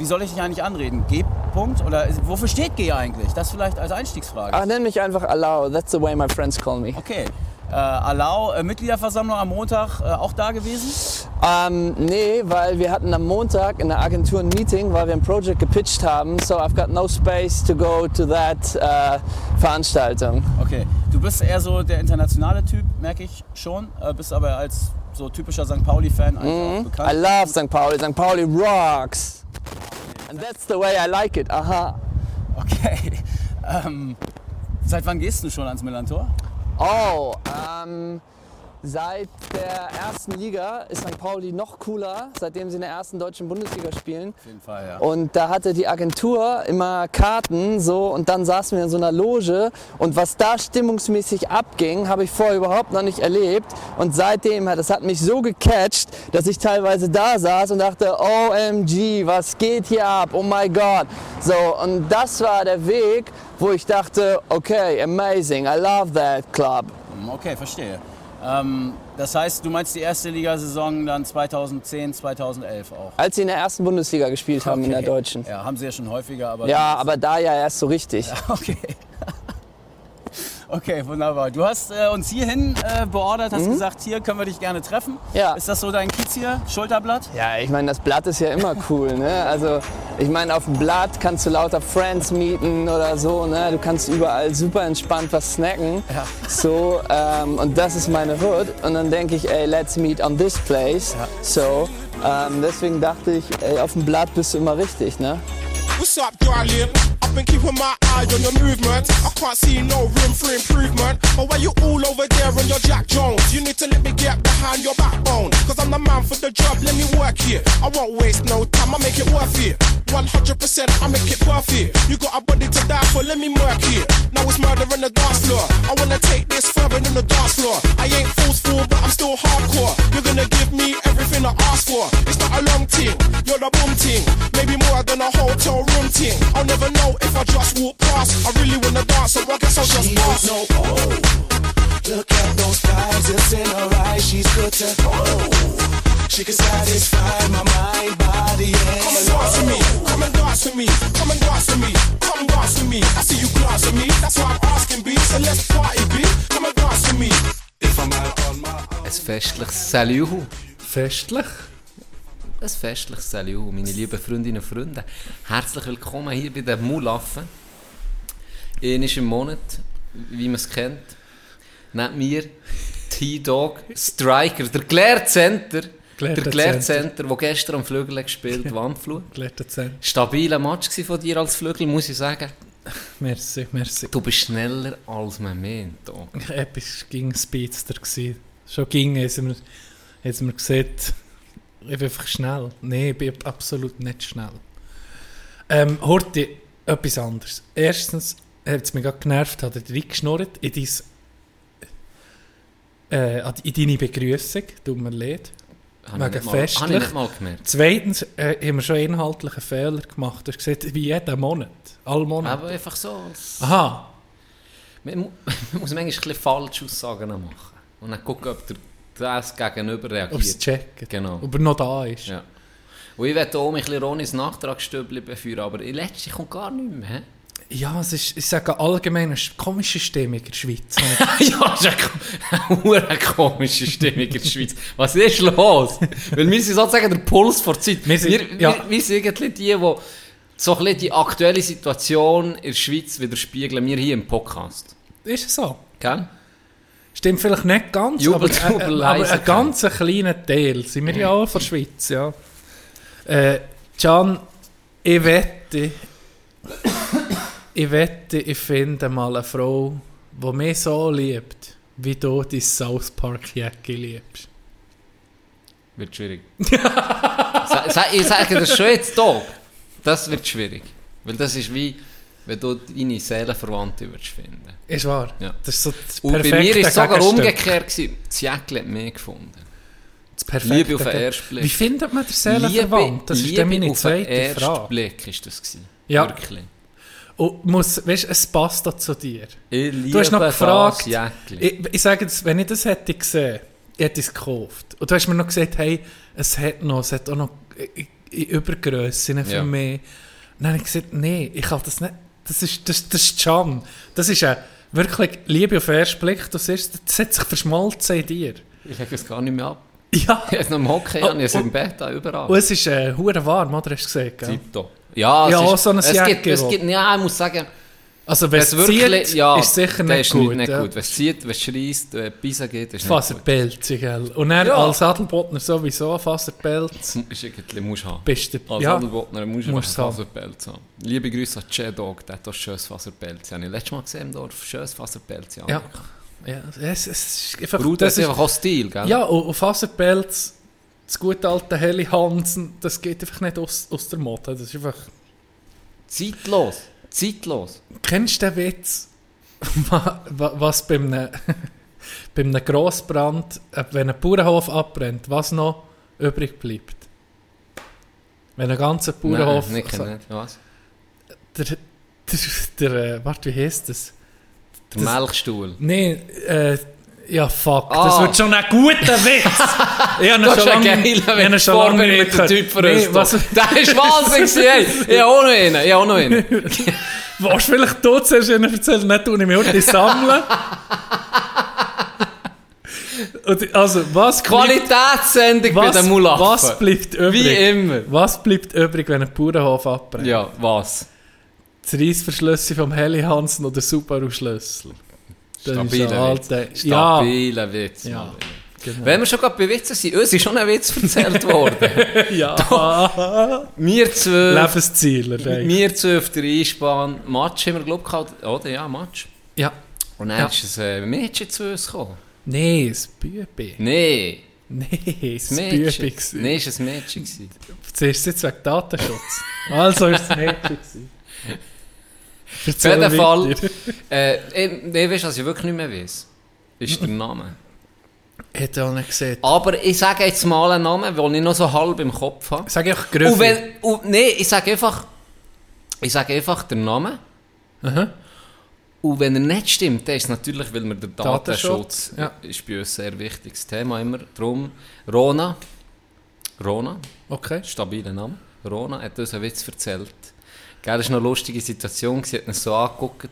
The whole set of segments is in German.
wie soll ich dich eigentlich anreden? G. Punkt? Oder wofür steht G eigentlich? Das vielleicht als Einstiegsfrage. Ach, nenn mich einfach Allow. That's the way my friends call me. Okay. Äh, Allow, äh, Mitgliederversammlung am Montag äh, auch da gewesen? Ähm, nee, weil wir hatten am Montag in der Agentur ein Meeting, weil wir ein Project gepitcht haben. So I've got no space to go to that äh, Veranstaltung. Okay. Du bist eher so der internationale Typ, merke ich schon. Äh, bist aber als so typischer St. Pauli-Fan eigentlich I bekannt. love St. Pauli. St. Pauli rocks. And that's the way I like it. Aha. Okay. Ähm, seit wann gehst du schon ans Millantor? Oh, ähm, seit der ersten Liga ist St. Pauli noch cooler, seitdem sie in der ersten deutschen Bundesliga spielen. Auf jeden Fall, ja. Und da hatte die Agentur immer Karten so und dann saßen wir in so einer Loge und was da stimmungsmäßig abging, habe ich vorher überhaupt noch nicht erlebt. Und seitdem hat das hat mich so gecatcht, dass ich teilweise da saß und dachte, OMG, was geht hier ab? Oh my God. So, und das war der Weg, wo ich dachte, okay, amazing, I love that club. Okay, verstehe. Ähm, das heißt, du meinst die erste Ligasaison dann 2010, 2011 auch? Als sie in der ersten Bundesliga gespielt haben, in der Okay. deutschen. Ja, haben sie ja schon häufiger, aber. Ja, aber da ja erst so richtig. Okay. Okay, wunderbar. Du hast äh, uns hierhin äh, beordert, hast gesagt, hier können wir dich gerne treffen. Mhm. Ja. Ist das so dein Kiez hier? Schulterblatt? Ja, ich meine, das Blatt ist ja immer cool. Ne? Also, ich meine, auf dem Blatt kannst du lauter Friends mieten oder so. Ne? Du kannst überall super entspannt was snacken. Ja. So, ähm, und das ist meine Hood. Und dann denke ich, ey, let's meet on this place. Ja. So, ähm, deswegen dachte ich, ey, auf dem Blatt bist du immer richtig. Ne? What's up, darling? I've been keeping my eye on your movement. I can't see no room for improvement. But why you all over there on your Jack Jones? You need to let me get behind your backbone. Cause I'm the man for the job, let me work here. I won't waste no time, I make it worth it. 100% I make it perfect. You got a body to die for, let me work it. Now it's murder on the dance floor. I wanna take this further than the dance floor. I ain't forceful, but I'm still hardcore. You're gonna give me everything I ask for. It's not a long thing, you're the boom ting. Maybe more than a hotel room ting. I'll never know if I just walk past. I really wanna dance, so I guess I'll just pass. no oh. Look at those thighs, it's in her eyes. She's good to oh. She can satisfy my mind, body, Come and and dance with me, come and dance with me, come and dance with me, come dance with me. I see you glance at me, that's why I'm asking B. So let's party, B. Come and dance with me. If I'm out on my Ein festliches Salühu. Festlich. Ein festliches Salühu, meine lieben Freundinnen und Freunde. Herzlich willkommen hier bei den Mulaffen. Einmal im Monat, wie man es kennt. Neben mir T-Dog, Striker, der Claire Center. Der Claire Center. Center, der gestern am Flügel gespielt Wandflug. Gelehrter Zehn. Stabiler Match von dir als Flügel, muss ich sagen. Merci, merci. Du bist schneller als man meint. Dog. Etwas ging Speedster. Schon ging, haben wir, wir gesehen, ich bin einfach schnell. Nein, ich bin absolut nicht schnell. Ähm, Horti, etwas anderes. Erstens hat es mich gerade genervt, hat er reingeschnurrt in, dein, äh, in deine Begrüßung. Tut mir leid. Wegen festlich. Zweitens äh, haben wir schon inhaltlichen Fehler gemacht. Du hast gesagt, wie jeden Monat. Alle Monate. Aber einfach so. Aha. Man, man muss manchmal ein bisschen falsche Aussagen machen. Und dann gucken, ob der das gegenüber Ob es reagiert. checken. Genau. Ob er noch da ist. Ja. Und ich werde auch mich ein bisschen Ronis Nachtragsstübli beführen, aber in letzter kommt gar nichts mehr. Ja, es ist, ich sage allgemein, eine komische Stimmung in der Schweiz. ja, es ist eine hure komische Stimmung in der Schweiz. Was ist los? Weil wir sind sozusagen der Puls vor der Zeit. Wir sind- wir, ja. wir, wir sind irgendwie die, die so ein bisschen die aktuelle Situation in der Schweiz widerspiegeln, wir hier im Podcast. ist es so? Gell? Stimmt vielleicht nicht ganz, Jubel, aber, jubel, äh, leise aber ein ganz kleiner Teil sind wir ja auch von der Schweiz, ja. Äh, Can, ich wette, ich wette, ich finde mal eine Frau, die mich so liebt, wie du dein South Park Jacke liebst. Wird schwierig. ich sage das schon jetzt hier. Das wird schwierig. Weil das ist wie, wenn du deine Seelenverwandte würdest finden. Ist wahr? Ja. Das ist so das Und bei mir ist es sogar umgekehrt. gewesen. Das Jäckli hat mich gefunden. Das perfekte Liebe auf den ersten Blick. Wie findet man den Seelenverwandt? Das ist Liebe dann meine auf den zweite ersten Frage. Blick ist das gewesen. Ja. Wirklich. Und muss, weißt, es passt auch zu dir. Du hast noch gefragt, ich, ich sage jetzt, wenn ich das hätte gesehen, ich hätte es gekauft. Und du hast mir noch gesagt, hey, es hat noch, es hat auch noch, Übergrössen für Ja. mich. Dann habe ich gesagt, nee, ich kann das nicht. Das ist, das, das ist Can. Das ist eine wirklich Liebe auf den ersten Blick. Das, ist, das hat sich verschmolzen in dir. Ich lege es gar nicht mehr ab. Ja. Ich habe es noch im Hockey Oh, ich habe es im Bett, überall. Und es ist äh, warm, oder hast du gesagt? Gell? Ja, es Ja, ist, auch so eine es gibt, es gibt, ja, ich muss sagen, Also wenn es wirklich, zieht, ja, ist sicher nicht ist gut. nicht ja. gut. Wenn es zieht, wenn es schreist, wenn es Pisa geht, ist nicht Faserpelz, gell. Und dann Ja. als Adelbotner sowieso Faserpelz. Ist irgendwie, musst haben. Bist du, Als ja, Adelbotner musst du musst einen haben. Faserpelz haben. Liebe Grüße an J-Dog, der hat auch schönes Faserpelz. Habe ich letztes Mal gesehen im Dorf, schönes Faserpelz. Ja. ja. ja es, es ist einfach, Bruder, das ist, einfach auch Stil, gell? ja, und, und Faserpelz, das gute alte Heli Hansen, das geht einfach nicht aus, aus der Mode. Das ist einfach, Zeitlos. Zeitlos. kennst du den Witz, wa- wa- was bei einem, bei einem Grossbrand, äh, wenn ein Bauernhof abbrennt, was noch übrig bleibt? Wenn ein ganzer Bauernhof... Nein, nicht, nicht. Was? der, der, der, äh, warte, wie heisst das? Der Melkstuhl. Nee, äh, ja, fuck. Ah. Das wird schon ein guter Witz. ich habe schon lange- geiler, ich habe du schon lange vorbereiteter gehört. Typ für nee, uns. was, Der ist wahnsinnig, ey. Ich habe auch noch einen. Ich habe auch noch einen. was vielleicht du zuerst ihnen erzählen, nicht tue ich mich heute sammeln. Also, was Qualitätssendung bei den Mulaffen. was bleibt übrig? Wie immer. Was bleibt übrig, wenn ein Bauernhof abbrennt? Ja, was? Das Reissverschlüsse vom Heli Hansen oder Subaru-Schlüssel? Ein Stabiler Witz. alter- Ja, Stabiler Witz. Ja. Genau. Wenn wir schon gerade bei Witzen sind, uns ist schon ein Witz erzählt worden. ja. wir zwei, Lebensziele. wir zwei auf der Einsbahn, Match haben wir glaube ich gehabt. Oder? Ja, Match. Ja. Und dann Ja. ist ein äh, Mädchen zu uns gekommen. Nee, das Bübi. Nee, Nee, das das Bübi. Mädchen. gewesen. Nee, ist ein Mädchen. Zuerst jetzt wegen Datenschutz. Also ist das Mädchen. Auf jeden Fall, äh, ich, ich weiß, was ich wirklich nicht mehr weiß. Ist der Name. Hätte auch nicht gesehen. Aber ich sage jetzt mal einen Namen, den ich noch so halb im Kopf habe. Sag ich auch Gröffi. Und wenn, und, nee, ich sage einfach, ich sage einfach den Namen. Aha. Und wenn er nicht stimmt, dann ist es natürlich, weil mir der Datenschutz, Datenschutz, ja. ist bei uns ein sehr wichtiges Thema immer. Darum, Rona, Rona, Okay. stabiler Name, Rona hat uns einen Witz erzählt. Gell, das war eine lustige Situation, sie hat uns so angeguckt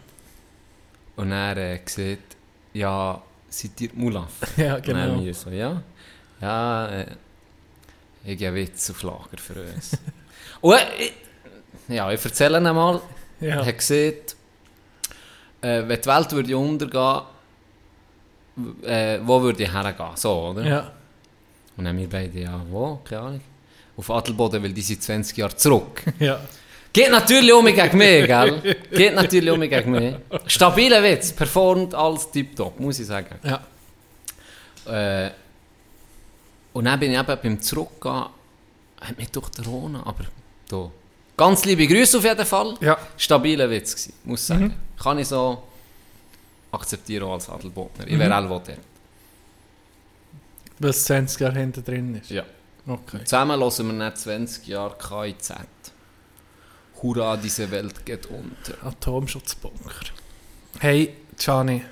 und er äh, gesagt, ja, seid ihr Mulaf? Ja, Und genau. wir so, ja, ja, äh, ich habe Witz auf Lager für uns. und äh, ich, ja, ich erzähle ihn mal. Ja. Er hat gesagt, äh, wenn die Welt würde untergehen, äh, wo würde ich hergehen? So, oder? ja. Und dann wir beide, ja, wo? Keine Ahnung. Auf Adelboden, weil die sind 20 Jahre zurück. Ja. Geht natürlich um mich gegen mich, gell? Geht natürlich um mich gegen mich. Stabiler Witz, performt als tiptop, muss ich sagen. Ja. Äh, und dann bin ich eben beim Zurückgehen, hat mich durch den Rona, aber da. Ganz liebe Grüße auf jeden Fall. Ja. Stabiler Witz gewesen, muss ich sagen. Kann ich so akzeptieren als Adelbotner. Ich wäre auch dort. Was 20 Jahre hinter drin ist. Ja. Okay. Zusammen hören wir nicht 20 Jahre KIZ. Hurra, diese Welt geht unter. Atomschutzbunker. Hey, Gianni.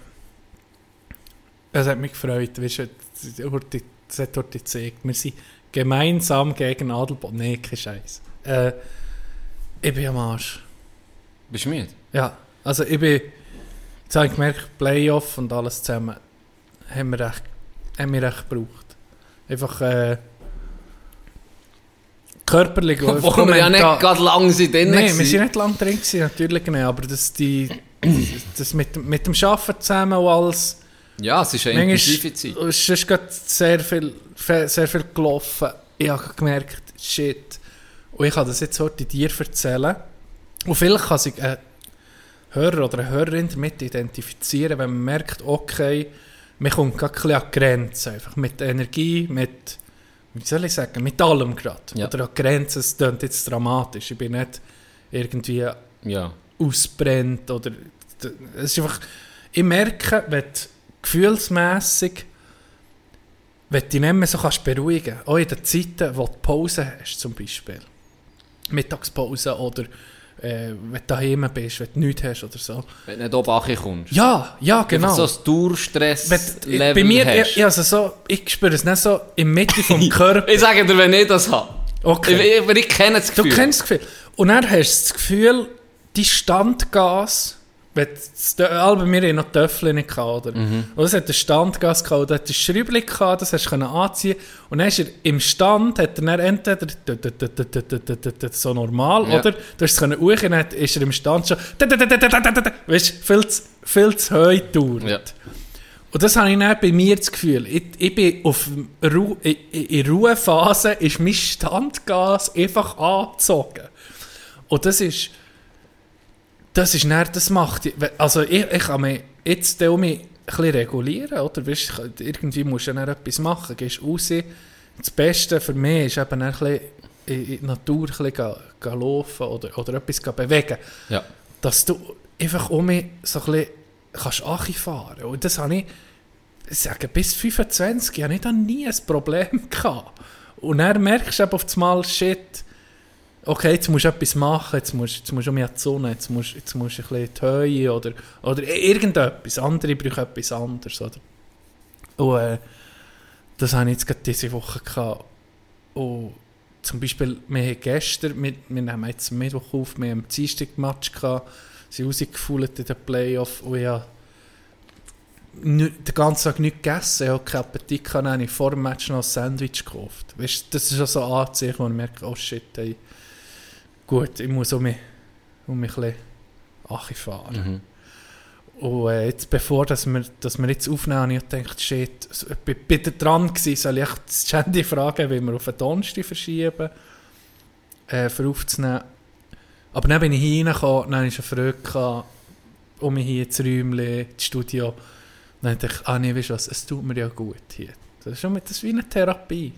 Es hat mich gefreut. Weißt das hat dort gezeigt. Wir sind gemeinsam gegen Adelboden. Nee, kein Scheiß. Äh, ich bin am Arsch. Bist du müde? Ja, also ich bin. Jetzt habe ich gemerkt, Playoff und alles zusammen haben wir recht, haben wir recht gebraucht. Einfach äh, körperlich. einfach Obwohl wir ja nicht gerade lang sind drin Nein, wir sind nicht lange drin, gewesen, natürlich nicht, aber das, die, das mit, dem- mit dem Arbeiten zusammen und alles, Ja, es ist eine intensive Zeit. manchmal ist es gerade sehr viel, sehr viel gelaufen. Ich habe gemerkt, shit, und ich kann das jetzt heute dir erzählen. Und vielleicht kann sich ein Hörer oder eine Hörerin damit identifizieren, wenn man merkt, okay, man kommt gerade ein bisschen an die Grenzen, einfach mit Energie, mit, wie soll ich sagen, mit allem gerade. Ja. Oder an die Grenzen, es klingt jetzt dramatisch, ich bin nicht irgendwie Ja. ausbrennt oder es ist einfach, ich merke, wenn du gefühlsmässig wenn du dich nicht mehr so kannst beruhigen auch in den Zeiten, wo du Pause hast zum Beispiel, Mittagspause oder äh, wenn du daheim bist, wenn du nichts hast oder so. Wenn du nicht oben kommst. Ja, ja, genau. Einfach so ein Wenn, Durchstress-Level bei mir, hast. ich, ich, also so, ich spüre es nicht so in Mitte vom Körper. Ich sage dir, wenn ich das habe. Ich, ich, aber ich kenne das Du Gefühl. kennst das Gefühl. Und dann hast du das Gefühl, die Standgas, wenn Alben, wir hatten noch Töffel nicht oder? Mhm. Und es hatte Standgas gehabt, hat ein Schräubli gehabt, das hast du anziehen Und dann ist er im Stand, hat er entweder so normal, ja. oder? Du hast es können rufen, dann ist er im Stand schon, weißt du, viel zu, viel zu heu dauert. Ja. Und das habe ich dann bei mir das Gefühl, ich, ich bin auf Ru in Ruhephase, ist mein Standgas einfach angezogen. Und das ist, das ist dann, das macht, also ich, ich kann mich jetzt auch mich ein bisschen regulieren, oder? Weißt, irgendwie musst du dann etwas machen, gehst raus. Das Beste für mich ist eben dann ein bisschen in die Natur ein bisschen laufen oder, oder etwas bewegen Ja. dass du einfach um mich so ein bisschen kannst Achi fahren Und das habe ich, ich sage, bis 25 habe ich da nie ein Problem gehabt. Und dann merkst du eben auf einmal, shit, okay, jetzt musst du etwas machen, jetzt musst, jetzt musst du um die Sonne, jetzt musst, jetzt musst du ein bisschen die Höhe oder, oder irgendetwas. Andere brauchen etwas anderes. Oder? Und äh, das habe ich jetzt gerade diese Woche gehabt. Und zum Beispiel, wir haben gestern, wir, wir nehmen jetzt Mittwoch auf, wir haben am Dienstag-Match gehabt, sind rausgefühlt in den Playoff und ich habe den ganzen Tag nichts gegessen, ich habe keinen Appetit habe ich vor dem Match noch ein Sandwich gekauft. Weißt, das ist auch so ein Anzeichen, wo ich merke, oh shit, ey, gut, ich muss um mich, um mich ein bisschen Achi fahren. Mhm. Und äh, jetzt, bevor dass wir, dass wir jetzt aufnehmen, ich gedacht, shit, ich bin, dran gewesen, soll ich das Handy fragen, wie wir auf den Donnerstag verschieben, äh, für aufzunehmen. Aber dann bin ich hier reingekommen, dann hatte ich eine Frage um mich hier ins Räumchen, ins Studio. Dann dachte ich, ah nee, weißt du was, es tut mir ja gut hier. Das ist, schon, mit- das ist wie eine Therapie.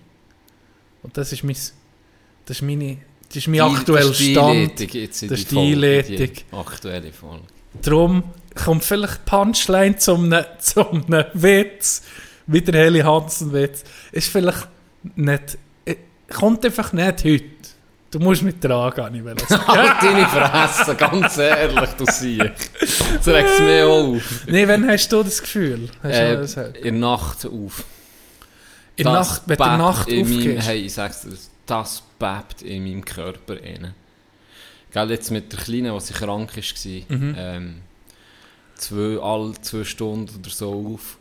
Und das ist mein, das ist meine, das ist mein aktueller Stand. Jetzt in Der die die Aktuelle Folge. Darum kommt vielleicht Punchline zum zum Witz, wie der Heli Hansen-Witz. Ist vielleicht nicht, äh, kommt einfach nicht heute. Du musst mit tragen, sagen. Halt deine Fresse, ganz ehrlich, du siehst. Das regt mich auch auf. Nee, wann hast du das Gefühl? Hast Äh, das in der Nacht auf. in Nacht, wenn der Nacht aufgehst? Hey, ich sag's dir, das bebt in meinem Körper rein. Gell, jetzt mit der Kleinen, die krank war, Mhm. ähm, zwei, alle zwei Stunden oder so auf.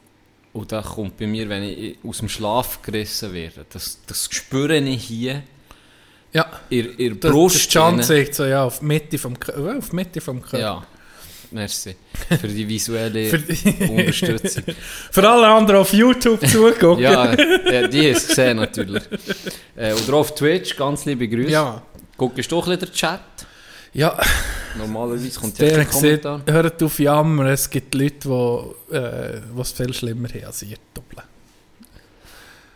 Und da kommt bei mir, wenn ich aus dem Schlaf gerissen werde, das, das spüre ich hier Ja, in, in der das, Brust. das Can rein. zeigt so, ja, auf die Mitte vom, äh, auf Mitte vom Körper. Ja, merci. Für die visuelle Für, die- Unterstützung. für alle anderen auf YouTube zugucken. ja, ja, die du gesehen natürlich. Äh, oder auch auf Twitch, ganz liebe Grüße. ja. Guckst du auch ein bisschen den Chat? ja. Normalerweise kommt ja Der gesagt, Kommentar. hört auf Jammer, es gibt Leute, die äh, es viel schlimmer haben als ihr Doppel.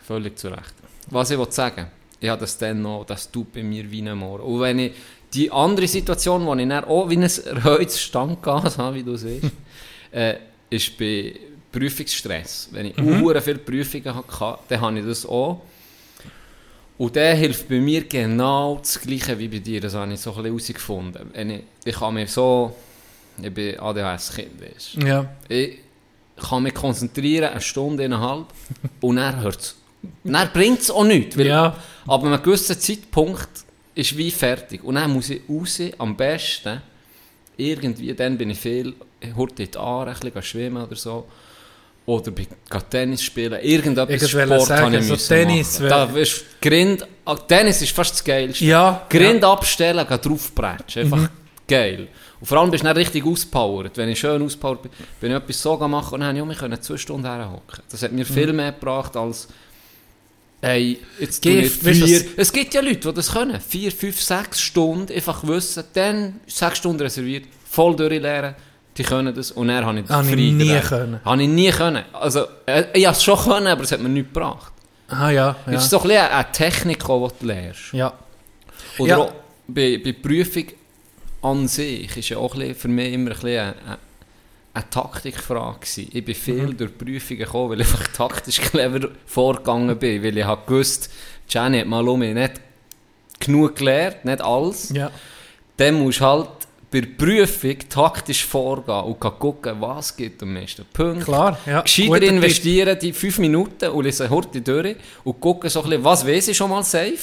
Völlig zu Recht. Was ich wollte sagen, ich habe das dann noch, das tut bei mir wie ein Moor. Und wenn ich die andere Situation, wo ich dann auch wie ein erhöhtes Standgas habe, wie du siehst, äh, ist bei Prüfungsstress. Wenn ich mhm. viele Prüfungen hatte, dann habe ich das auch. Und der hilft bei mir genau das Gleiche wie bei dir. Das habe ich so ein bisschen herausgefunden. Wenn Ich, ich kann mir so... Ich bin ADHS-Kind. Ja. Ich kann mich konzentrieren, eine Stunde, eineinhalb, und dann hört es. Dann bringt es auch nichts. Weil Ja. Ab einem gewissen Zeitpunkt ist wie fertig. Und dann muss ich raus, am besten, irgendwie, dann bin ich viel, heute in die Aare, ein bisschen schwimmen oder so. Oder bin Tennis spielen, irgendetwas Ich Sport sagen, habe ich so Tennis Da ist Grind, ah, Tennis ist fast das Geilste. Ja. Grind abstellen, geh draufbretschen. Einfach Mhm. geil. Und vor allem bist du dann richtig auspowert. Wenn ich schön auspowert bin, bin ich etwas so machen und dann ich ja, wir können zwei Stunden herhocken. Das hat mir Mhm. viel mehr gebracht als Hey, jetzt Gift, ich weißt vier, Es gibt ja Leute, die das können. Vier, fünf, sechs Stunden einfach wissen, dann sechs Stunden reserviert, voll durchlehren, die können das und dann habe ich Habe ich nie können. Habe ich nie können. Also, äh, ich habe es schon können, aber es hat mir nichts gebracht. Ah ja. ja. Es ist so ein bisschen eine Technik, die du lernst. ja. Oder Ja. auch bei, bei Prüfung an sich ist ja auch ein bisschen, für mich immer ein bisschen eine, eine, Taktikfrage gewesen. Ich bin viel Mhm. durch Prüfungen gekommen, weil ich einfach taktisch clever vorgegangen bin, weil ich habe gewusst, Jenny hat mal um mich nicht genug gelernt, nicht alles. Ja. Dann musst du halt bei der Prüfung taktisch vorgehen und gucken, was gibt am meisten Punkte. Klar, ja. Gescheiter investieren die fünf Minuten und lesen heute durch und gucken so ein bisschen, was weiß ich schon mal safe,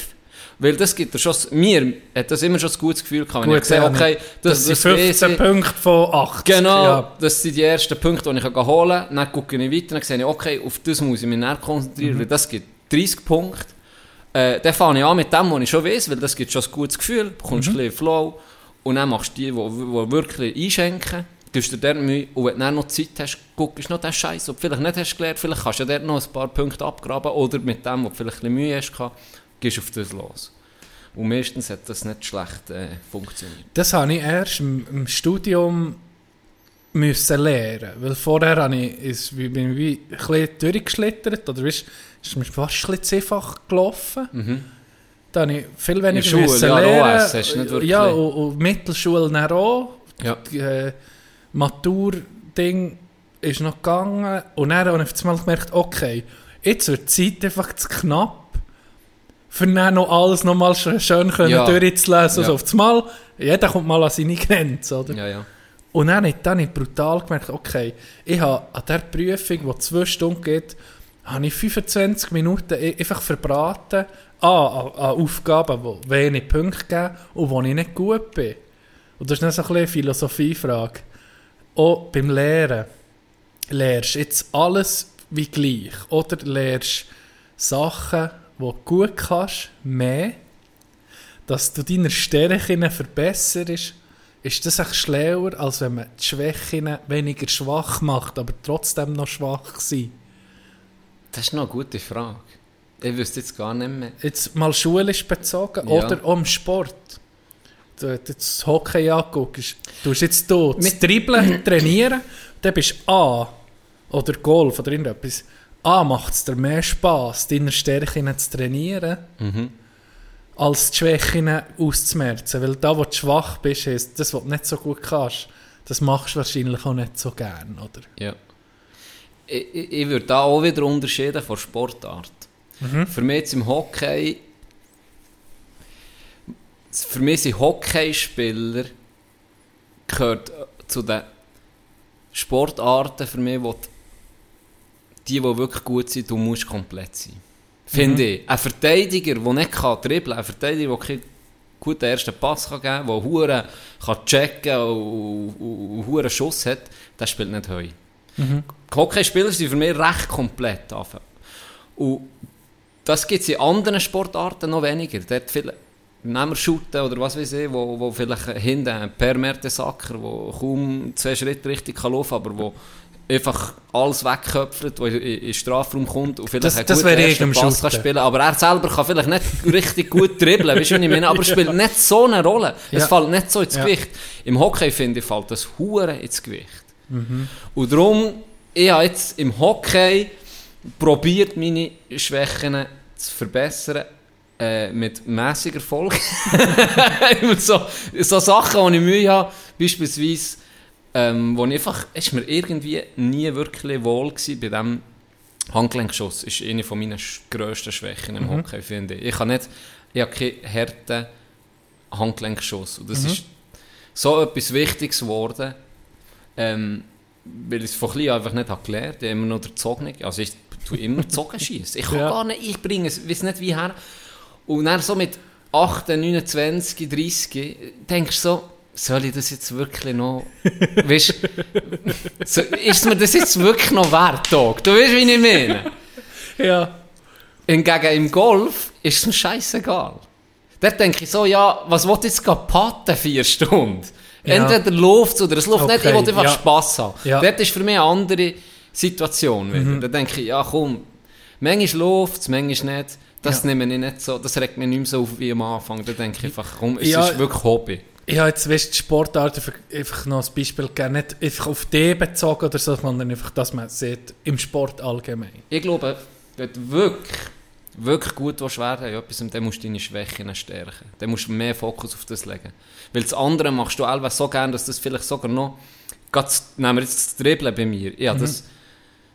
Weil das gibt schon, mir hat das immer schon ein gutes Gefühl gehabt. wenn Gut, ich sehe, ja, okay, Das, das, sind das weiss 15 ich. Punkte von 80. Genau, Ja. das sind die ersten Punkte, die ich holen kann. Dann gucke ich weiter und sehe, ich, okay, auf das muss ich mich näher konzentrieren, weil das gibt 30 Punkte. Äh, dann fange ich an mit dem, was ich schon weiß, weil das gibt schon ein gutes Gefühl, bekommst ein bisschen Flow und dann machst du die, die, die wirklich einschenken, gibst dir dort Mühe und wenn du dann noch Zeit hast, guckst du noch den Scheiß, ob du vielleicht nicht hast gelernt, vielleicht kannst du ja dort noch ein paar Punkte abgraben oder mit dem, wo du vielleicht ein bisschen Mühe hast, gehst auf das los. Und meistens hat das nicht schlecht äh, funktioniert. Das habe ich erst im, im Studium müssen lernen. Weil vorher habe ich, ist, bin ich wie ein bisschen durchgeschlittert. Oder weißt, ist mir fast ein bisschen einfach gelaufen. Da habe ich viel weniger Schule, müssen ja, lernen. OS hast du nicht wirklich- Ja, und, und Mittelschule dann auch. Ja. Äh, Matur-Ding ist noch gegangen. Und dann habe ich auf einmal gemerkt, okay, jetzt wird die Zeit einfach zu knapp. Für dann noch alles nochmal schön, schön können Ja. durchzulesen. Ja. Also auf einmal, jeder kommt mal an seine Grenze, oder? Ja, ja. Und dann habe ich, dann habe ich brutal gemerkt, okay, ich habe an dieser Prüfung, die zwei Stunden geht, habe ich 25 Minuten e- einfach verbraten an, an, Aufgaben, die wenig Punkte geben und wo ich nicht gut bin. Und das ist dann so ein bisschen eine Philosophiefrage. Auch beim Lehren. Lehrst du jetzt alles wie gleich? Oder lehrst Sachen, die du gut kannst, mehr? Dass du deine Stärken verbesserst? Ist das echt schlauer, als wenn man die Schwächen weniger schwach macht, aber trotzdem noch schwach sein? Das ist noch eine gute Frage. Ich wüsste jetzt gar nicht mehr. Jetzt mal schulisch bezogen Ja. oder im Sport. Du hast jetzt Hockey anguckst, du hast jetzt hier das Dribbeln trainieren, dann bist du A oder Golf oder irgendetwas. A macht es dir mehr Spass, deine Stärken zu trainieren, als die Schwächen auszumerzen. Weil da, wo du schwach bist, ist das, was du nicht so gut kannst, das machst du wahrscheinlich auch nicht so gern, oder? Ja. Ich, ich, ich würde da auch wieder unterscheiden von Sportart. Für mich jetzt im Hockey, für mich sind Hockeyspieler gehört zu den Sportarten für mich, wo die, die wirklich gut sind, du musst komplett sein. Finde ich. Ein Verteidiger, der nicht kann dribbeln kann, ein Verteidiger, der keinen guten ersten Pass kann geben kann, der hure kann checken und, und, und hure Schuss hat, der spielt nicht heu. Die Hockeyspieler sind für mich recht komplett. Und das gibt es in anderen Sportarten noch weniger. Dort viele, nehmen Shooten oder was weiß ich, wo, wo vielleicht hinten ein Per Mertesacker, der kaum zwei Schritte richtig kann laufen kann, aber wo einfach alles wegköpft, der in in den Strafraum kommt und vielleicht Das- das wäre ich im Pass kann spielen Aber er selber kann vielleicht nicht richtig gut dribbeln, weißt du, was ich meine? Aber er spielt nicht so eine Rolle. Es Ja. fällt nicht so ins Ja. Gewicht. Im Hockey, finde ich, fällt das Hure ins Gewicht. Mhm. Und darum, ich habe jetzt im Hockey probiert, meine Schwächen zu verbessern. Äh, mit mäßiger Erfolg. so, so Sachen, wo ich Mühe habe, beispielsweise, ähm, wo ich einfach, es ist mir irgendwie nie wirklich wohl gewesen bei diesem Handgelenkschuss. ist eine von sch- grössten Schwächen im Hockey, finde ich. Ich habe nicht, ich habe keinen harten Handgelenkschuss. Und das ist so etwas Wichtiges geworden, ähm, weil ich es von klein einfach nicht habe gelernt habe. Ich habe immer nur den Zog Also ich tue immer Zogen schießen. Ich kann Ja. gar nicht, ich bringe es, weiß nicht wie her. Und dann so mit 8, 29, 30, denkst du so, soll ich das jetzt wirklich noch, weißt, so, ist mir das jetzt wirklich noch wert, Tag? Du weißt, wie ich meine? Ja. Hingegen im Golf ist es mir scheißegal. Dort denke ich so, ja, was will jetzt gerade patten, vier Stunden? Ja. Entweder läuft es oder es läuft nicht, ich Okay, will einfach ja. Spass haben. Ja. Dort ist für mich eine andere Situation wieder. Da denke ich, ja komm, manchmal läuft es, manchmal nicht. Das Ja. nehme ich nicht so, das regt mich nicht mehr so auf wie am Anfang. Da denke ich einfach, komm, es Ja. ist wirklich Hobby. Ich habe jetzt weißt, die Sportarten für- einfach noch ein Beispiel gegeben, nicht einfach auf die bezogen oder so, sondern einfach, dass man sieht, im Sport allgemein. Ich glaube, wenn du wirklich, wirklich gut willst werden in etwas, dann musst du deine Schwächen stärken. Dann musst du mehr Fokus auf das legen. Weil das andere machst du allweil so gern, dass das vielleicht sogar noch... Gerade, nehmen wir jetzt das Dribbeln bei mir. Ja, das...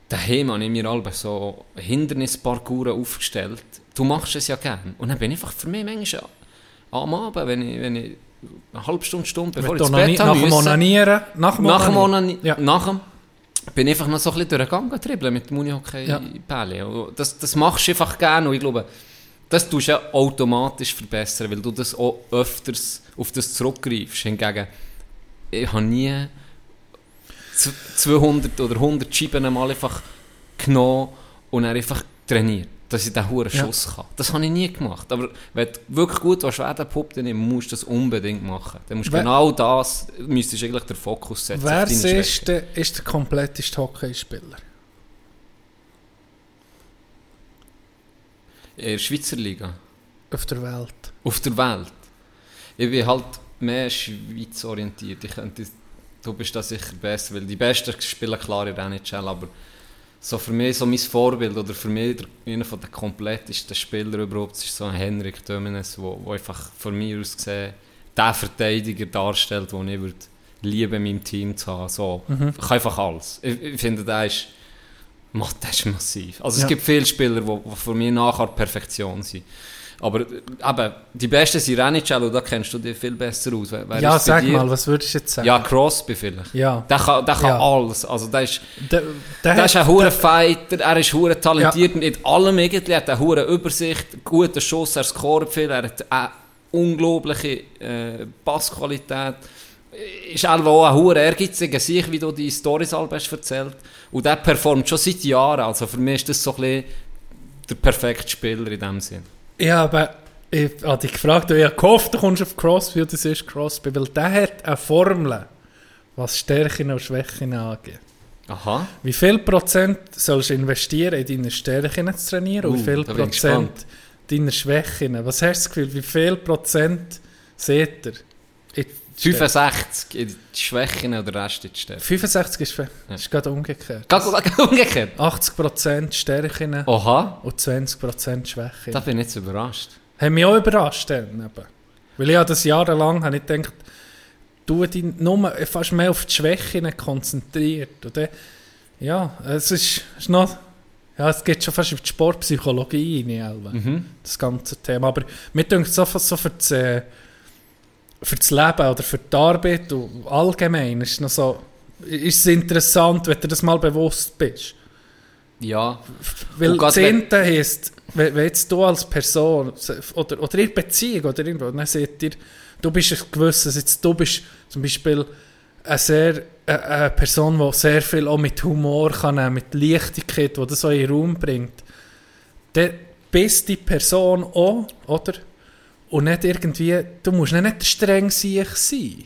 Daheim habe ich mir alle so Hindernisparcours aufgestellt. Du machst es ja gern. Und dann bin ich einfach für mich manchmal am Abend, wenn ich, wenn ich eine halbe Stunde, Stunde, bevor ich ins Bett nach dem Onanieren, nach dem Onanieren. Onani Ja. nach dem bin ich einfach noch so ein bisschen durch den Gang dribbeln mit dem Ja. Unihockey-Pälle. Das, das machst du einfach gerne und ich glaube, das tust du ja automatisch verbessern, weil du das auch öfters auf das zurückgreifst. Hingegen, ich habe nie z- 200 oder 100 Scheiben mal einfach genommen und dann einfach trainiert, dass ich diesen hohen Ja. Schuss kann. Das habe ich nie gemacht. Aber wenn du wirklich gut werden Pup, dann musst du das unbedingt machen. Dann musst du genau das, müsstest du eigentlich den Fokus setzen Wer ist der, ist der kompletteste Hockeyspieler? In der Schweizer Liga. Auf der Welt. Auf der Welt. Ich bin halt mehr Schweiz orientiert. Ich könnte, du bist da sicher besser, weil die Besten spielen klar in der NHL, aber so für mich so mein Vorbild oder für mich der, einer von der komplettesten Spieler überhaupt ist so ein Henrik Dömenes, wo, wo einfach von mir aus gesehen der Verteidiger darstellt, den ich würde lieben, in meinem Team zu haben. So, Ich kann einfach alles. Ich, ich finde, der ist, macht, der ist massiv. Also Ja. es gibt viele Spieler, die, die für mich nachher Perfektion sind. Aber äh, eben, die Besten sind und da kennst du dich viel besser aus. Wer, ja, sag dir? mal, was würdest du jetzt sagen? Ja, Crosby vielleicht. Ja. Der kann, der kann Ja. alles. Also der ist, Der, der, der ist ein hoher Fighter, er ist hure talentiert in allem irgendwie, er hat eine hohe Übersicht, guten Schuss, er scoret viel, er hat eine unglaubliche äh, Passqualität. Ist auch ein hoher ehrgeiziger sich, wie du die Storys all hast erzählt. Und der performt schon seit Jahren. Also für mich ist das so ein bisschen der perfekte Spieler in dem Sinn. Ja, aber ich habe dich gefragt, ich habe gehofft, du kommst auf Crosby und das ist Crosby, weil der hat eine Formel, was Stärken und Schwächen angeht. Aha. Wie viel Prozent sollst du investieren, in deine Stärken zu trainieren und Uh, wie viel da bin ich Prozent deiner Schwächen? Was hast du das Gefühl, wie viel Prozent seht ihr? In die Stärken? 65 in die Schwächen und der Rest in die Stärke. 65 ist, ist gerade umgekehrt. Ganz umgekehrt. 80% Stärken Oha, und 20% Schwächen. da bin ich jetzt überrascht. Hat mich auch überrascht. Dann, eben. Weil ich das jahrelang habe ich gedacht, du dich nur fast mehr auf die Schwächen konzentriert. Und dann, ja, es ist, ist noch, ja, es geht schon fast auf die Sportpsychologie rein, Mhm. das ganze Thema. Aber mir denkt so, so für, das, für das Leben oder für die Arbeit und allgemein ist, noch so, ist es interessant, wenn du das mal bewusst bist. Ja, Weil eine heisst, wenn, wenn jetzt du als Person oder, oder in Beziehung oder irgendwo, dann seht ihr, du bist ein gewisses, jetzt du bist zum Beispiel eine, sehr, eine, Person, die sehr viel auch mit Humor kann, mit Leichtigkeit, die das so in den Raum bringt, dann bist die Person auch, oder? Und nicht irgendwie, du musst nicht streng sich sein.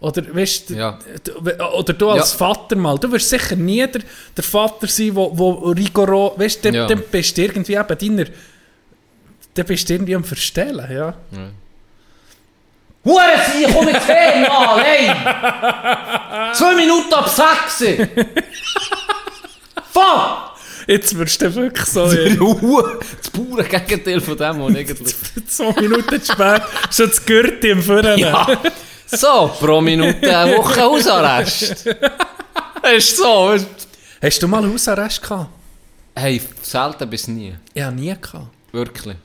Oder, weißt, du, Ja. du- oder du als Ja. Vater mal, du wirst sicher nie der, der Vater sein, wo, wo rigoros, weißt du, dann, Ja. dann bist du irgendwie eben deiner, dann bist du irgendwie am Verstellen, ja. Hure sie, komm jetzt her, Mann, hey! Zwei Minuten ab sechs! Fuck! Jetzt wirst du wirklich so, Das ja, pure Gegenteil von dem, was eigentlich... zwei Minuten später, schon das Gürtel im Führer. Ja. So, pro Minute eine Woche Hausarrest. Das ist so. Hast du mal Hausarrest gehabt? Hey, selten bis nie. Ja, nie gehabt. Wirklich.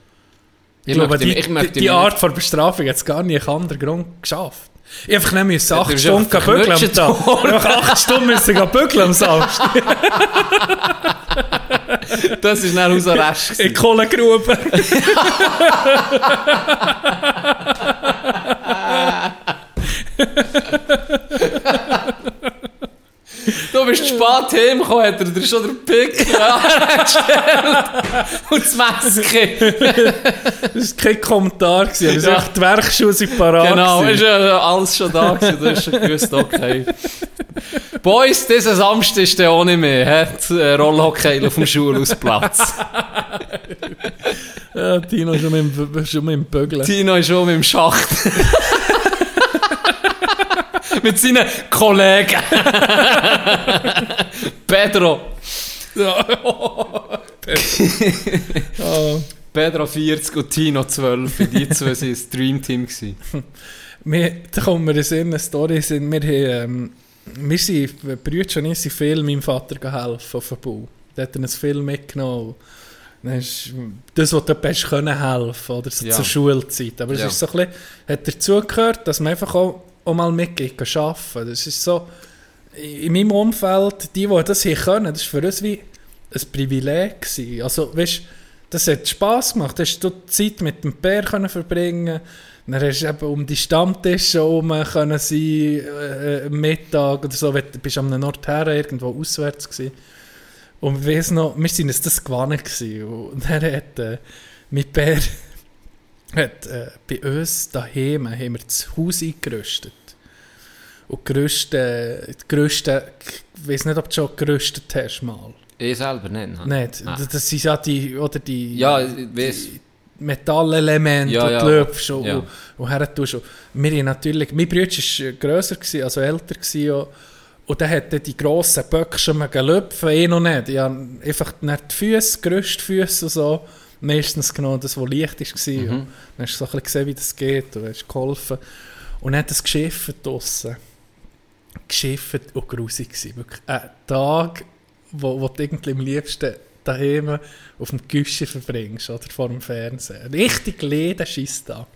Ich, glaube, die, ich möchte die, die mir Art von Bestrafung hat es gar nicht einen anderen Grund geschafft. Ich einfach nicht müssen du acht bist Stunden einfach bügeln am Tag. Einfach acht Stunden müssen bügeln am Samstag. Das ist ein Hausarrest. In gewesen. die Kohlegrube. Du bist spät heimgekommen, hat er dir schon den Pick. Und das Messer. Das war kein Kommentar. gewesen, aber Ja. ja. Die Werkschuhe sind parat. Genau, ist ja alles schon da gewesen. Du hast schon gewusst, okay. Boys, diesen Samstag ist der auch nicht mehr. Hat äh, Rollhockey auf dem Schulhausplatz. Ja, Tino schon mit, dem- schon mit dem Bügeln. Tino ist schon mit dem Schacht. Mit seinen Kollegen. Pedro. Ja. Pedro 40 und Tino 12. Die zwei waren das Dreamteam. Wir, da kommen wir in eine Story. Sind, wir, haben, ähm, wir sind, Brüder und ich viel meinem Vater geholfen auf dem Bau. Der hat dann ein Film mitgenommen. Das, was du können helfen oder so Ja. zur Schulzeit. Aber es Ja. ist so ein bisschen, hat dazugehört, dass man einfach auch, auch mal mitgeht, arbeiten. Das ist so, in meinem Umfeld, die, die das hier können, das war für uns wie ein Privileg. Gewesen. Also, weißt das hat Spass gemacht. Hast du Zeit mit dem Bär können verbringen dann hast du eben um die Stammtische herum sein, äh, am Mittag oder so, du bist am Ort her, irgendwo auswärts gewesen. Und ich weiss noch, wir sind uns das gewonnen. Und dann hat äh, mein Bär hat, äh, bei uns daheim haben wir das Haus eingerüstet. Und die grössten, die grössten, ich weiß nicht, ob du schon gerüstet hast mal. Ich selber nicht. Nicht. Ah. Das, sind ja die, oder die Ja, weiss. Metallelemente, Ja, die ja. du löpfst und, Ja. und, und her tust. Wir haben natürlich, mein Bruder war grösser, gewesen, also älter gewesen, und, und dann hat er die grossen mal gelöpfen, eh noch nicht. Ich habe einfach nicht die Füße, Gerüstfüße und so, meistens genommen, das, was leicht war. Mhm. Und dann hast du so ein bisschen gesehen, wie das geht und hast geholfen. Und dann hat das geschifft draussen. Geschifft und grusig gewesen. Wirklich ein Tag, wo, wo du irgendwie am liebsten daheim auf dem Küche verbringst oder vor dem Fernsehen. Richtig leeren Scheisstag.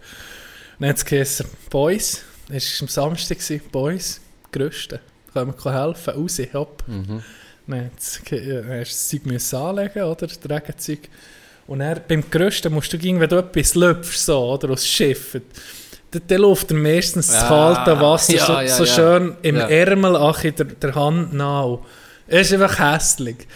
Dann hat es geheißen, Boys, es war am Samstag, gewesen, Boys, Größten, können wir helfen, raus, hopp. Mhm. Dann dann hast du das Zeug müssen anlegen, oder, das Regenzeug. Und dann, beim Größten musst du, wenn du etwas löpfst, so, oder, aus Schiff, dann, läuft er meistens das kalte Wasser ja, so, ja, so schön im. Ärmel ach, in der, der Hand nach. Es ist einfach hässlich.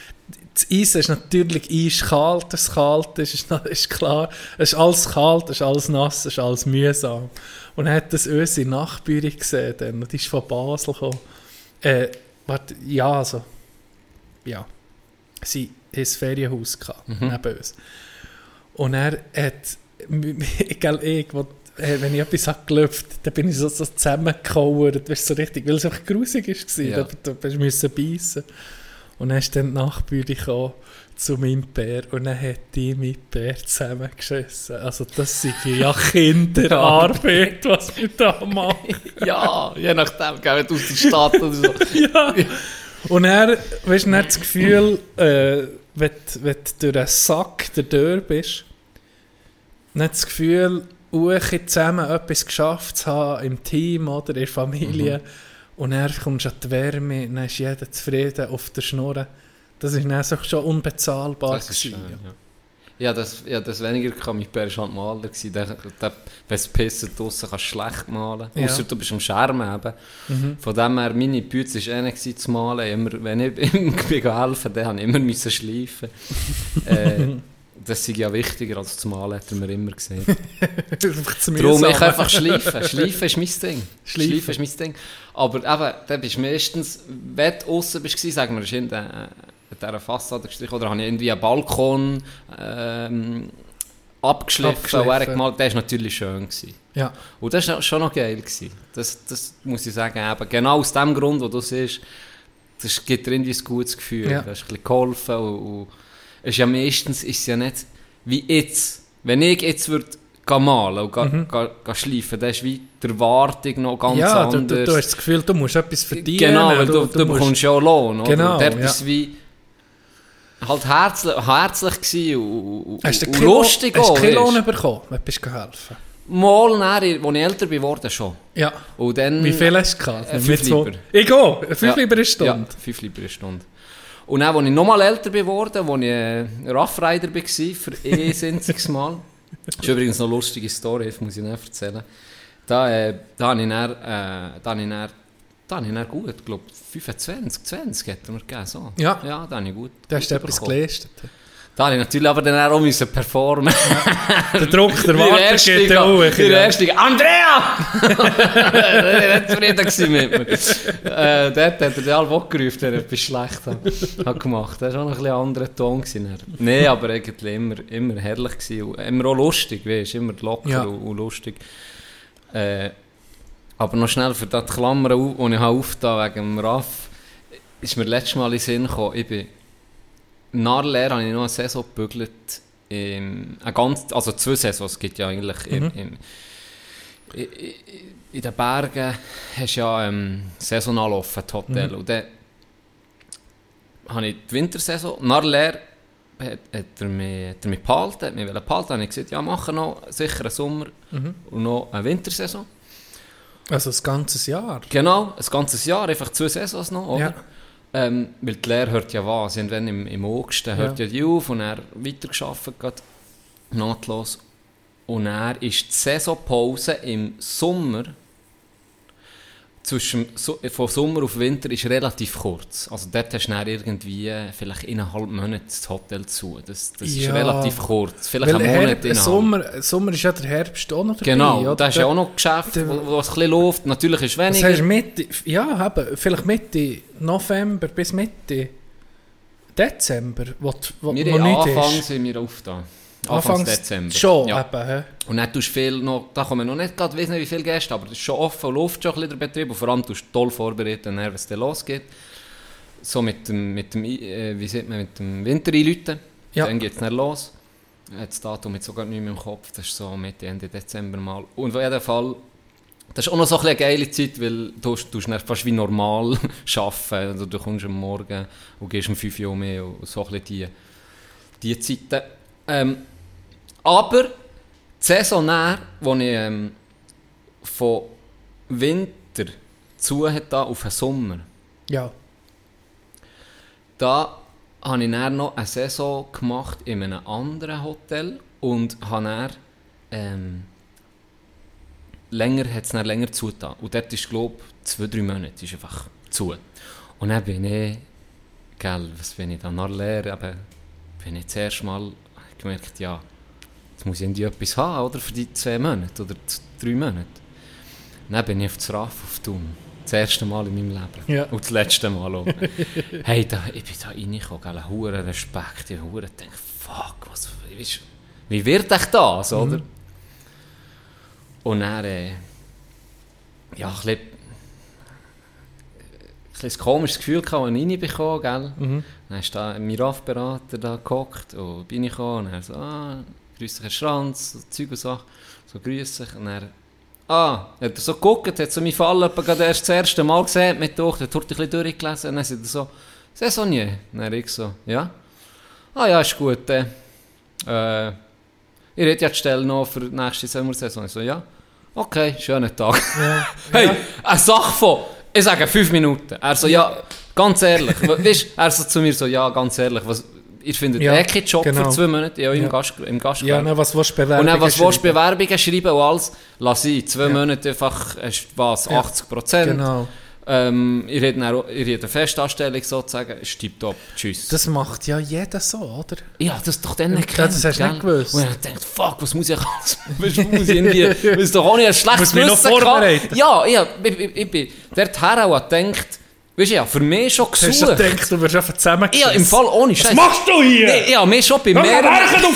Das Eis ist natürlich eiskalt, es kalt ist, ist, ist klar. Es ist alles kalt, es ist alles nass, es ist alles mühsam. Und dann hat das unsere Nachbürin gesehen, dann, die ist von Basel gekommen. Äh, warte, ja, also, ja. Sie hat ein Ferienhaus gehabt, neben uns. Und er hat, egal ich, wo, äh, wenn ich etwas habe gelüpft, dann bin ich so, so zusammengekauert, weißt du, so richtig, weil es einfach grusig war. Ja. Da, da, da musst beißen. Und dann ist dann die gekommen zu meinem Bär und dann hat die mit Bär zusammengeschissen. Also das sind ja Kinderarbeit, was wir da machen. Ja, je nachdem, gell, wenn du aus der Stadt oder so. ja. Und er, weißt du, das Gefühl, äh, wenn, du- wenn du durch einen Sack der Tür bist, dann das Gefühl, Uche zusammen etwas geschafft zu haben im Team oder in der Familie. Und dann kommst du an die Wärme, dann ist jeder zufrieden auf der Schnur. Das ist dann so schon unbezahlbar. Das ist schön, ja. Ja, das, ja, das weniger kann war halt Maler. gewesen. Der, der, wenn es pissen draussen kannst du schlecht malen. Ja. Ausser du bist am Schermen eben. Mhm. Von dem her, meine Bütze war eh nicht zu malen. Immer, wenn ich ihm helfen dann musste ich immer schleifen. äh, das ist ja wichtiger als zu malen, hat er mir immer zu Darum, ich einfach schleifen. Schleifen ist mein Ding. Schleifen. Schleifen ist mein Ding. Aber eben, dann bist du meistens, wenn du aussen bist, sagen wir, ist in der, in dieser Fassade gestrichen, oder habe ich irgendwie einen Balkon ähm, abgeschliffen, er hat gemalt, der war natürlich schön. Gewesen. Ja. Und das war schon noch geil. Gewesen. Das, das muss ich sagen, eben, genau aus dem Grund, wo du siehst, das gibt dir irgendwie ein gutes Gefühl. Ja. Du hast ein bisschen geholfen und, und ist ja meistens ist ja nicht wie jetzt. Wenn ich jetzt würde malen und gehen, gehen, gehen schleifen, dann ist wie die Erwartung noch ganz Mhm. ja, du, anders. du, du hast das Gefühl, du musst etwas verdienen. Genau, weil du, du, musst- bekommst ja auch Lohn. Oder? Genau, Und dort ja. ist wie halt herzlich, herzlich gewesen und, und, Hast du und Lohn- lustig hast du keinen Lohn bekommen, wenn du geholfen Mal nachher, als ich älter geworden schon. Ja. Und dann, Wie viel hast du gehabt? Äh, fünf Lieber. Ich gehe, fünf Ja. Lieber eine Stunde. Ja, 5 Lieber eine Stunde. Und dann, als ich nochmal älter geworden als ich äh, Rough Rider war, für eh ein einziges Mal. Das ist übrigens eine lustige Story, das muss ich nicht erzählen. Da, äh, da habe ich dann, äh, da habe ich dann, da habe ich dann gut, ich glaube 25, 20 hat er mir gegeben. So. Ja. ja, da habe ich gut. Du hast gut etwas geleistet. Da habe ich natürlich aber dann auch müssen performen. Der Druck, der Warte geht wie der erste, Andrea! er war zufrieden mit mir. Äh, dort hat er den alle gerufen, der etwas schlecht hat, hat gemacht. Das war auch noch ein bisschen anderer Ton. Nein, aber eigentlich immer, immer herrlich gewesen. Immer auch lustig, weißt, immer locker Ja. und, und lustig. Äh, aber noch schnell für die Klammer, die ich aufgetan habe wegen dem Raff, ist mir letztes Mal in den Sinn gekommen, ich bin nach der Lehre habe ich noch eine Saison gebügelt. In, eine ganz, also zwei Saisons, es gibt ja eigentlich in, in, in, in den Bergen hast du ja ähm, saisonal offen, die Hotel. Und dann habe ich die Wintersaison, nach der Lehre hat, hat er mich, hat er mich behalten, hat mich behalten, habe ich gesagt, ja, machen noch sicher einen Sommer und noch eine Wintersaison. Also das ganze Jahr. Genau, ein ganzes Jahr, einfach zwei Saisons noch, oder? Ja. Ähm, weil die Lehre hört ja was. Irgendwann im, im August hört ja. die auf und er weitergearbeitet, gerade nahtlos. Und er ist die Saisonpause im Sommer, zwischen von Sommer auf Winter, ist relativ kurz. Also dort hast du dann irgendwie vielleicht innerhalb Monate das Hotel zu. Das, das ist Ja. relativ kurz. Vielleicht Weil einen Monat Herb. Sommer, Sommer ist ja der Herbst auch noch dabei. Genau, oder? da ist ja auch noch Geschäft, der- wo, wo es ein bisschen läuft. Natürlich ist Das weniger. heißt Mitte, ja, eben, vielleicht Mitte November bis Mitte Dezember, wo, wo, wir wo nichts Anfang ist. sind wir auf da. Anfangs Dezember. Schon, Ja. eben, hä? Und dann tust du viel noch, da kommen noch nicht gerade, nicht wie viele Gäste, aber es ist schon offen, läuft schon ein bisschen der Betrieb und vor allem tust du toll vorbereiten, wenn es dann losgeht. So mit dem, mit dem, äh, wie sieht man, mit dem Winter einläuten. Ja. Dann geht es dann los. Das Datum jetzt sogar nicht mehr im Kopf, das ist so Mitte, Ende Dezember mal. Und auf jeden Fall, das ist auch noch so eine geile Zeit, weil du dann fast wie normal arbeiten. Also du kommst am Morgen und gehst um 5 Uhr mehr und so ein bisschen die, die Zeiten. Ähm, aber die Saison näher, wo ich ähm, von Winter zu hat da auf den Sommer, Ja. da habe ich dann noch eine Saison gemacht in einem anderen Hotel und habe dann, ähm, länger, hat es länger zugetan. Und dort ist, glaube ich, zwei, drei Monate ist einfach zu. Und dann bin ich, gell, was bin ich dann nach Lehre, eben, bin ich zuerst mal gemerkt, ja, jetzt muss ich etwas haben, oder, für die zwei Monate oder drei Monate. Dann bin ich auf das RAF auf Thun. Das erste Mal in meinem Leben. Ja. Und das letzte Mal auch. hey, da, ich bin da reingekommen, gell, ein hoher Respekt. Ich habe gedacht, fuck, was, wie, wie wird echt das, oder? Und dann, äh, ja, ein bisschen, ein bisschen ein komisches Gefühl gehabt, als ich reinbekommen, gell. Mhm. Dann ist da ein Miraf-Berater da gehockt und bin ich gekommen und er so, ah, grüß dich Herr Schranz, so Zeug und Sachen, so grüß dich. Und er, ah, hat er so geguckt, hat so meinen Fall etwa gerade erst das erste Mal gesehen, mit durch, hat er ein bisschen durchgelesen und dann sagt er so, Saisonier. Und dann ich so, ja. Ah ja, ist gut, äh, äh, ich rede ja die Stelle noch für die nächste Sommersaison. Ich so, ja. Okay, schönen Tag. hey, eine Sache von, ich sage fünf Minuten. Er so, ja, ganz ehrlich. weißt, er so zu mir so, ja, ganz ehrlich, was, ihr findet Ja, eh keinen Job genau. für zwei Monate, ja, im, Ja. Gast, im Ja, Gastgewerbe. ne, was willst du und bewerben? dann, was willst du Bewerbungen schreiben und alles, lass ich, zwei Ja. Monate einfach, was, Ja. 80 Prozent. Genau. Ähm, ihr habt dann eine Festanstellung sozusagen, ist tipptopp, tschüss. Das macht ja jeder so, oder? Ja, das doch dann nicht Ja, das hast du nicht gewusst. Und ich dachte, fuck, was muss ich alles, was muss ich irgendwie, ist doch auch nicht ein schlechtes noch gehabt. vorbereiten. Ja, ich, ich, ich, ich bin dorthin auch gedacht, weißt du, ja, für mich schon Hast du gesucht. gedacht, du wirst einfach zusammengeschissen? Ja, im Fall ohne Scheiß. machst du hier? Nee, ja, mir schon bei mal, mehreren, werken, du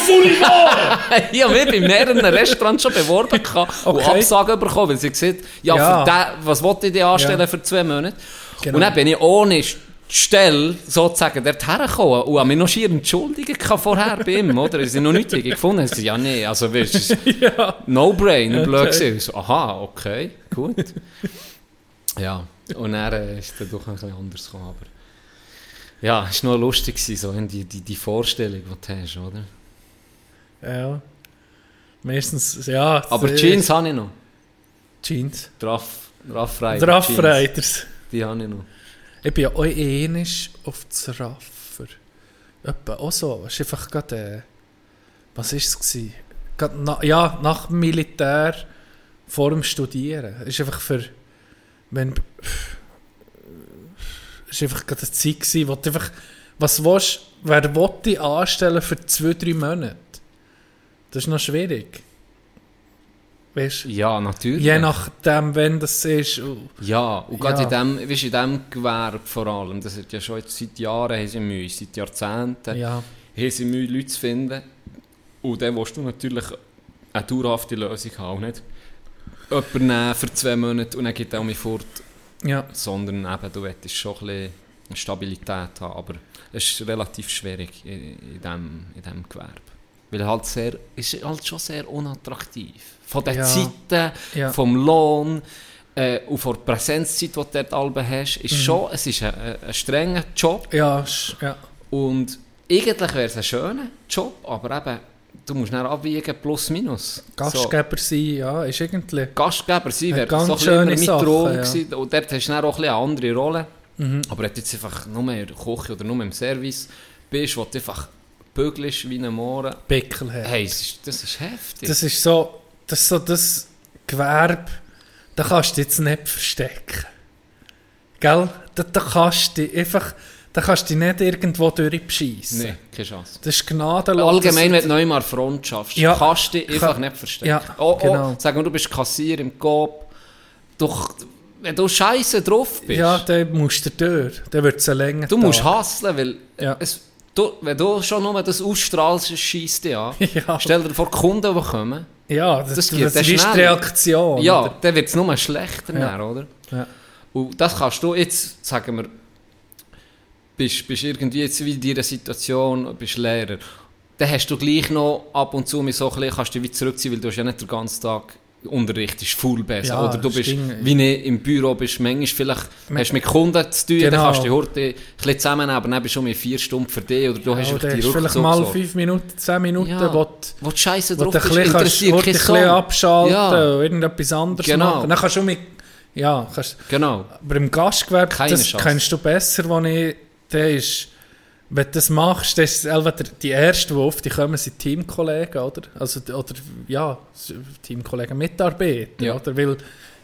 ich habe mich bei mehreren Restaurants schon beworben gehabt und Okay. Absagen bekommen, weil sie gesagt ja, Ja. den, was wollte ich dir anstellen Ja. für zwei Monate? Genau. Und dann bin ich ohne St- Stelle sozusagen dort hergekommen und habe mich noch schier entschuldigen vorher bei ihm, oder? Ich habe noch nichts gefunden. Ich ja, nee, also weißt du, es ist No-Brainer, blöd Okay. gewesen. So, aha, okay, gut. ja, und dann äh, ist es doch ein bisschen anders gekommen, aber ja, es war noch lustig, so die, die, die Vorstellung, die du hast, oder? Ja. Meistens, ja. Aber sehr- Jeans habe ich noch. Jeans. Raff, Raff Rider. Raff Jeans. Riders. Die habe ich noch. Ich bin ja auch ähnlich auf das Raffer. Etwa auch so. Es ist einfach gerade, äh, was war es? Gerade na, ja, nach dem Militär, vor dem Studieren. Es ist einfach für, wenn, es ist einfach gerade eine Zeit gewesen, wo du einfach, was willst, wer will dich anstellen für zwei, drei Monate? Das ist noch schwierig. Weißt du? Ja, natürlich. Je nachdem, wenn das ist. und- Ja, und gerade Ja. in dem, weißt, in dem Gewerbe vor allem, das hat ja schon jetzt seit Jahren haben sie Mühe, seit Jahrzehnten Ja. haben sie Mühe, Leute zu finden. Und dann willst du natürlich eine dauerhafte Lösung haben, und nicht jemanden nehmen für zwei Monate und dann geht er mich fort, Ja. sondern eben, du willst schon ein bisschen Stabilität haben, aber es ist relativ schwierig in, in, dem, in dem Gewerbe. Weil halt sehr, es ist halt schon sehr unattraktiv. Von den Ja. Zeiten, Ja. vom Lohn äh, und von der Präsenzzeit, die du dort alle hast, ist schon, es ist ein, ein, strenger Job Ja, ja. und eigentlich wäre es ein schöner Job, aber eben, du musst dann abwiegen plus minus. So. Gastgeber sein, ja, ist irgendwie. Gastgeber sein wäre so ein bisschen Sache, Traum ja. Und dort hast du dann auch ein bisschen eine andere Rolle. Aber wenn du jetzt einfach nur in der Küche oder nur im Service bist, wo du einfach bügelst wie ein Mohren, Pickel her. hey, das ist, das ist heftig. Das ist so das, ist so das Gewerbe, da kannst du jetzt nicht verstecken. Gell? Da, da kannst du einfach, da kannst du dich nicht irgendwo durchbeschissen. Nein, keine Chance. Das ist gnadenlos. Allgemein, wenn du neu mal Front schaffst, Ja. kannst du dich einfach Kann- nicht verstecken. Ja, oh, oh, genau. Sag mal, du bist Kassier im Coop, doch, wenn du scheiße drauf bist, Ja, dann musst du durch. Dann wird es eine Länge. du musst hustlen, weil Ja. es, du, wenn du schon nur das ausstrahlst, schießt dich an. Ja. Stell dir vor, die Kunden, die kommen, Ja, das, Das das, das ist die. Reaktion. ja, oder? dann wird es nur schlechter, Ja. dann, oder? Ja. Und das kannst du jetzt, sagen wir, bist, bist irgendwie jetzt wie in dieser Situation, bist Lehrer, dann hast du gleich noch ab und zu mit so ein bisschen, kannst du wie zurückziehen, weil du hast ja nicht den ganzen Tag unterrichtest, full besser. Ja, Oder du bist, stimmt. wie ich im Büro bist, manchmal vielleicht hast du mit Kunden zu tun, Genau. dann kannst du die heute ein bisschen zusammennehmen, aber dann bist du schon mit vier Stunden für dich, oder du hast Ja, dann die hast du vielleicht mal fünf Minuten, zehn Minuten, Ja. wo Wo du scheiße drauf bist, kannst, interessiert du kein ein bisschen Song. abschalten Ja. und irgendetwas anderes Genau. machen. Dann kannst du mit, ja, kannst, Genau. aber im Gastgewerbe, Keine das Chance. kennst du besser, wo ich, der ist, wenn du das machst, das ist die Ersten, die oft die kommen, sind Teamkollegen, oder? Also, oder, ja, Teamkollegen, Mitarbeiter, Ja. oder? Weil,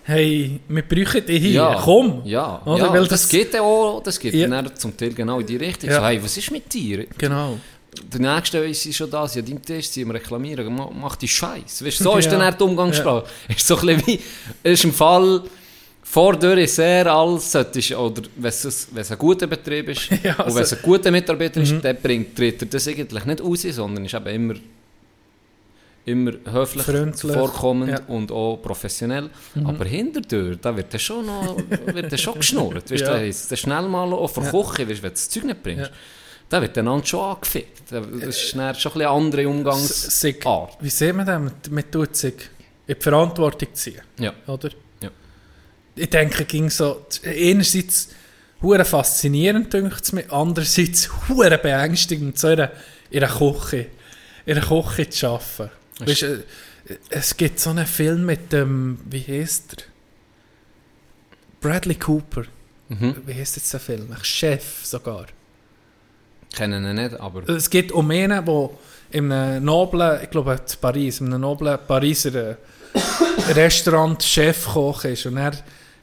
hey, wir brauchen dich hier, Ja, komm! Ja, Oder? ja Weil das, das- geht ja auch, das geht Ja. dann zum Teil genau in die Richtung. Ja. Hey, was ist mit dir? Genau. Der Nächste ist schon da, sie hat deinen Tisch, sie am reklamieren, mach, die Scheiß. Weißt, so ist Ja. dann die Umgangssprache. Ist so ein bisschen wie, ist im Fall, vor der ist sehr alles, solltest, oder wenn es, wenn es ein guter Betrieb ist, Ja, und wenn es also- ein guter Mitarbeiter ist, dann bringt, tritt er das eigentlich nicht raus, sondern ist eben immer, immer höflich, Freundlich, zuvorkommend ja. Mhm. und auch professionell. Aber hinterher, da wird dann schon noch, wird dann schon geschnurrt. Weißt, Ja. da schnell mal vor der Küche, weißt, wenn du das Zeug nicht bringst. Ja. Da wird dann schon angefickt. Das ist schon ein bisschen andere Umgangsart. Wie sieht man das? Man- Man tut sich in die Verantwortung ziehen, Ja. oder? Ich denke, ging so, einerseits hure faszinierend, dünkt es mir, andererseits hure beängstigend, so in einer, in einer Küche, in einer Küche zu arbeiten. Weißt, äh, es gibt so einen Film mit dem, wie heißt er? Bradley Cooper. Mhm. Wie heißt jetzt der Film? Ein Chef sogar. Kennen ihn nicht, aber Es geht um einen, der in einem noblen, ich glaube in Paris, in einem noblen Pariser äh, Restaurant Chefkoch ist. Und er,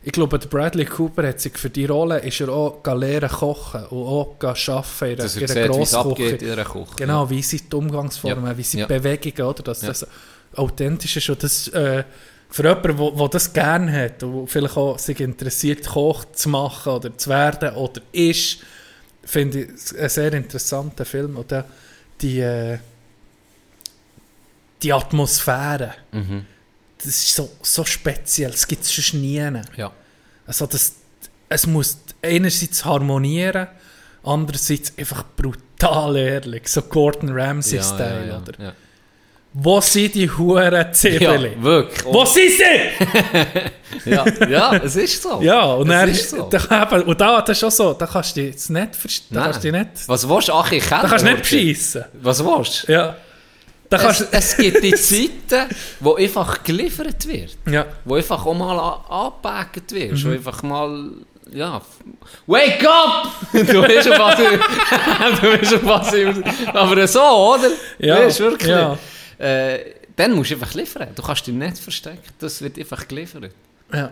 ich glaube, der Bradley Cooper hat sich für die Rolle ist er auch lernen kochen und auch arbeiten in er einer, in einer Grossküche. einer Küche. Genau, wie sind die Umgangsformen, Ja. wie sind Ja. Bewegungen, oder? Dass Ja. das authentisch ist und das äh, für jemanden, der das gerne hat und vielleicht auch sich interessiert, Koch zu machen oder zu werden oder ist, finde ich einen sehr interessanten Film. Und der, die, äh, die Atmosphäre, Mhm. Das ist so, so speziell, das gibt es schon nie. Ja. Also das, es muss einerseits harmonieren, andererseits einfach brutal ehrlich, so Gordon Ramsay-Style, ja, oder? ja. Wo sind die Huren Zibbeli? Ja, wirklich. Wo sind sie? ja, ja, es ist so. Ja, und, dann, ist so. da, und da das ist schon so, da kannst du dich jetzt nicht verstehen, Was willst du? Ach, ich kenne da kannst du nicht beschissen. Was willst du? Ja. Da Es, es gibt die Zeiten, wo einfach geliefert wird. ja. Wo einfach auch mal angepackt wird. Mhm. Wo einfach mal... Ja... Wake up! du weißt schon, was ich... du weißt schon, was ich... Aber so, oder? Ja, Weißt wirklich? ja. Äh, dann musst du einfach liefern. Du kannst dich nicht verstecken. Das wird einfach geliefert. ja.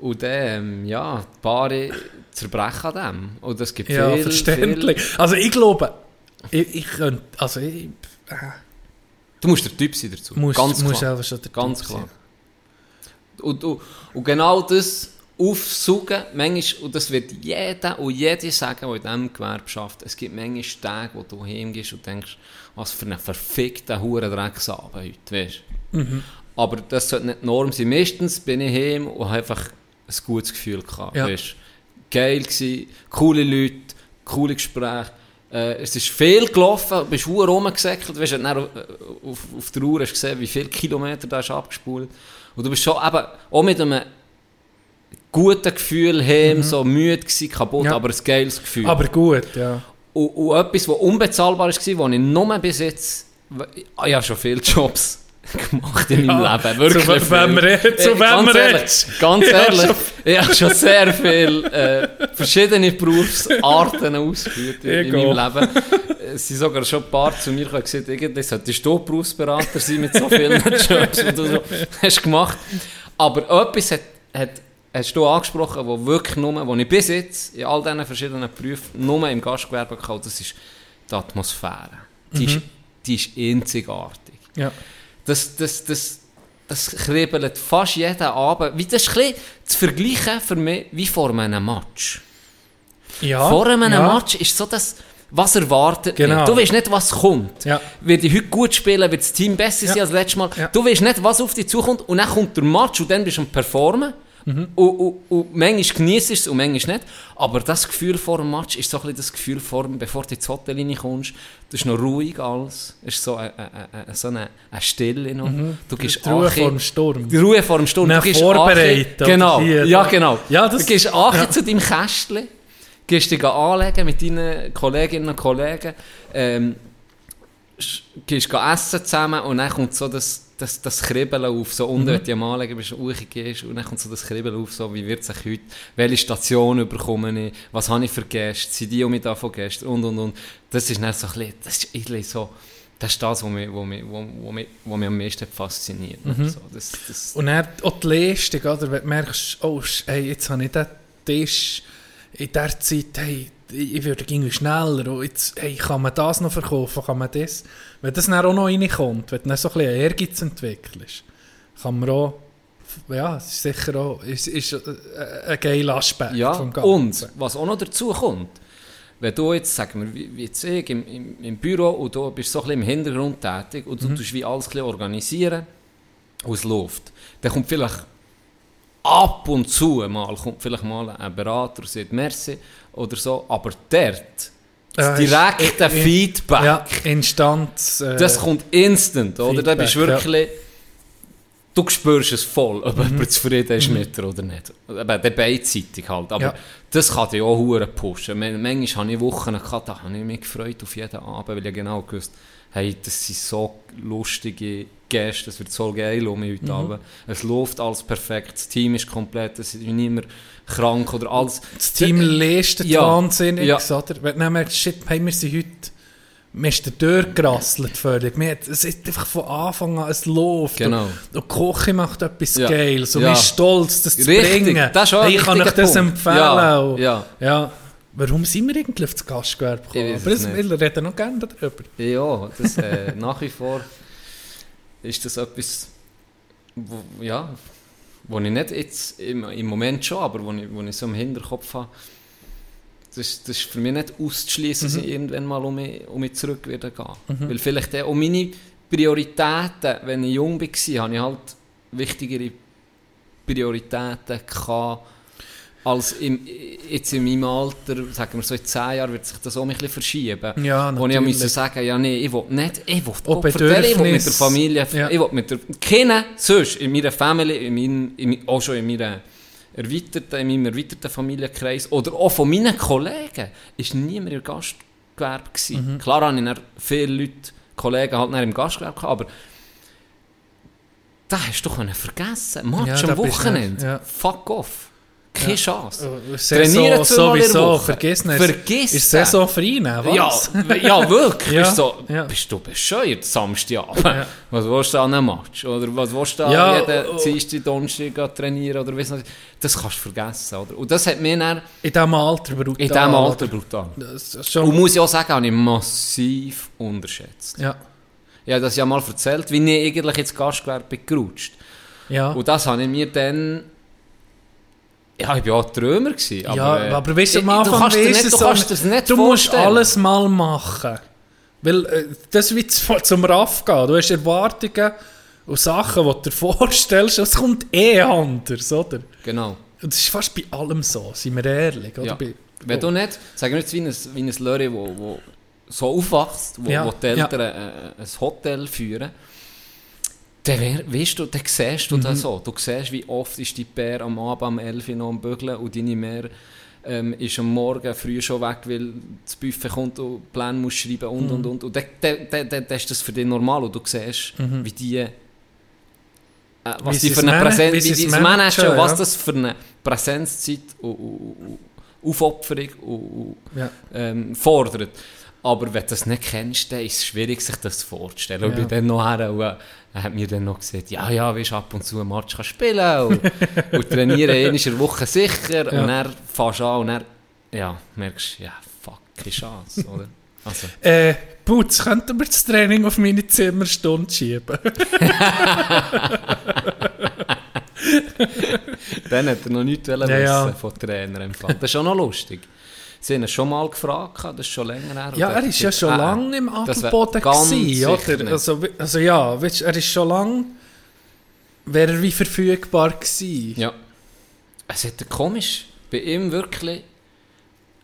Und dann, ähm, ja, die Paare zerbrechen an dem. Und es gibt Ja, viel, verständlich. Also ich glaube, ich, ich könnte, also ich Du musst der Typ sein dazu. muss, Ganz muss klar. selber schon der Ganz Typ klar. sein. Und, und, und genau das aufsuchen, manchmal, und das wird jeder und jede sagen, der in diesem Gewerbe schafft, es gibt manchmal Tage, wo du heimgehst und denkst, was für ein verfickter Hurendrecksabend heute, weißt Mhm. Aber das sollte nicht die Norm sein. Meistens bin ich heim und habe einfach ein gutes Gefühl gehabt, Ja. weißt Geil gewesen, coole Leute, coole Gespräche. Äh, es ist viel gelaufen, du bist verdammt rumgesäckelt, weißt dann auf, auf, auf der Uhr hast du gesehen, wie viele Kilometer da ist abgespult. Und du bist schon eben auch mit einem guten Gefühl heim, so müde gewesen, kaputt, Mhm. Ja. aber ein geiles Gefühl. Aber gut, ja. und, und etwas, was unbezahlbar war, wo ich nur bis jetzt, ich habe schon viele Jobs gemacht in meinem Ja, Leben, wirklich zu wem zu Äh, wem ganz wir ehrlich, redest. ganz Ja, ehrlich, schon. Ich habe schon sehr viele äh, verschiedene Berufsarten ausgeführt in, in meinem Leben. Es sind sogar schon ein paar zu mir gesagt, irgendwie solltest du Berufsberater sein mit so vielen Jobs, die du so hast gemacht. Aber etwas hat, hat, hast du angesprochen, wo wirklich nur, wo ich bis jetzt in all diesen verschiedenen Berufen nur im Gastgewerbe hatte, das ist die Atmosphäre. Die, ist, die ist einzigartig. Ja. Das, das, das, das kribbelt fast jeden Abend. Wie- Das ist ein zu vergleichen für mich wie vor einem Match. Ja. vor einem ja. Match ist so das, was erwartet Genau. wird. Du weißt nicht, was kommt. Ja. Wird ich heute gut spielen, wird das Team besser sein Ja. als letztes Mal. Ja. Du weißt nicht, was auf dich zukommt und dann kommt der Match und dann bist du am Performen. Mhm. Und, und, und manchmal genießt es und manchmal nicht. Aber das Gefühl vor dem Match ist so ein bisschen das Gefühl, vor, bevor du ins Hotel reinkommst. Das ist noch ruhig alles. Es ist so eine, eine, so eine, eine Stille noch. Du gehst Mhm. Die Ruhe Achi- vor dem Sturm. die Ruhe vor dem Sturm. Mehr Du vorbereitet, Genau, hier, ja genau. Ja, das- du gehst Achi ja. zu deinem Kästchen, gehst dich anlegen mit deinen Kolleginnen und Kollegen, ähm, gehst geh essen zusammen und dann kommt so das, das, das Kribbeln auf, so Mhm. unten, wenn du am Anlegen bist, hochgehst und dann kommt so das Kribbeln auf, so wie wird sich heute, welche Station bekomme ich, was habe ich für Gäste, sind die um mich davon Gäste und und und. Das ist dann so ein bisschen, das ist so, das ist das, was mich, was mich, was mich, was mich am meisten fasziniert. So, das, das, Und dann auch die Leistung, oder? Wenn du merkst, oh, hey, jetzt habe ich den Tisch in dieser Zeit, hey, ich würde irgendwie schneller, und jetzt, hey, kann man das noch verkaufen, kann man das? Wenn das dann auch noch reinkommt, wenn du dann so ein bisschen Ehrgeiz entwickelst, kann man auch, ja, es ist sicher auch, es ist äh, ein geiler Aspekt Ja, vom Ganzen. und was auch noch dazu kommt, wenn du jetzt, sagen wir, wie, wie jetzt ich im, im, im Büro und du bist so ein bisschen im Hintergrund tätig und du Mhm. tust wie alles ein bisschen organisieren und es läuft, dann kommt vielleicht ab und zu mal, kommt vielleicht mal ein Berater und sagt Merci oder so, aber dort, das Ja, direkte i- Feedback, Ja, Instanz. Äh, das kommt instant, oder? Da bist wirklich... Du spürst es voll, ob Mhm. jemand zufrieden ist mit dir oder nicht. Eben, der beidseitig halt. Aber Ja. das kann dich auch hure pushen. Man- Manchmal habe ich Wochen gehabt, da habe ich mich gefreut auf jeden Abend, weil ich genau gewusst hey, das sind so lustige Gäste, es wird so geil um heute Mhm. Abend. Es läuft alles perfekt, das Team ist komplett, es ist niemand krank oder alles. das Team leistet Ja, wahnsinnig, ja. oder? Wenn du merkst, shit, hey, wir sind heute, mir ist der durchgerasselt völlig. Mir hat, es ist einfach von Anfang an, es läuft. Genau. Und, und die Küche macht etwas Ja. Geiles. Und Ja. man ist stolz, das zu Richtig, bringen. das ist auch hey, ich kann euch das empfehlen. Ja, ja. ja. Warum sind wir eigentlich auf das Gastgewerbe gekommen? Aber das, wir reden noch gerne darüber. Ja, das, äh, nach wie vor ist das etwas, wo, ja, wo ich nicht jetzt im, im Moment schon, aber wo ich, wo ich so im Hinterkopf habe, das, das ist für mich nicht auszuschließen, dass ich irgendwann mal um mich, um mich zurück wieder gehen. Weil vielleicht auch meine Prioritäten, wenn ich jung war, habe ich halt wichtigere Prioritäten gehabt, als im, jetzt in meinem Alter, sagen wir so in 10 Jahren, wird sich das auch ein bisschen verschieben. Ja, Wo ich auch natürlich. müssen sagen, ja nee, ich will nicht, ich will, vertellen, ich will mit der. Familie, Ja. ich will mit der, kennen, sonst, in meiner Familie, in mein, in, auch schon in meiner erweiterten, in meinem erweiterten Familienkreis, oder auch von meinen Kollegen, ist niemand im Gastgewerbe gewesen. Mhm. Klar habe ich viele Leute, Kollegen halt im Gastgewerbe gehabt, aber da hast du vergessen. Match Ja, am Wochenende. ja. Fuck off. Keine Chance. Äh, Trainieren zweimal in der sowieso, vergiss nicht. Vergiss Ist das. Saison frei, was? Ja, ja, wirklich. Ja, Bist, so, ja. bist du bescheuert, Samstagabend? Ja. Was willst du an einem Match? Oder was willst du Ja, jeden oh. Dienstag, Donnerstag trainieren? Oder weiss nicht. Das kannst du vergessen. Oder? Und das hat mich dann In diesem Alter brutal. in diesem Alter brutal. Ist Und muss ich auch sagen, habe ich massiv unterschätzt. ja. Ich habe das ja mal erzählt, wie ich eigentlich ins Gastgewerbe gerutscht. Ja. Und das habe ich mir dann... Ja, ich war auch Träumer. Gewesen, aber, ja, äh, aber weißt du, am Anfang kannst weisst nicht, es du so kannst dir's nicht Du musst alles mal machen. Weil äh, das zu- zum RAF gehen. Du hast Erwartungen und Sachen, die du dir vorstellst. Es kommt eh anders, oder? Genau. Und das ist fast bei allem so, seien wir ehrlich. Oder? Ja. Bei, Wenn du nicht, sagen wir jetzt wie ein, wie ein Lörri, wo, wo so aufwachst, wo, Ja, wo die Eltern äh, ein Hotel führen, dann weißt du, dann siehst du Mhm. das so. Du siehst, wie oft ist die Bär am Abend um 11 Uhr noch am Bügeln und deine Mehr ähm, ist am Morgen früh schon weg, weil das Buffet kommt und Pläne muss schreiben und Mhm. und und. Und dann, dann, dann, dann, ist das für dich normal und du siehst, Mhm. wie die äh, was Wie die für eine Präsenz, wie wie sie es managen was ja. das für eine Präsenzzeit und, und, und Aufopferung und, Ja. ähm, fordert. Aber wenn du das nicht kennst, dann ist es schwierig, sich das vorzustellen. Und ich Ja. bin dann noch her er hat mir dann noch gesagt, ja, ja, weißt, ab und zu ein Match kann spielen und, und trainieren in der Woche sicher. Ja. Und dann fährst du an und dann, ja, merkst du, ja, fuck, keine Chance, oder? Also, Äh, Putz, könnten wir das Training auf meine Zimmerstunde schieben? dann hat er noch nichts Ja, ja. wissen von Trainer Fall. Das ist auch noch lustig. Sie haben ihn schon mal gefragt, das ist schon länger her. Ja, er ist ja schon äh, lange im Adelboden ganz gewesen, oder? Also, also ja, weißt, er ist schon lange, wäre er wie verfügbar gewesen. Ja. Es hat komisch, bei ihm wirklich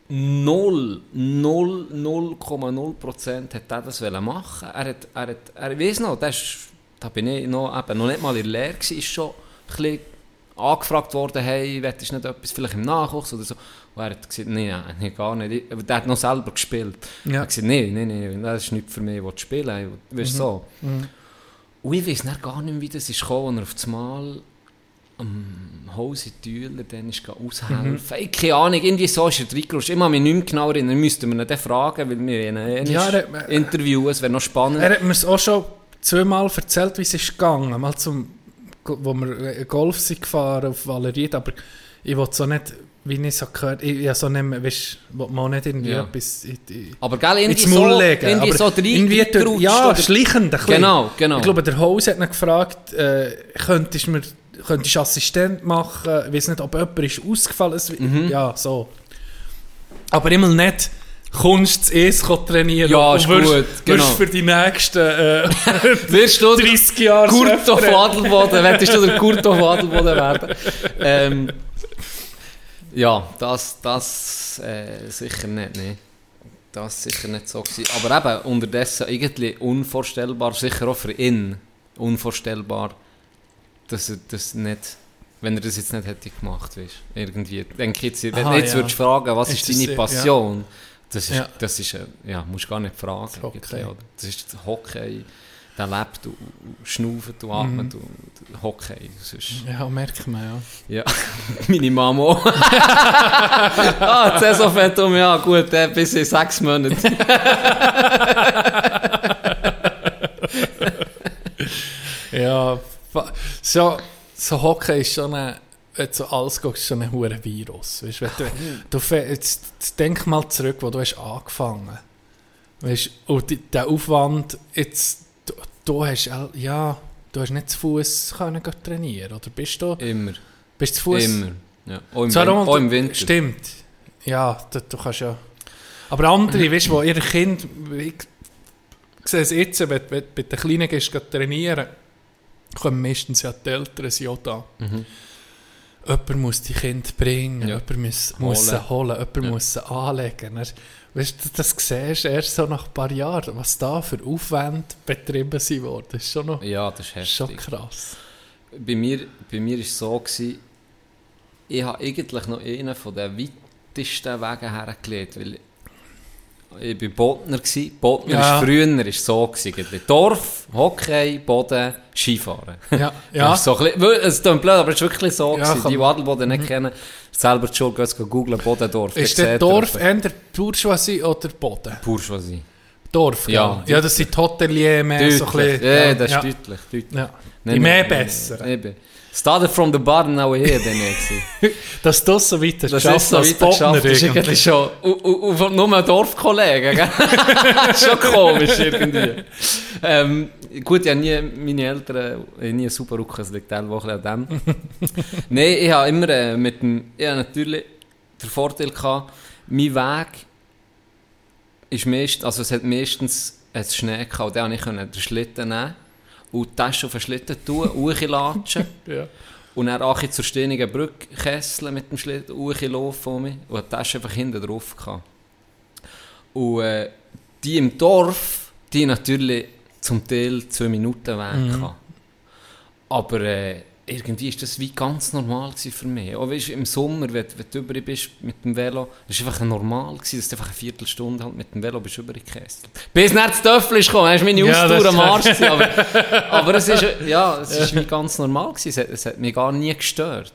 0, 0, 0,0 Prozent hat er das machen. Er hat, er hat, er weiß noch, das ist, da bin ich noch, eben, noch nicht mal in der Lehre gewesen, ist schon ein bisschen angefragt worden, hey, wettest du nicht etwas vielleicht im Nachwuchs oder so. Und er hat gesagt, nein, nein, gar nicht. Aber der hat noch selber gespielt. Ja. Er hat gesagt, nein, nein, nein, das ist nicht für mich, ich will spielen. Weißt du, so. Und ich weiß dann gar nicht wie das ist gekommen, als er auf das Mal am Haus in Thüler dann ist aushelfen. Ich keine Ahnung, irgendwie so ist er reingerutscht. Ich kann mich nicht mehr genau erinnern, müssten wir ihn dann fragen, weil wir ihn eh Ja, er interviewen, es wäre noch spannend. Er hat mir es auch schon zweimal erzählt, wie es ist gegangen. Mal zum, wo wir äh, Golf sind gefahren auf Valeried, aber ich wollte so nicht, wie ich so gehört, ich, ich so nicht mehr, weißt, wollte man nicht irgendwie Ja. etwas in, in, aber gell, irgendwie ins Maul so, legen. irgendwie aber so rein- irgendwie durch, ja, oder- schleichend ein. Genau, genau. Ich glaube, der Haus hat ihn gefragt, äh, könntest du mir könntest du Assistent machen, ich weiß nicht, ob jemand ist ausgefallen ist. Mhm. Ja, so. Aber immer nicht, kommst du es trainieren Ja, und ist wirst, gut, genau. wirst für die nächsten äh, Wirst du 30 Jahre Cheftrainer. von Adelboden, willst du der Kurto von Adelboden werden? Ähm, ja, das, das äh, sicher nicht, nee. Das sicher nicht so gewesen. Aber eben, unterdessen irgendwie unvorstellbar, sicher auch für ihn, unvorstellbar, dass er das nicht, wenn er das jetzt nicht hätte gemacht, weißt Irgendwie, denke jetzt, wenn Aha, du jetzt ja. würdest fragen, was Ist ist, deine Passion? Das ist, Ja. das ist, äh, ja, musst gar nicht fragen. Das Hockey. irgendwie? Das ist Hockey. Der lebt und, schnauft und atmet und und Hockey. Ist, Ja, merkt man, ja. ja, meine Mama auch. ah, die Saison fährt um, ja gut, äh, bis in sechs Monaten. Ja, so, so Hockey ist schon ein, wenn du so alles guckst, schon ein hoher Virus. Weißt, du, du, fä- jetzt, jetzt denk mal zurück, wo du hast angefangen weißt, und die, der Aufwand, jetzt, du, hast, ja, du hast nicht zu Fuß können trainieren, oder bist du, Immer, bist du zu Fuß? immer. Ja. Auch, im Zwar Win- auch, im Winter. Stimmt. Ja, du, du kannst ja. Aber andere, weißt du, die ihre Kind, ich sehe es jetzt, wenn, wenn du bei den Kleinen gehst, trainieren, kommen meistens ja die Eltern sind auch da. Mhm. Jemand muss die Kinder bringen, Ja. jemand muss, muss sie Holen. holen, jemand Ja. muss sie anlegen. Weißt du, das siehst du erst so nach ein paar Jahren, was da für Aufwände betrieben sind worden. Das ist schon, noch, Ja, das ist schon krass. Bei mir, bei mir war es so, gewesen, ich habe eigentlich noch einen von den weitesten Wegen hergelegt, weil ich war Botner. Gewesen. Botner Ja. ist früher ist so gewesen. Dorf, Hockey, Boden, Skifahren. Ja, Das ja. ist so ein bisschen, es blöd, aber es ist wirklich so. Ja, gewesen. die, die man- Adelboden nicht kennen, selber die Schule, gehen googeln, Bodendorf. Ist der Dorf eher Bourgeoisie oder Boden? Bourgeoisie. Dorf? Ja, ja. das sind Hotelier mehr so ein Deutlich. bisschen. Ja, das ist ja. deutlich. deutlich. Ja. Die mehr besser. Eben. Started from the bottom, now we're here, bin ich. Dass du das so weit hast Das geschafft ist so als weit geschafft, das ist irgendwie schon, und, und, und nur ein Dorfkollege, gell? Das schon komisch irgendwie. Ähm, gut, ich habe nie, meine Eltern haben nie einen super Rücken, es liegt auch an dem. Nein, ich habe immer äh, mit dem, ich habe natürlich den Vorteil gehabt, mein Weg ist meist, also es hat meistens es Schnee gehabt, dann konnte ich den Schlitten nehmen und die Tasche auf den Schlitten tun, hochlatschen. Ja. Und dann auch zur stehenden Brücke kesseln mit dem Schlitten, hochlaufen von mir und die Tasche einfach hinten drauf gehabt. Und äh, die im Dorf, die natürlich zum Teil zwei Minuten weg Mhm. Aber äh, irgendwie ist das wie ganz normal für mich. Auch weißt, im Sommer, wenn, wenn du über bist mit dem Velo, das war einfach normal, gewesen, dass du einfach eine Viertelstunde halt mit dem Velo bist übergekesselt. Bis nach das Töffel ist gekommen, hast du meine Ja, Ausdauer am Arsch gewesen, aber, aber es ist, ja, es ist wie ganz normal gewesen, es hat, es hat mich gar nie gestört.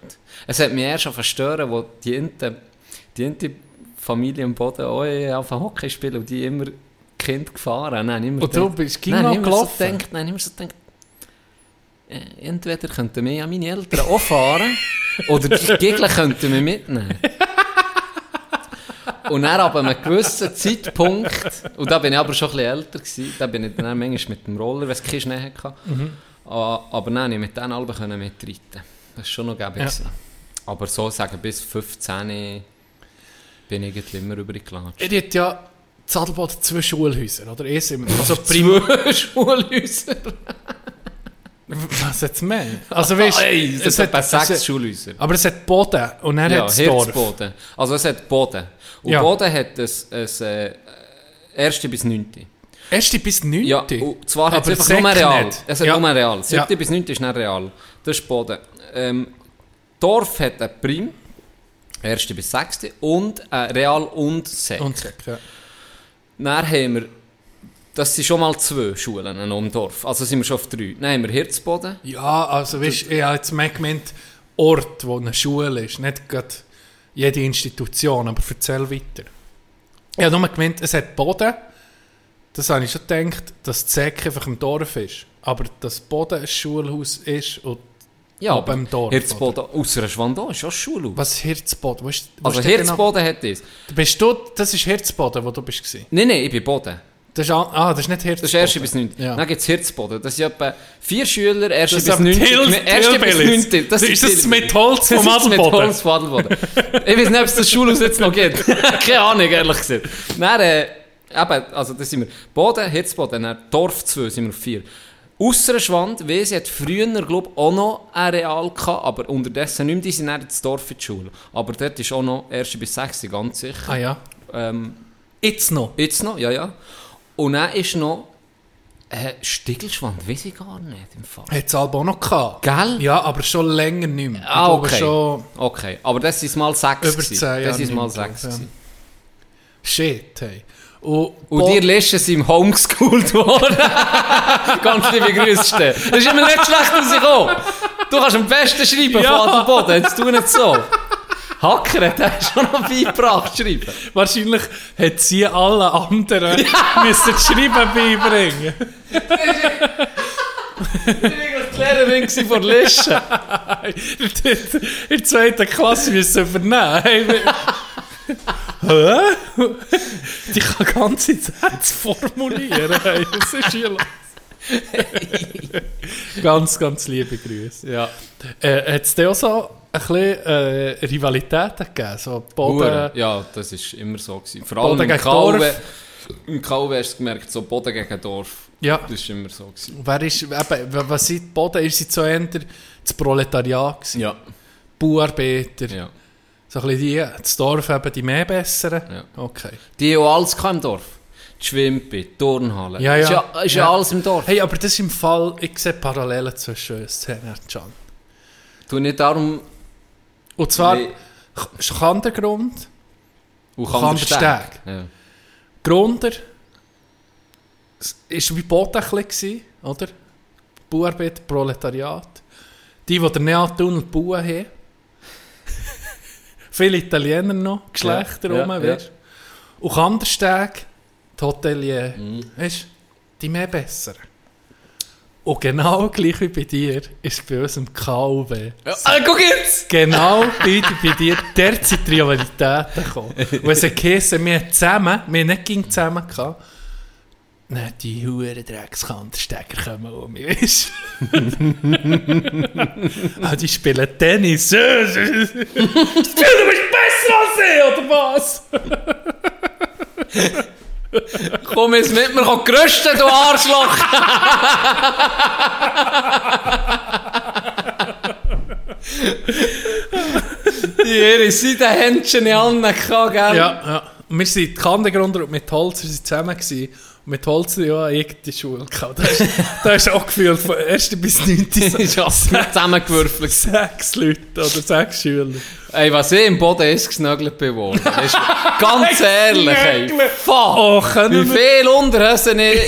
Es hat mich erst auf stören, wo die Ente, die Ente Familie am Boden auch auf Hockey spielen und die immer Kind gefahren. Nein, immer Und du gedacht- bist immer so gelaufen. gedacht, nein, immer so gedacht, äh, entweder könnten wir ja meine Eltern auch fahren oder die Gegner könnten wir mitnehmen. Und dann ab einem gewissen Zeitpunkt, und da bin ich aber schon ein bisschen älter gewesen, da bin ich dann manchmal mit dem Roller, wenn es keine Schnee hatte. Ah, Aber nein, ich mit denen alle können mitreiten. Das war schon noch gäbig. Ja. Aber so sagen, bis 15 bin ich irgendwie immer übergelatscht. Er hat ja in Adelboden zwei Schulhäuser, oder? Im, also Zwei Schulhäuser. Was jetzt mehr? Also weißt, Ey, es es hat etwa hat, sechs es hat, Schulhäuser. aber es hat Boden und dann Ja, hat es. Hirzboden. Also es hat Boden. Und Ja. Boden hat ein, ein, äh, erste bis neunte. Erste bis neunte? Ja, und zwar hat es einfach nur real. nicht. Es hat Ja. nur real. Siebte Ja. bis neunte ist nicht real. Das ist Boden. Ähm, Dorf hat ein Prim, erste bis sechste, und ein Real und Sek. Und Sek, ja. Dann haben wir, das sind schon mal zwei Schulen noch im Dorf. Also sind wir schon auf drei. Haben wir Hirzboden. Ja, also weißt, ich habe jetzt mehr gemeint, Ort, wo eine Schule ist, nicht gerade jede Institution, aber erzähl weiter. Ich habe nur gemeint, es hat Boden, das habe ich schon gedacht, dass die Säcke einfach im Dorf ist. Aber dass Boden ein Schulhaus ist und Ja, Aber im Dorf, Hirzboden, ausser Schwandau, ist schon Schulhaus. was ist Hirzboden? Wo ist, wo Also der Hirzboden hat das. Genau? Bist du, das ist Hirzboden, wo du bist. Nein, nein, ich bin Boden. Das ist, ah, das ist nicht Das Hirzboden. ist erste bis 9. Ja. Dann gibt es Hirzboden. Das sind etwa vier Schüler, erste Das bis aber 9. Till- Erste bis Tillbillies. 9. Das ist das mit Holz vom Das ist mit Adelboden. Holz vom Adelboden. ich weiß nicht, ob es das Schulhaus jetzt noch gibt. Keine Ahnung, ehrlich gesagt. Dann, äh, eben, also das sind wir Boden, Hirzboden, dann Dorf 2 sind wir auf 4. Ausserschwand, weil sie hat früher, glaube ich, auch noch ein Real gehabt, aber unterdessen nicht mehr, die sind dann ins Dorf in die Schule. Aber dort ist auch noch erste bis 6, ganz sicher. Ah ja. Ähm, Jetzt noch. Jetzt noch, ja, ja. Und dann ist noch äh, Stiegelschwand, weiß ich gar nicht im Fall. Hat es auch noch gehabt. Gell? Ja, aber schon länger nicht mehr. Ich Ah, okay. Schon Okay, aber das ist mal sechs. über gewesen. 10 Jahre. Das ist mal sechs. ich. Shit, hey. Und, Und Listen sind im Homeschooled worden. Ganz liebe Grüße. Das ist immer nicht schlecht rausgekommen. Du kannst am besten schreiben Ja. von Adelboden, jetzt tu nicht so. Hacker hat er schon noch beigebracht, schreiben. Wahrscheinlich hat sie alle anderen müssen das Schreiben beibringen. Ich war die Lehrerin von Listen. In der zweiten Klasse müssen übernehmen. Hä? Die kann ganze Sätze formulieren. Hey, was ist hier los? ganz, ganz liebe Grüße. Ja. Äh, hat es da auch so ein bisschen äh, Rivalitäten gegeben? So Boden, Hure. Ja, das war immer so. Gewesen. Vor allem Boden im gegen Kalwe. Im Kalwe hast du gemerkt, so Boden gegen Dorf. Ja. Das war immer so. Gewesen. Wer ist, eben, was sind die Boden? Ist sie zu Ende das Proletariat gewesen? Ja. Bauarbeiter? ja. So ein bisschen die, das Dorf eben die mehr besseren? Ja. Okay. Die auch alles gehabt im Dorf. Die Schwimpe, die Turnhalle. Ja, ja. Ist ja, ist ja. Alles im Dorf. Hey, aber das ist im Fall, ich sehe Parallelen zwischen uns, Szene, Can. Du nicht darum... Und zwar, Nee. Kandergrund, Und Kandersteg. Ja. Grunder, ist wie Boden oder? Bauarbeit, Proletariat. Die, die den Neatunnel bauen haben. Viele Italiener noch, Geschlechter Ja, rum, ja, weißt Und Kandersteg, die Hotelier, Mhm. weißt du, die mehr besser. Und genau gleich wie bei dir ist bei uns im KUB. Ah, guck jetzt! Genau bei, bei dir derzeit die Rivalitäten gekommen. Und es hat geheißen, wir haben zusammen, wir haben nicht ging zusammen gehabt, Nein, die huren Dreckskanterstecker kommen um mich, weißt ah, die spielen Tennis. du bist besser als ich, oder was? Komm jetzt mit mir, komm gerösten, du Arschloch! Die ihre Seitenhändchen in allen gehabt, gell? Ja, ja. Wir sind Kandegrund und mit Holzer sind zusammen gewesen. Und mit Holzer ja ich die Schule gehabt. Da da ist auch gefühlt von 1. bis 9. so ist alles zusammengewürfelt. sechs Leute oder sechs Schüler. Ey, was ich im Boden ist gesnögelt bin worden. ist ganz ehrlich, ey. Fuck! Oh, Wie viel Unterhosen ich...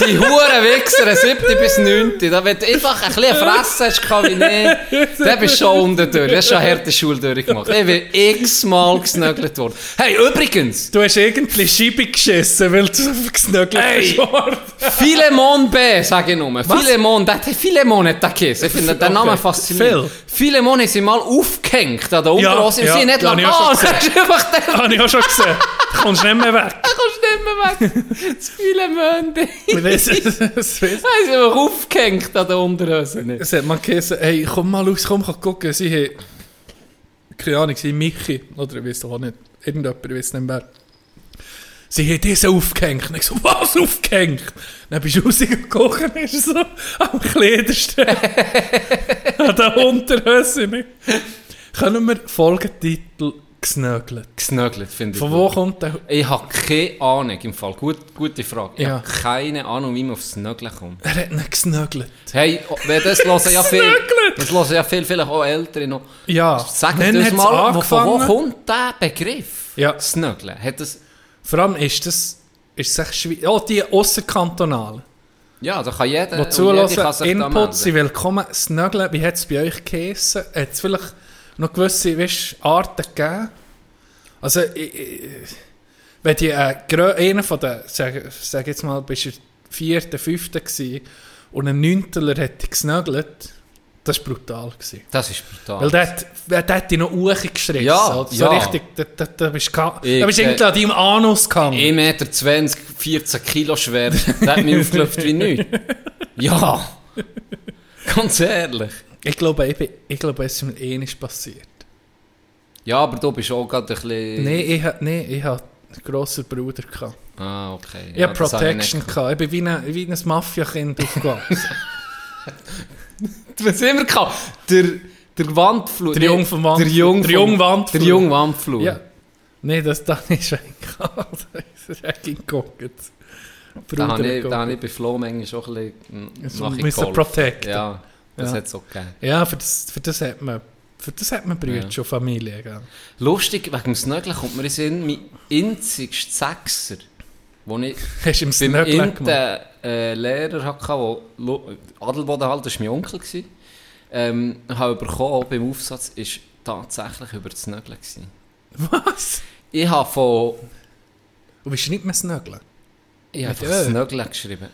Die Huren Wichser, 7. bis 9. Da wenn du einfach ein bisschen Fresse hast, kann wie ich, dann bist du schon unten durch. Du hast schon harte Schule durchgemacht. Ich bin x-mal gesnögelt worden. Hey, übrigens, Du hast irgendwie Scheibe geschissen, weil du gesnögelt Ey. bist worden. Philemon B, sage ich nur. Philemon, der Philemon hat den Kiss. Ich finde den Namen Okay. faszinierend. Philemon ist mal aufgehängt an der Unterhose und ja, sie nicht ja, lang. Ah, schon das ist einfach der... Habe ich auch schon gesehen. Du kommst nicht mehr weg. Du kommst nicht mehr weg. Das Philemon B. Weiss, es- es- Er ist aufgehängt an der Unterhose. Es hat man gesagt, hey, komm mal raus, komm, komm gucken. Sie haben, keine Ahnung, sie Michi, oder ich weiß auch nicht, irgendjemand, ich weiß nicht mehr. Sie haben diesen aufgehängt. Und ich so, was aufgehängt? Dann bist du rausgekommen und ist so am Kleiderstück. an der Unterhose. nicht. Können wir Folgetitel gesnögelt? Gesnögelt, finde ich. Von wo kommt der? Ich habe keine Ahnung im Fall. Gut, gute Frage. Ich Ja. habe keine Ahnung, wie man aufs Nögeln kommt. Er hat ihn gesnögelt. Hey, oh, wenn das hören ja viel, das hören ja viel, vielleicht auch Ältere noch. Ja, Sag hat's mal, wo, von wo angefangen. kommt der Begriff? Ja. Das Nögeln. Hat das, Vor allem ist das, ist echt schwierig. Oh, die ausserkantonalen. ja, da kann jeder, sich da Inputs sind willkommen. Das Nögeln, wie hat es bei euch geheissen? Hat es vielleicht noch gewisse weißt, Arten gegeben? Also, ich, ich, wenn die, äh, einer von den, sag, sag jetzt mal, bist du vierter, fünfter gewesen und ein Neunteler hat dich gesnögelt, das war brutal. Gewesen. Das ist brutal. Weil der, hat- der, hat dich noch hochgestrichen. Ja, oder? so ja. richtig, da, da, da bist du du äh, irgendwie an deinem Anus gehangen. 1,20 Meter, 14 Kilo schwer, der hat mich aufgelöpft wie nichts. Ja, ganz ehrlich. Ich glaube, ich, bin- ich glaube, es ist mir eh nicht passiert. Ja, aber du bist auch gerade ein bisschen... Nein, ich, ha- nee, ich hatte einen grossen Bruder. Gehabt. Ah, okay. Ich hatte das habe Protection. nicht gehabt. Ich bin wie ein, wie ein Mafia-Kind aufgewachsen. Was immer gehabt? Der, der Wandflur. Der Jung vom Der Jung der Jung Wandflur. Der Jung Wandflur. ja. Nein, das da nicht schon gehabt. Das ist echt geguckt. Da habe ich, da habe ich bei Flo manchmal schon ein bisschen So nachgeholfen. müssen protecten. Ja, das Ja. hat es auch gegeben. Ja, für das, für das hat man, für das hat man Brüder Ja. schon Familie. Gell? Lustig, wegen dem Snögeln kommt mir in Sinn, mein einzigster Sechser, den ich Hast du im beim Inten äh, Lehrer hatte, Lu- Adelboden halt, das war mein Onkel, gewesen, ähm, habe bekommen beim Aufsatz, ist tatsächlich über das Snögeln. Gewesen. Was? Ich habe von... Du bist nicht mehr Snögeln? Ich habe? Snögeln geschrieben.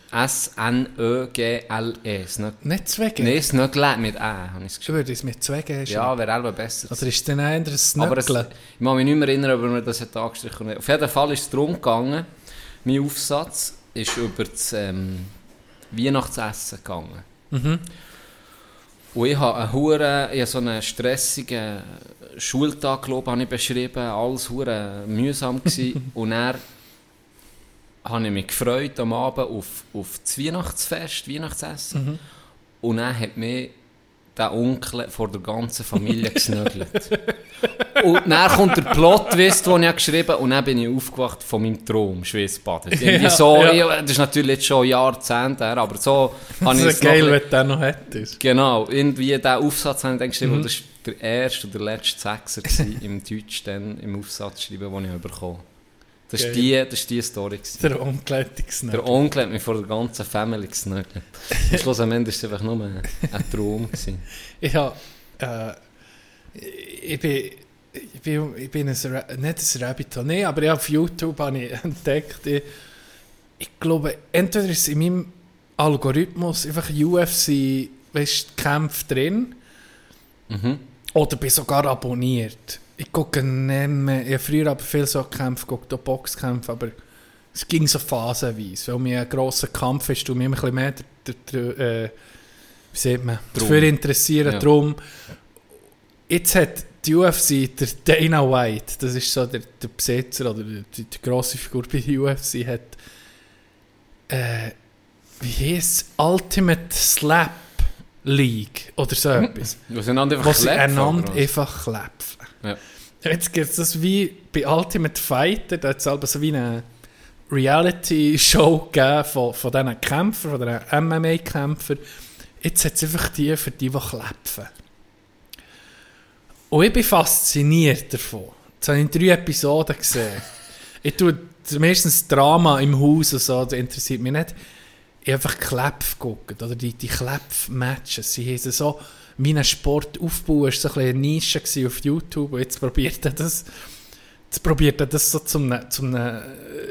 S-N-Ö-G-L-E. Snög- Nicht zwei G? Nein, Snögeln mit Ä habe ich es Ich geschrieben. würde es mit zwei G schreiben. Ja, wäre auch besser. Oder ist eher ein Snögeln? ich kann mich nicht mehr erinnern, ob er mir das hat angestrichen hat. Auf jeden Fall ist es darum gegangen, mein Aufsatz ist über das ähm, Weihnachtsessen gegangen. Mhm. Und ich habe einen hure, ich habe so einen stressigen Schultag, glaube ich, habe ich beschrieben, alles hure mühsam gewesen. Und dann habe ich mich gefreut am Abend auf, auf das Weihnachtsfest, Weihnachtsessen. Und dann hat mich der Onkel vor der ganzen Familie gesnögelt. und dann kommt der Plot-Twist, den ich geschrieben habe, und dann bin ich aufgewacht von meinem Traum, Schweissbaden. Irgendwie Ja, so, ja. das ist natürlich jetzt schon Jahrzehnte her, aber so habe ich Das es ist geil, noch- wenn du den noch hättest. Genau, irgendwie diesen Aufsatz habe ich dann geschrieben, Mhm. und das war der erste oder letzte Sechser im Deutsch dann im Aufsatz schreiben, den ich bekommen habe. Das war die, das ist die Story. Gewesen. Der Ungleitige Snögel. Der Onkel hat mich vor der ganzen Family gesnögelt. Am Schluss am Ende war es einfach nur ein, ein Traum. Gewesen. Ich habe, äh, ich bin, ich bin, ich bin ein, nicht ein Rabbit Hole, nee, aber ja, auf YouTube habe ich entdeckt, ich, ich glaube, entweder ist in meinem Algorithmus einfach UFC, weißt, Kämpfe drin, Mhm. oder bin sogar abonniert. Ich gucke nicht mehr, ich habe früher aber viel so Kämpfe geguckt, auch Boxkämpfe, aber es ging so phasenweise, weil mir ein grosser Kampf ist, du mich ein bisschen mehr der, der, der, äh, wie sieht man, Drum. dafür interessieren, Ja. drum. Jetzt hat die UFC, der Dana White, das ist so der, der Besitzer oder die, die grosse Figur bei der UFC, hat äh, wie heisst? Ultimate Slap League oder so etwas. Wir sind einfach wo sie Klepfer, einander was? einfach klepfen. Ja. Jetzt gibt es das wie bei Ultimate Fighter, da hat es also so wie eine Reality-Show gegeben von, von diesen Kämpfern, von diesen MMA-Kämpfern. Jetzt hat es einfach die für die, die klepfen. Und ich bin fasziniert davon. Jetzt habe ich in drei Episoden gesehen. ich tue meistens Drama im Haus und so, das interessiert mich nicht. Ich habe einfach Klepf geguckt, oder die, die Klepf-Matches. Sie haben so wie einen Sport aufbauen, es war so ein bisschen eine Nische auf YouTube und jetzt probiert er das, jetzt probiert er das so zum, zum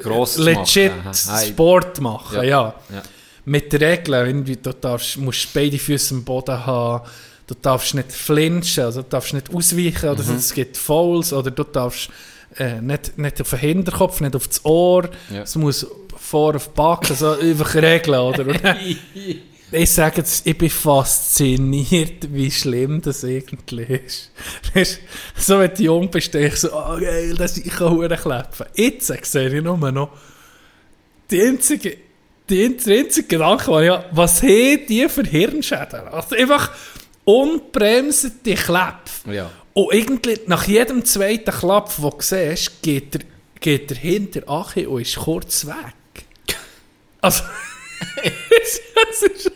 Gross zu legit machen. Sport machen, Ja. ja. Ja. Mit Regeln, irgendwie, du darfst, musst beide Füße am Boden haben, du darfst nicht flinchen, also du darfst nicht ausweichen, oder Mhm. es gibt Fouls, oder du darfst äh, nicht, nicht auf den Hinterkopf, nicht auf das Ohr, Ja. es muss vor auf die Backe, also einfach Regeln, oder? Ich sage jetzt, ich bin fasziniert, wie schlimm das eigentlich ist. So, wenn du jung bist, denke ich so, oh geil, das, ich kann Huren klepfen. Jetzt sehe ich nur noch die einzige, die einzige, der einzige Gedanke war ja, was haben die für Hirnschäden? Also einfach unbremsete Klepf. Ja. Und irgendwie nach jedem zweiten Klapp, den du siehst, geht der, geht der hinter Achi und ist kurz weg. Also, es ist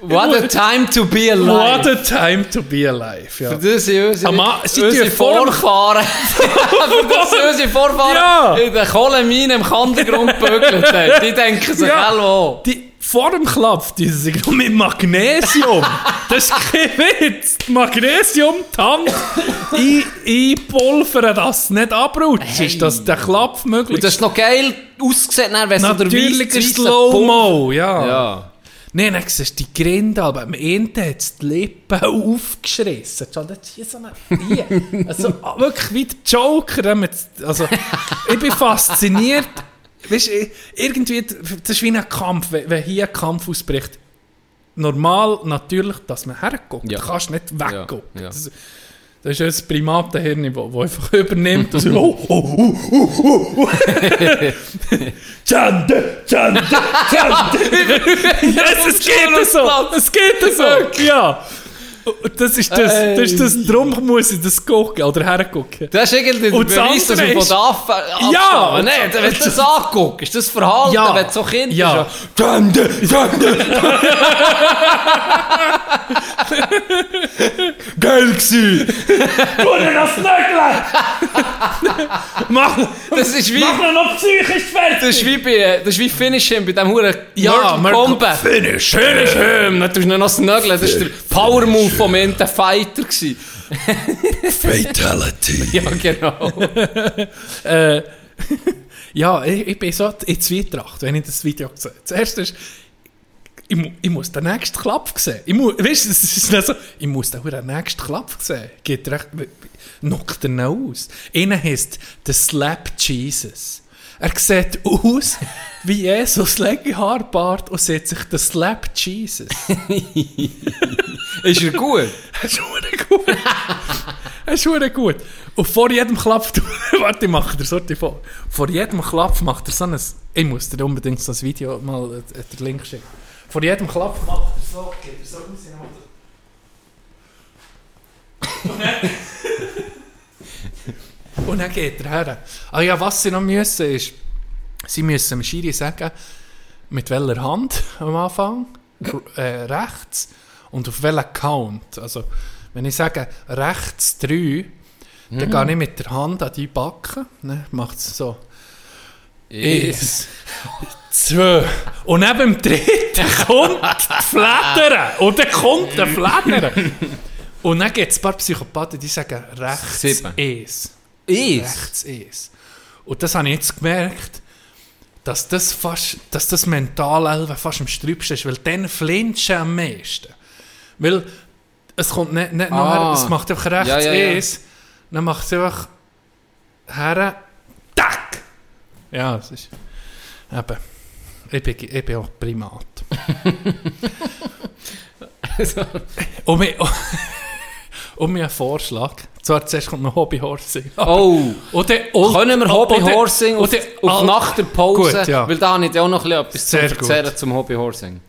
What a time to be alive. What a time to be alive. Ja. Für das sind unsere, Ama- sie unsere Vorfahren, für das sind unsere Vorfahren Ja. in den Kohleminen im Kandergrund gebügelt. Die denken sich, Ja. hallo. Die, vor dem Klapp, die sind noch mit Magnesium. Das ist kein Witz. Magnesium, die Hand einpulvern, dass es nicht abrutscht, ist, dass der Klapp möglich Und das ist noch geil ausgesehen, wenn Natürlicher weisse- weisse Slow-Mo, ja. Ja. Nein, dann siehst du die Grinde, aber am Ende hat es die Lippen aufgeschrissen. Das ist hier so eine... Hier. Also wirklich wie der Joker. Also, ich bin fasziniert. Weißt du, irgendwie, das ist wie ein Kampf, wenn, hier ein Kampf ausbricht. Normal, natürlich, dass man herguckt. Ja. Du kannst nicht weggucken. Ja. Das, das ist das Primatenhirn, das einfach übernimmt. Und so, oh, oh, oh, oh, oh, oh. Schande, Schande, Schande. yes, es geht so. Es geht so. Ja. Und Das ist das, das, ist das, darum muss ich das gucken oder hergucken. Das ist irgendwie der Und das Beweis, dass man von ist- da ab Ja, abstammen. Nein, wenn du das anguckst, ist das Verhalten, Ja. wenn du so Kind Ja. bist. Fremde, Fremde. Geil gsi. Gute das Nöckle! Mach, Das ist wie, mach noch psychisch fertig! das ist wie bei, das ist wie Finish Him, bei dem Huren Ja, Mortal Kombat. Finish Finish Him. Dann tust du noch das Nögeln. Das ist der Power Move vom Ende Fighter gsi. Fatality. Ja, genau. Äh, ja, ich, ich bin so in Zwietracht, wenn ich das Video sehe. Zuerst ist, ich, mu- ich muss den nächsten Klapp sehen. Ich mu, weißt du, es ist nicht so, ich muss den den nächsten Klapp sehen. Geht recht, knockt er ihn aus. Einer heißt The Slap Jesus. Er sieht aus wie Jesus, lange Haarbart und sieht sich The Slap Jesus. Ist er gut? Er ist gut. er ist gut. Und vor jedem Klapp, warte, ich mache dir so die vor. Vor jedem Klapp macht er so ein, ich muss dir unbedingt so ein Video mal äh, den Link schicken. Vor jedem Klapp macht er so, geht er so raus, er- Und dann geht er her. Ah ja, was sie noch müssen ist, sie müssen dem Schiri sagen, mit welcher Hand am Anfang, äh, rechts und auf welchen Count. Also, wenn ich sage rechts 3, dann gehe ich mit der Hand an die Backen, ne, macht es so. Eins, zwei. Und neben dem dritten kommt die Flattern. Und dann kommt der Flattern. Und dann gibt es ein paar Psychopathen, die sagen rechts Sieben. eins. Ist. Rechts eins. Und das habe ich jetzt gemerkt, dass das, fast, dass das mental fast am strübsten ist, weil dann flinchen am meisten. Weil es kommt nicht, nicht Ah. nachher, es macht einfach rechts Ja, ja, ja. eins, dann macht es einfach her, tack! Ja, es ist. Eben. Ich bin, ich bin auch Primat. und mir, und mir ein Vorschlag. Zwar zuerst kommt noch Hobbyhorsing. Oh. Und, Können wir Hobby oder- Horsing auf, Al- nach der Pause? Gut, ja. Weil da habe ich auch noch ein etwas zu gut. erzählen zum Hobby Horsing.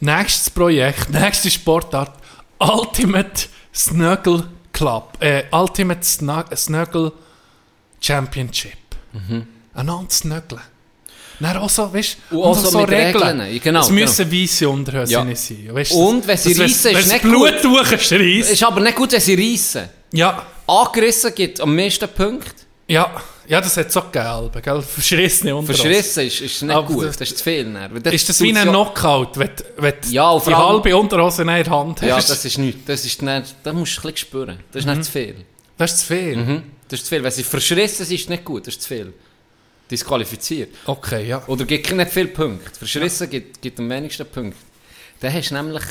Nächstes Projekt, nächste Sportart, Ultimate Snuggle Club, äh, Ultimate Snug Snuggle Championship. Mhm. Einander snuggeln. Dann auch so, weißt Und auch so mit Regeln. Genau, es müssen weisse Unterhöschen Ja. sein. Weißt, Und wenn sie reissen, ist nicht das Blut gut. durchschreist. Ist aber nicht gut, wenn sie reissen. Ja, Angerissen gibt am meisten Punkte. ja, ja, das hat es auch gegeben, gell? Verschrissene Unterhosen. Verschrissen ist, ist nicht Aber gut. das- Das ist zu viel. dann. Ist das wie ein ja- Knockout, wenn, du- wenn du Ja, die halbe Unterhose in der Hand hast? Ja, das ist nichts. Das, ist nicht, das musst du ein bisschen spüren. Das ist Mhm. nicht zu viel. das ist zu viel. Mhm. Das ist zu viel. Wenn sie verschrissen ist es nicht gut. Das ist zu viel. Disqualifiziert. Okay, ja. Oder gibt nicht viele Punkte. Verschrissen gibt, gibt am wenigsten Punkte. Dann hast du nämlich,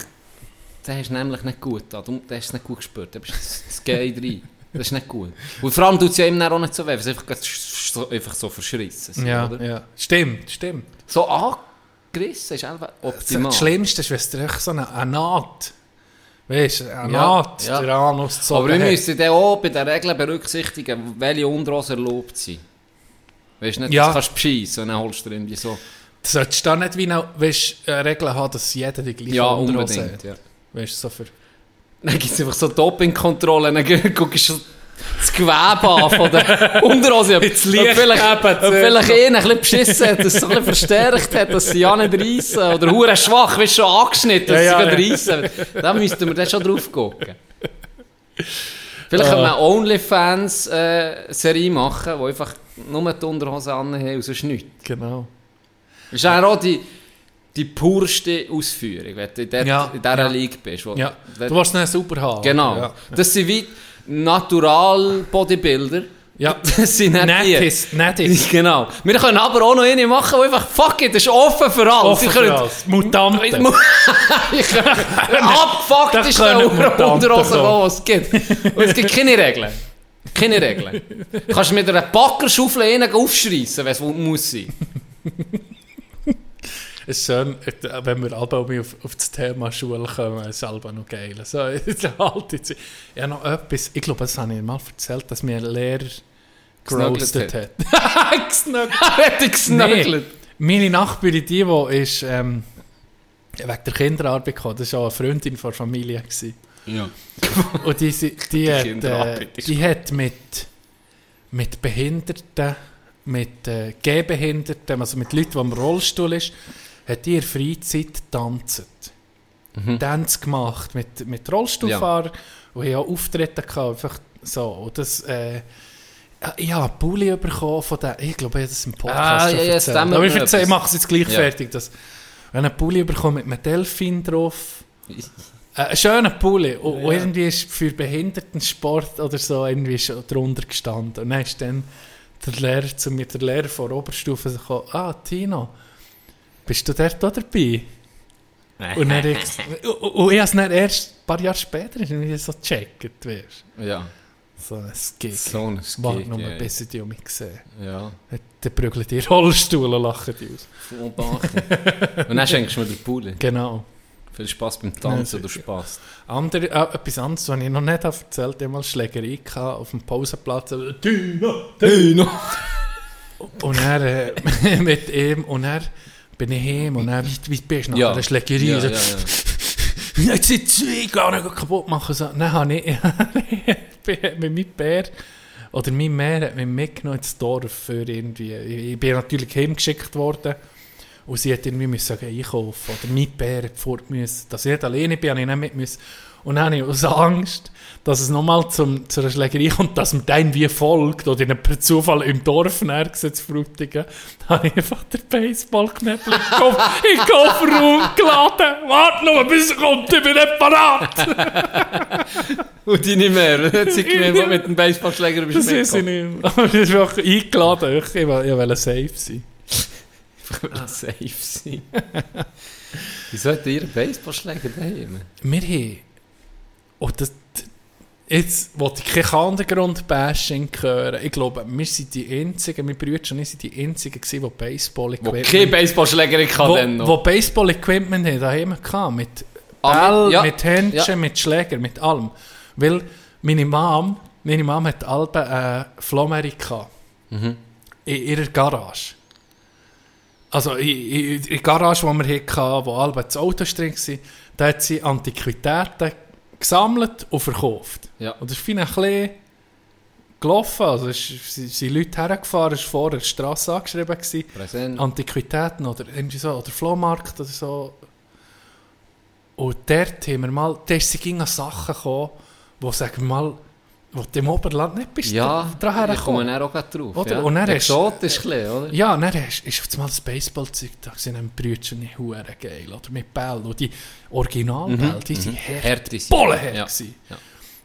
dann hast nämlich nicht gut da. Du hast es nicht gut gespürt. Dann bist das- Gay rein. Das ist nicht gut. Und vor allem tut es ja ihm auch nicht so weh, weil es einfach, so, einfach so verschrissen sind, Ja, oder? ja. Stimmt, stimmt. So angerissen ist einfach optimal. das Schlimmste ist, wenn es so eine, eine Naht, weißt du, eine Ja, Naht ja. der Anus gezogen Aber wir müssen dann auch bei den Regeln berücksichtigen, welche Unterhosen erlaubt sind. Weißt du nicht, Ja. das kannst du beschissen und dann holst du dir irgendwie so. Du solltest da nicht wie eine, weißt, eine Regel haben, dass jeder die gleiche Ja, Unterhose hat. Ja. Weißt du, so für... Dann gibt es einfach so Dopingkontrollen, dann guckst du das Gewebe an von der Unterhose. Ob, Jetzt Licht vielleicht, ob vielleicht einer ein bisschen beschissen hat, dass es ein bisschen verstärkt hat, dass sie ja nicht reissen. Oder hure schwach, wie schon angeschnitten, dass Ja, sie ja, gerade ja. reissen. Da müssten wir dann schon drauf gucken. Vielleicht Ah. können wir eine OnlyFans-Serie machen, wo einfach nur die Unterhose anhaben und sonst nichts. Genau. Das ist eigentlich auch die, die purste Ausführung, wenn du in, der, Ja, in dieser ja. League bist. Wo, Ja, du willst nicht super haben. Genau. Ja. Das sind wie Natural-Bodybuilder. Ja. Das sind nicht die. Nettis, nettis. Genau. Wir können aber auch noch eine machen, die einfach, fuck it, das ist offen für alles. Offen Sie für können- alles. Mutanten. Ich Das ist können der Unterhose, was es gibt. Und es gibt keine Regeln. Keine Regeln. Du kannst mit einer Backerschaufel einen aufschreissen, wenn es muss sein. Es ist schön, wenn wir alle auf, auf das Thema Schule kommen, ist es noch geil. So, halt jetzt. Ja, noch etwas, ich glaube, das habe ich mal erzählt, dass mir ein Lehrer Geroastet hat. Hätte ich gesnuggelt. Meine Nachbarin, die, die ist, ähm, wegen der Kinderarbeit gekommen, das war auch eine Freundin von der Familie. Gewesen. Ja. Und die, sie- die, hat, äh, die hat mit, mit Behinderten, mit äh, Gehbehinderten, also mit Leuten, die im Rollstuhl ist, hat die der Freizeit tanzt. Mhm. Tanz gemacht mit, mit Rollstuhlfahrern und haben auch Auftritte gehabt, einfach so. Und das, äh, habe einen Pulli bekommen von der, ich glaube, ich habe das im Podcast Ah, schon ja, ja, erzählt. Aber ich, mir erzähle, ich mache es jetzt gleich Ja. fertig. Dass, ich habe einen Pulli bekommen mit einem Delfin drauf. Äh, Ein schöner Pulli. Und, und irgendwie ist für Behindertensport oder so irgendwie schon drunter gestanden. Und dann ist dann der Lehrer zu mir, der Lehrer von der Oberstufe, gekommen, ah, Tino, bist du dort auch dabei? Und, dann ich, und, und ich habe es dann erst ein paar Jahre später irgendwie so gecheckt, weißt Ja. So ein Gig. So ein Warte Gig, noch ja. ein bisschen die um mich gesehen. Ja. Dann prügeln die Rollstuhl und lachen die aus. Voll Bachen. Und dann schenkst du mir den Pulli. Genau. Viel Spaß beim Tanzen oder Spaß. Andere, äh, etwas anderes, was ich noch nicht habe erzählt habe, mal Schlägerei auf dem Pausenplatz. Tino, Tino. Und er äh, mit ihm, und er bin ich heim, und er, wie, wie bist du nach Ja. Ja, so, ja, ja. Jetzt sind zwei gar nicht kaputt machen. So, dann habe ich, mit meinem Bär, oder mein Meer hat mich mitgenommen ins Dorf für irgendwie, ich, ich bin natürlich heimgeschickt worden. Und sie hat irgendwie müssen einkaufen. Oder mein Bär hat fort müssen. Dass ich nicht alleine bin, habe ich nicht mit müssen. Und dann habe ich aus Angst, dass es nochmal zum, zu einer Schlägerei kommt, dass mir dann wie folgt, oder in per Zufall im Dorf näher zu frutigen, habe ich einfach den Baseballknäppel Kopf, im Kofferraum geladen. Warte noch, bis er kommt, ich bin nicht parat. Und die nicht mehr. Dann hat sie gemeint, mit dem Baseballschläger bist Das du ist ich nicht mehr. Aber das ist einfach eingeladen. Ich, ich, ich will safe sein. mitgekommen. Safe sein. Wieso hat ihr einen Baseballschläger daheim? Wir haben... Und das, jetzt wollte ich kein Untergrund-Bashing hören. Ich glaube, wir sind die Einzigen, meine Brüder und ich sind die Einzigen gewesen, die Baseball-Equipment... kein Baseballschläger kann wo, dann noch. wo Baseball-Equipment haben, daheim hatten. Mit Ball, mit- ja. mit Händchen, Ja. mit Schläger, mit allem. Weil meine Mom, meine Mom hat Alben äh, Flomeri gehabt. Mhm. In ihrer Garage. Also in, in, in der Garage, die wir hatten, wo Alben das Auto drin war, da hat sie Antiquitäten gesammelt und verkauft. Ja. Und das ist ein bisschen gelaufen. Also es sind sind Leute hergefahren, es war vorher die Straße angeschrieben. Gewesen. Präsent. Antiquitäten oder irgendwie so, oder Flohmarkt oder so. Und dort haben wir mal, da an Sachen gekommen, wo, sagen wir mal, wo du im Oberland nicht bist Ja, dran ich komme hergekommen. dann auch drauf. Oder? Ja. Und dann hast- Exotisch ein bisschen, oder? Ja, dann hast, ist auf einmal das Baseballzeug da, sind ein Brütchen nicht hure geil, oder mit Bällen. Und die Originalbälle, die sind hart, Härte sind- bullenhart Mhm. ja. gewesen. Ja.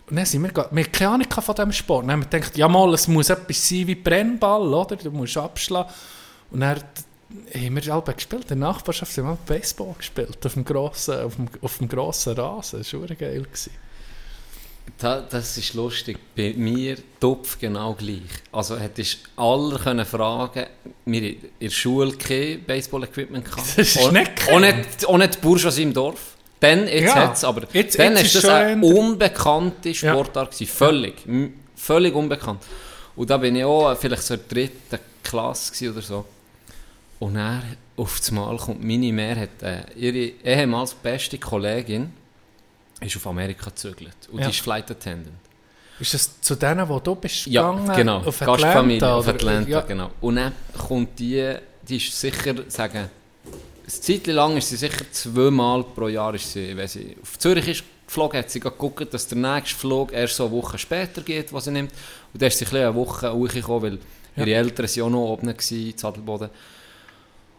Und dann sind wir, wir hatten keine Ahnung von diesem Sport. Dann haben wir gedacht, ja mal, es muss etwas sein wie Brennball, oder? Du musst abschlagen. Und dann haben wir alle gespielt. In der Nachbarschaft haben wir Baseball gespielt, auf dem grossen, auf dem, auf dem grossen Rasen. Das war geil. Gewesen. Da, das ist lustig. Bei mir Topf genau gleich. Also hättest alle können fragen, wir in der Schule kein Baseball-Equipment gehabt. Das ist Auch- nicht auch nicht die Bourgeoisie im Dorf. Dann, jetzt Ja. hat's, aber Jetzt- dann jetzt ist das schon eine eher- unbekannte Sportart gewesen. Völlig. Völlig unbekannt. Und da bin ich auch vielleicht so in der dritten Klasse oder so. Und dann, auf das Mal kommt meine Mehr, hat äh, ihre ehemals beste Kollegin, ist auf Amerika gezögert. Und Ja. die ist Flight Attendant. Ist das zu denen, wo du bist Ja, gegangen? genau. Auf Gastfamilie Atlanta, auf oder? Atlanta, Ja. genau. Und dann kommt die, die ist sicher, sagen, eine Zeit lang ist sie sicher zweimal pro Jahr, ist sie, wenn sie auf Zürich ist geflogen, hat sie geguckt, dass der nächste Flug erst so eine Woche später geht, was sie nimmt. Und dann ist sie ein eine Woche hochgekommen, weil ihre Eltern waren ja auch noch oben, gewesen, in Zadelboden.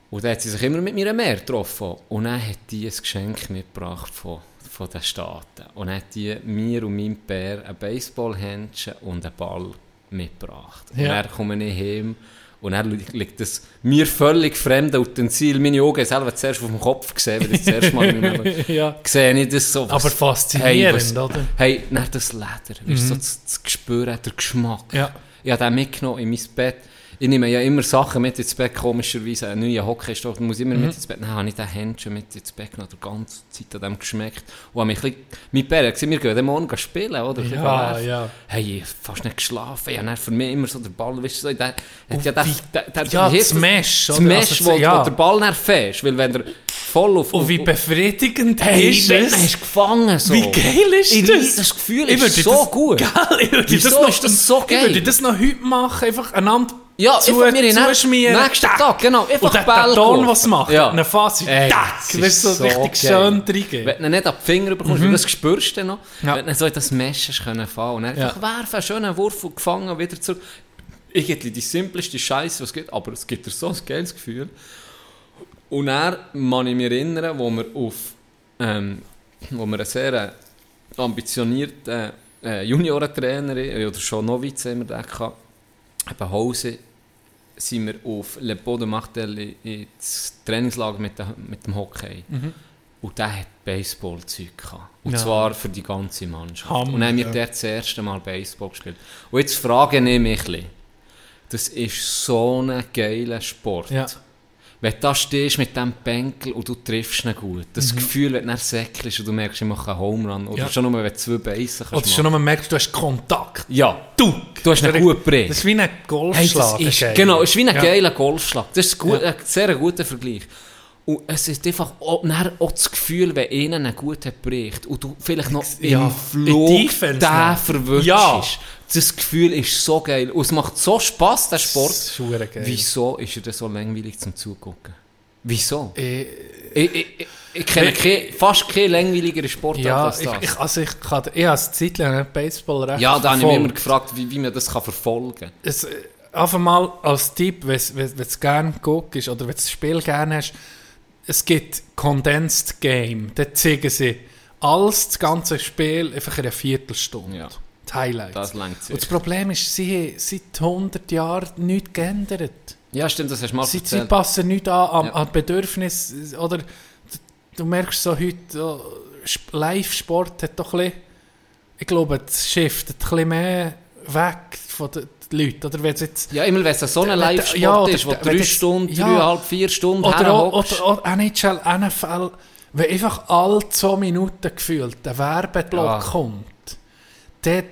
Und dann hat sie sich immer mit mir mehr getroffen. Und dann hat die ein Geschenk mitgebracht von, von den Staaten. Und hat die mir und meinem Bär ein Baseballhändchen und einen Ball mitgebracht. Und Ja. dann komme ich heim und li- liegt das mir völlig fremde Utensil. Meine Augen haben selber zuerst auf dem Kopf gesehen, weil ich das erste Mal in meinem Leben ja. sehe ich das so. Aber faszinierend, was- oder? Mhm. Hey, dann das Leder, du, so das, das Gespür, der Geschmack. Ja. Ich habe den mitgenommen in mein Bett. Ich nehme ja immer Sachen mit ins Bett, komischerweise. Ein neuer Hockeystock muss immer Mhm. mit ins Bett. Dann habe ich den Händchen mit ins Bett genommen, die ganze Zeit an dem geschmeckt. Und habe mich ein bisschen, mein Bär gesagt, wir gehen morgen spielen, oder? Ja, ja. Hey, ich habe fast nicht geschlafen. Ich habe für mich immer so den Ball, weißt du, so, der, Und ja, der, wie- der, der, ja, wie das Mesh, Das? Mesh, Also, wo, ja. wo der Ball fährst, weil wenn der voll auf... Und wie auf- befriedigend Hey, ist das? man ist gefangen so. Wie geil ist Ich das? das Gefühl Ich ist so das- gut. Geil, ich würde das noch, ist das so Ich würde geil? das noch heute machen, einfach einander Ja, zu, einfach mir in zuschmieren. nächsten Tag, genau. Einfach Und der, Ton, was macht, Ja. eine Ey, tack, das weißt du, so richtig geil. schön reingehen. Wenn du nicht an die Finger bekommst, weil das spürst du noch. Ja. Wenn du so in das Mesh können und dann Ja. einfach werfen, einen schönen Wurf und gefangen, wieder zurück. Irgendwie die simpelste Scheiße, was es gibt, aber es gibt dir so ein geiles Gefühl. Und dann kann ich mich erinnern, wo wir auf, ähm, wo wir einen sehr ambitionierten äh, Juniorentrainer, oder schon Novize haben wir den gehabt, eben Hause, sind wir auf Le Beau de Martel ins Trainingslager mit, der, mit dem Hockey. Und der hat Baseball-Zeug gehabt. Und Ja. zwar für die ganze Mannschaft. Hammer, und dann haben wir ja. dort das erste Mal Baseball gespielt. Und jetzt frage ich mich das ist so ein geiler Sport. Ja. Wenn du da stehst mit diesem Bänkel und du triffst ihn gut, das Gefühl, wenn du dann säckelst und du merkst, ich mache einen Home Run, oder Mhm. Ja. schon nur, wenn du zwei Beise kannst Oder schon machen. noch merkst, du hast Kontakt. Ja, Du! du hast ihn gut geprägt. Das ist wie ein Hey, Golfschlag. das ist, geil. genau, es ist wie ein Ja. geiler Golfschlag. Das ist gut, Ja. ein sehr guter Vergleich. Und es ist einfach auch, auch das Gefühl, wenn einer einen gut hat bricht und du vielleicht noch Ja, im Flug den verwirrst. Ja. Das Gefühl ist so geil. Und es macht so Spass, der Sport. Das ist geil. Wieso ist er denn so langweilig zum Zugucken? Wieso? Äh, Ich, ich, ich, ich kenne keine, fast keine langweiligere Sportart ja, als ich, das. ich, also ich, kann, ich habe eine Zeit lang Baseball recht ja, da habe ich mich immer gefragt, wie, wie man das kann verfolgen kann. es, äh, einfach mal als Tipp, wenn du es gerne guckst oder wenn du das Spiel gerne hast, es gibt Condensed Game. Da zeigen sie alles, das ganze Spiel, einfach in einer Viertelstunde. Ja. Die Highlights. Das längt Und sich. das Problem ist, sie haben seit 100 Jahren nichts geändert. Ja, stimmt, das hast du mal Sie, sie passen nicht an, an, Ja. an Bedürfnis oder du, merkst so heute, oh, Sp- Live-Sport hat doch ein bisschen, ich glaube, es shiftet ein bisschen mehr weg von den Leuten. Oder wenn jetzt, Ja, immer wenn es so ein Live-Sport ja, oder ist, wo drei Stunden, ja. dreieinhalb, vier Stunden oder, auch, oder auch NHL, NFL, wenn einfach alle zwei Minuten gefühlt ein Werbeblock Ja. kommt, dann,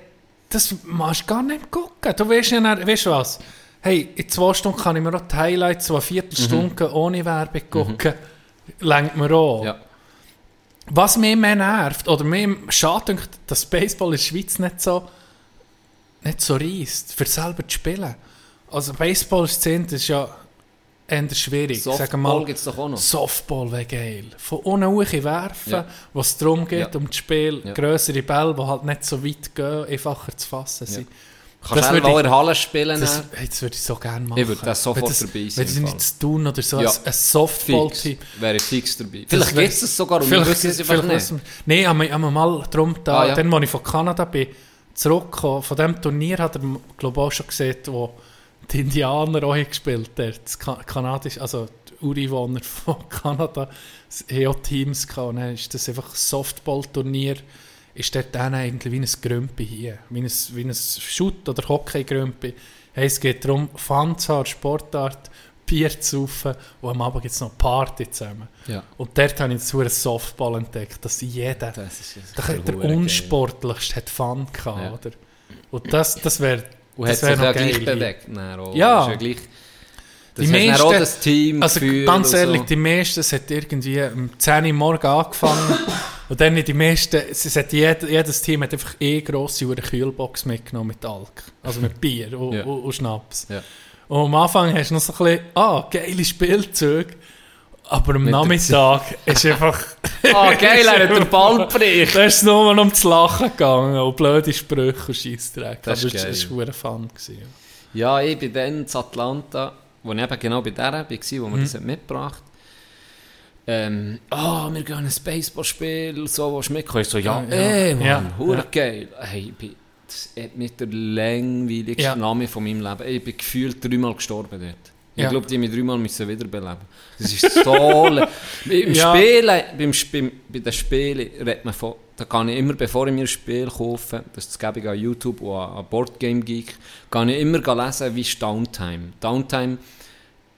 das machst du gar nicht gucken. Du weißt ja, weißt du was, hey, in zwei Stunden kann ich mir auch die Highlights, so eine Viertelstunde ohne Werbung gucken, lenkt mir an. Mhm. Ja. was mich mehr nervt, oder mir schade dass Baseball in der Schweiz nicht so, nicht so reist, für selber zu spielen. Also Baseball-Szene, ist ja eher schwierig. Wir Softball mal, gibt es doch auch noch. Softball wäre geil. Von unten hoch werfen, Ja. wo es darum geht, Ja. um das Spiel, Ja. grössere Bälle, die halt nicht so weit gehen, einfacher zu fassen sind. Kannst Das du ich- in Halle spielen? Das, hey, das würde ich so gerne machen. Ich würde das sofort das, dabei sein, Wenn nicht zu tun oder so, Ja. ein, Softball-Team. Wäre ich fix dabei. Vielleicht gibt es es sogar und wir Vielleicht, wissen es einfach nicht. wir- Nein, aber ich habe mal darum, da, Ah, ja. dann, als ich von Kanada bin, zurückgekommen, von diesem Turnier hat er, glaube ich, auch schon gesehen, wo die Indianer auch gespielt. Das Ka Kanadisch, also die Ureinwohner von Kanada, haben auch Teams gehabt. Und dann ist das einfach ein Softball-Turnier, ist dort dann eigentlich wie ein Grümpi hier. Wie ein, wie ein Shoot- oder Hockey-Grümpi. Hey, es geht darum, Fun zu haben, Sportart, Bier zu saufen und am Abend gibt es noch Party zusammen. Ja. Und dort habe ich zu einem Softball entdeckt, dass jeder, Das ist der, der verdammt geil. unsportlichste hat Fun gehabt, Ja. oder? Und das, das wäre Und hat sich ja gleich bewegt. Ja. Das ist ja gleich, das Die dann auch meisten- das Team Also ganz ehrlich, die meisten, es hat irgendwie um 10 Uhr morgens angefangen und dann die meisten, es hat jed, jedes Team hat einfach eh grosse Kühlbox mitgenommen mit Alk, also mit Bier und, Ja. und, und Schnaps. Ja. Und am Anfang hast du noch so ein bisschen, ah, geile Spielzeuge, aber am Mit Nachmittag ist einfach... Ah, geil, er hat den Ball bricht. Da ist es nur um zu lachen gegangen und blöde Sprüche und Scheissdreck. Das ist war Fun. Gewesen. Ja, ich bin dann in Atlanta, wo ich eben genau bei der war, wo Mhm. wir das hat mitgebracht ähm, ah, wir gehen ein Baseballspiel, so, was mitkommen? Ich so, ja, Ja, ey, Mann, Ja, ja. geil. Hey, ich bin, das hat nicht der langweiligste Ja. Name von meinem Leben. Ich bin gefühlt dreimal gestorben dort. Ich Ja. glaube, die haben mich dreimal müssen wiederbeleben. Das ist so... Beim Ja. Spielen, beim, Sp- bei den Spielen redet man von... Da kann ich immer, bevor ich mir ein Spiel kaufe, das ist gebe ich an YouTube und an Boardgame Geek, kann ich immer lesen, wie ist Downtime. Downtime,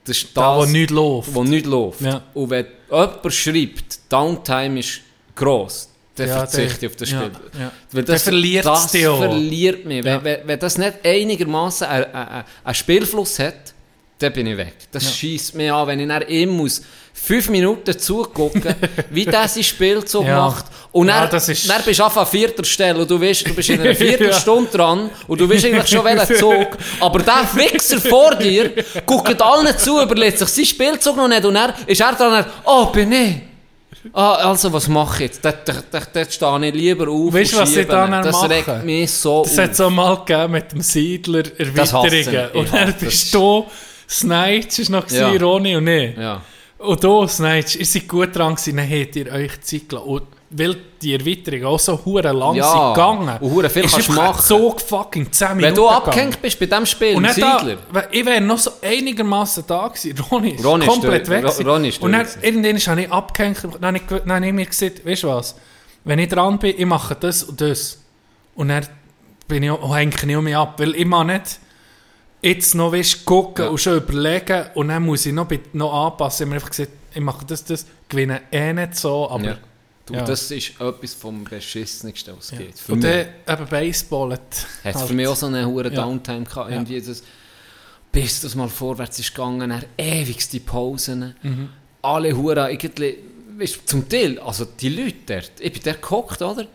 das ist das, Da, wo nichts läuft. wo nicht läuft. Ja. Und wenn jemand schreibt, Downtime ist gross, dann Ja, verzichte ich auf das ja, Spiel. ja. Weil Der verliert das verliert mich. Ja. Wenn, wenn, wenn das nicht einigermaßen einen Spielfluss hat, dann bin ich weg. Das Ja. schießt mich an, wenn ich dann ihm muss fünf Minuten zugucken, wie der sein Spielzug Ja. macht. Und Ja, dann, das ist- dann bist du auf an vierter Stelle und du, weißt, du bist in einer. Viertelstunde dran und du weißt eigentlich schon, welchen Zug. Aber der Wichser vor dir guckt allen zu, überlegt sich sein Spielzug noch nicht und dann ist er dran, oh, bin ich. Ah, also was mache ich jetzt? Dort, dort, dort, stehe ich lieber auf Weißt du, was schiebe dann. Das machen? regt mich so Das hat auf. es auch mal gegeben mit dem Siedler Das Erweiterungen. ich. Und Ich dann das. bist du, Snipes ist noch Ja. ja. Ronny und ich. Ja. Und du, Snipes, ihr seid gut dran gewesen, dann habt ihr euch Zeit gelassen. Und weil die Erweiterungen auch so hure lang Ja. sind gegangen, Und hure viel ist kannst machen. so fucking 10 Minuten Wenn du abgehängt bist bei diesem Spiel, Und Siedler, da, ich wäre noch so einigermaßen da gewesen. Ronny ist ist komplett durch. weg. Ro- gewesen. Ronny ist und dann, irgendwann habe ich abgehängt. Dann habe ich, gew- dann habe ich mir gesagt, weißt du was, wenn ich dran bin, ich mache das und das. Und dann bin ich, hänge ich auch mich ab, weil ich mag nicht jetzt noch weißt, gucken Ja. und schon überlegen und dann muss ich noch, noch anpassen. Ich habe mir einfach gesagt, ich mache das, das, gewinne eh nicht so, aber... ja. Du, Ja. das ist etwas vom Beschissensten, was es gibt. Für Und dann eben Baseball hat halt- für mich auch so eine hohe. Downtime gehabt. Irgendwie das, bis das mal vorwärts ist gegangen, dann ewig die Pausen. Mhm. Alle Huren, irgendwie, weißt, zum Teil, also die Leute dort, ich bin dort gehockt, oder?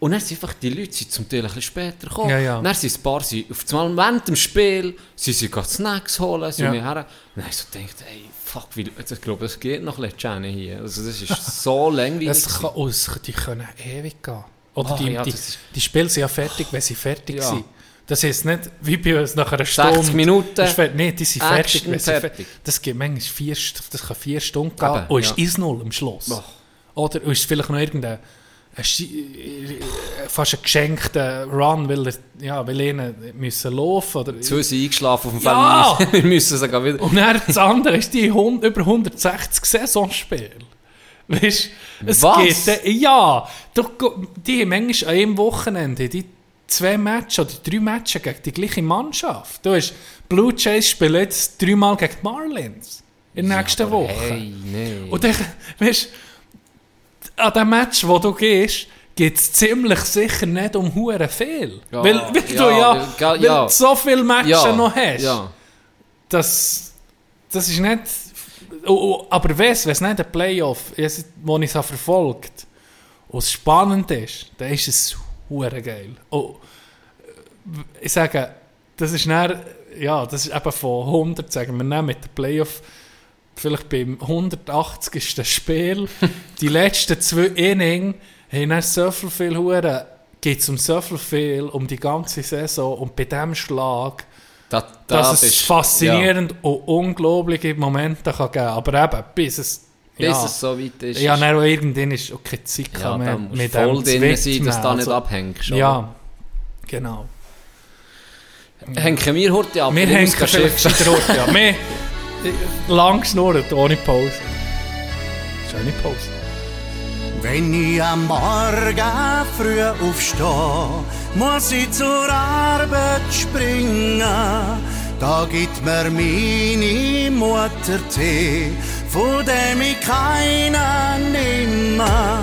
Und dann sind einfach die Leute sind zum Teil ein bisschen später gekommen. Ja, ja. Dann sind ein paar, sie, auf einmal während dem Spiel, sie sind gerade Snacks holen, sind Ja. her. Und dann so gedacht, ey, fuck, wie, ich glaube, es geht noch ein bisschen hier. Also das ist so langweilig. Gewesen. kann, oh, die können ewig gehen. Oder Ah, die, ja, die, das die Spiele sind ja fertig, wenn sie fertig Ja. sind. Das heisst nicht, wie bei uns nach einer Stunde. 60 Minuten. Fertig. Nein, die sind fertig. Action wenn sie fer- fertig. Das geht manchmal vier, das kann vier Stunden gehen. Eben, und ist ja. 1-0 am Schluss. Boah. Oder ist vielleicht noch irgendein fast ein geschenkter Run, weil, er, ja, weil ihnen müssen laufen oder Zwei sind eingeschlafen auf dem Ja! Feld. Wir müssen sogar wieder... Und dann das andere ist die hund- über 160 Saisonspiele. Weißt es Was? geht. dann- Ja, die haben manchmal an einem Wochenende die zwei Matches oder drei Matches gegen die gleiche Mannschaft. Du hast Blue Jays spielen jetzt dreimal gegen die Marlins in der nächsten Woche. Hey, nee. Und dann, weißt an dem Match, wo du gehst, geht es ziemlich sicher nicht um Huren viel. Ja, weil, weil du ja, ja, ja, weil ja. du so viele Matches noch hast das, das ist nicht. Oh, oh, aber weiss, wenn es nicht ein Playoff ist, wo ich es verfolgt und es spannend ist, dann ist es hure geil. Oh, ich sage, das ist dann, ja, das ist eben von 100, sagen wir nicht, mit der Playoff, vielleicht beim 180. Spiel, die letzten zwei Innings haben dann so viel, viel hure, geht es um so viel, viel, um die ganze Saison und bei diesem Schlag, Da, dass das es ist- faszinierend und unglaubliche Momente kann geben Aber eben, bis es, Ja, ja, bis es so weit ist. ja, auch irgendwann ist auch keine Zeit ja, mehr musst mit voll dem drin sein, dass du da nicht Also, abhängst. oder? Ja, genau. Hängen wir heute ab. Wir hängen vielleicht. Ja, wir lang geschnurrt, ohne Pause. Schöne Pause. Wenn ich am Morgen früh aufstehe, muss ich zur Arbeit springen. Da gibt mir meine Mutter Tee, von dem ich keinen nimmer.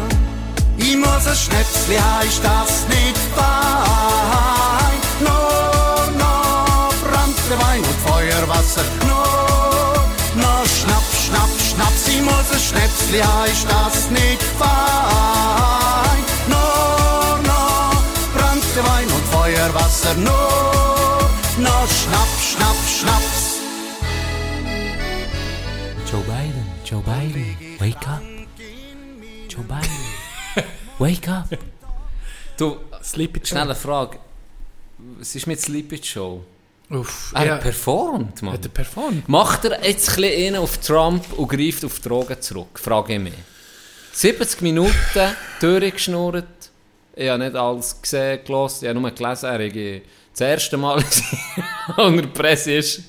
Ich muss ein Schnäpsli haben, ist das nicht fein? Schnaps, Schnaps. Ich muss ein Schnäpsli haben, ist das nicht fein? Nur noch Brandwein und Feuerwasser, nur noch Schnaps, Schnaps, Schnaps. Joe Biden, Joe Biden, wake up. Joe Biden, wake up. Du, Sleepy schnelle Frage. Was ist mit Sleepy Show? Uff, Er ja, performt, Mann. hat er performt? Macht er jetzt ein bisschen auf Trump und greift auf Drogen zurück? Frage ich mich. 70 Minuten durchgeschnurrt. Ich habe nicht alles gesehen, gelesen. Ich habe nur gelesen, er habe das erste Mal, als er in der Presse ist.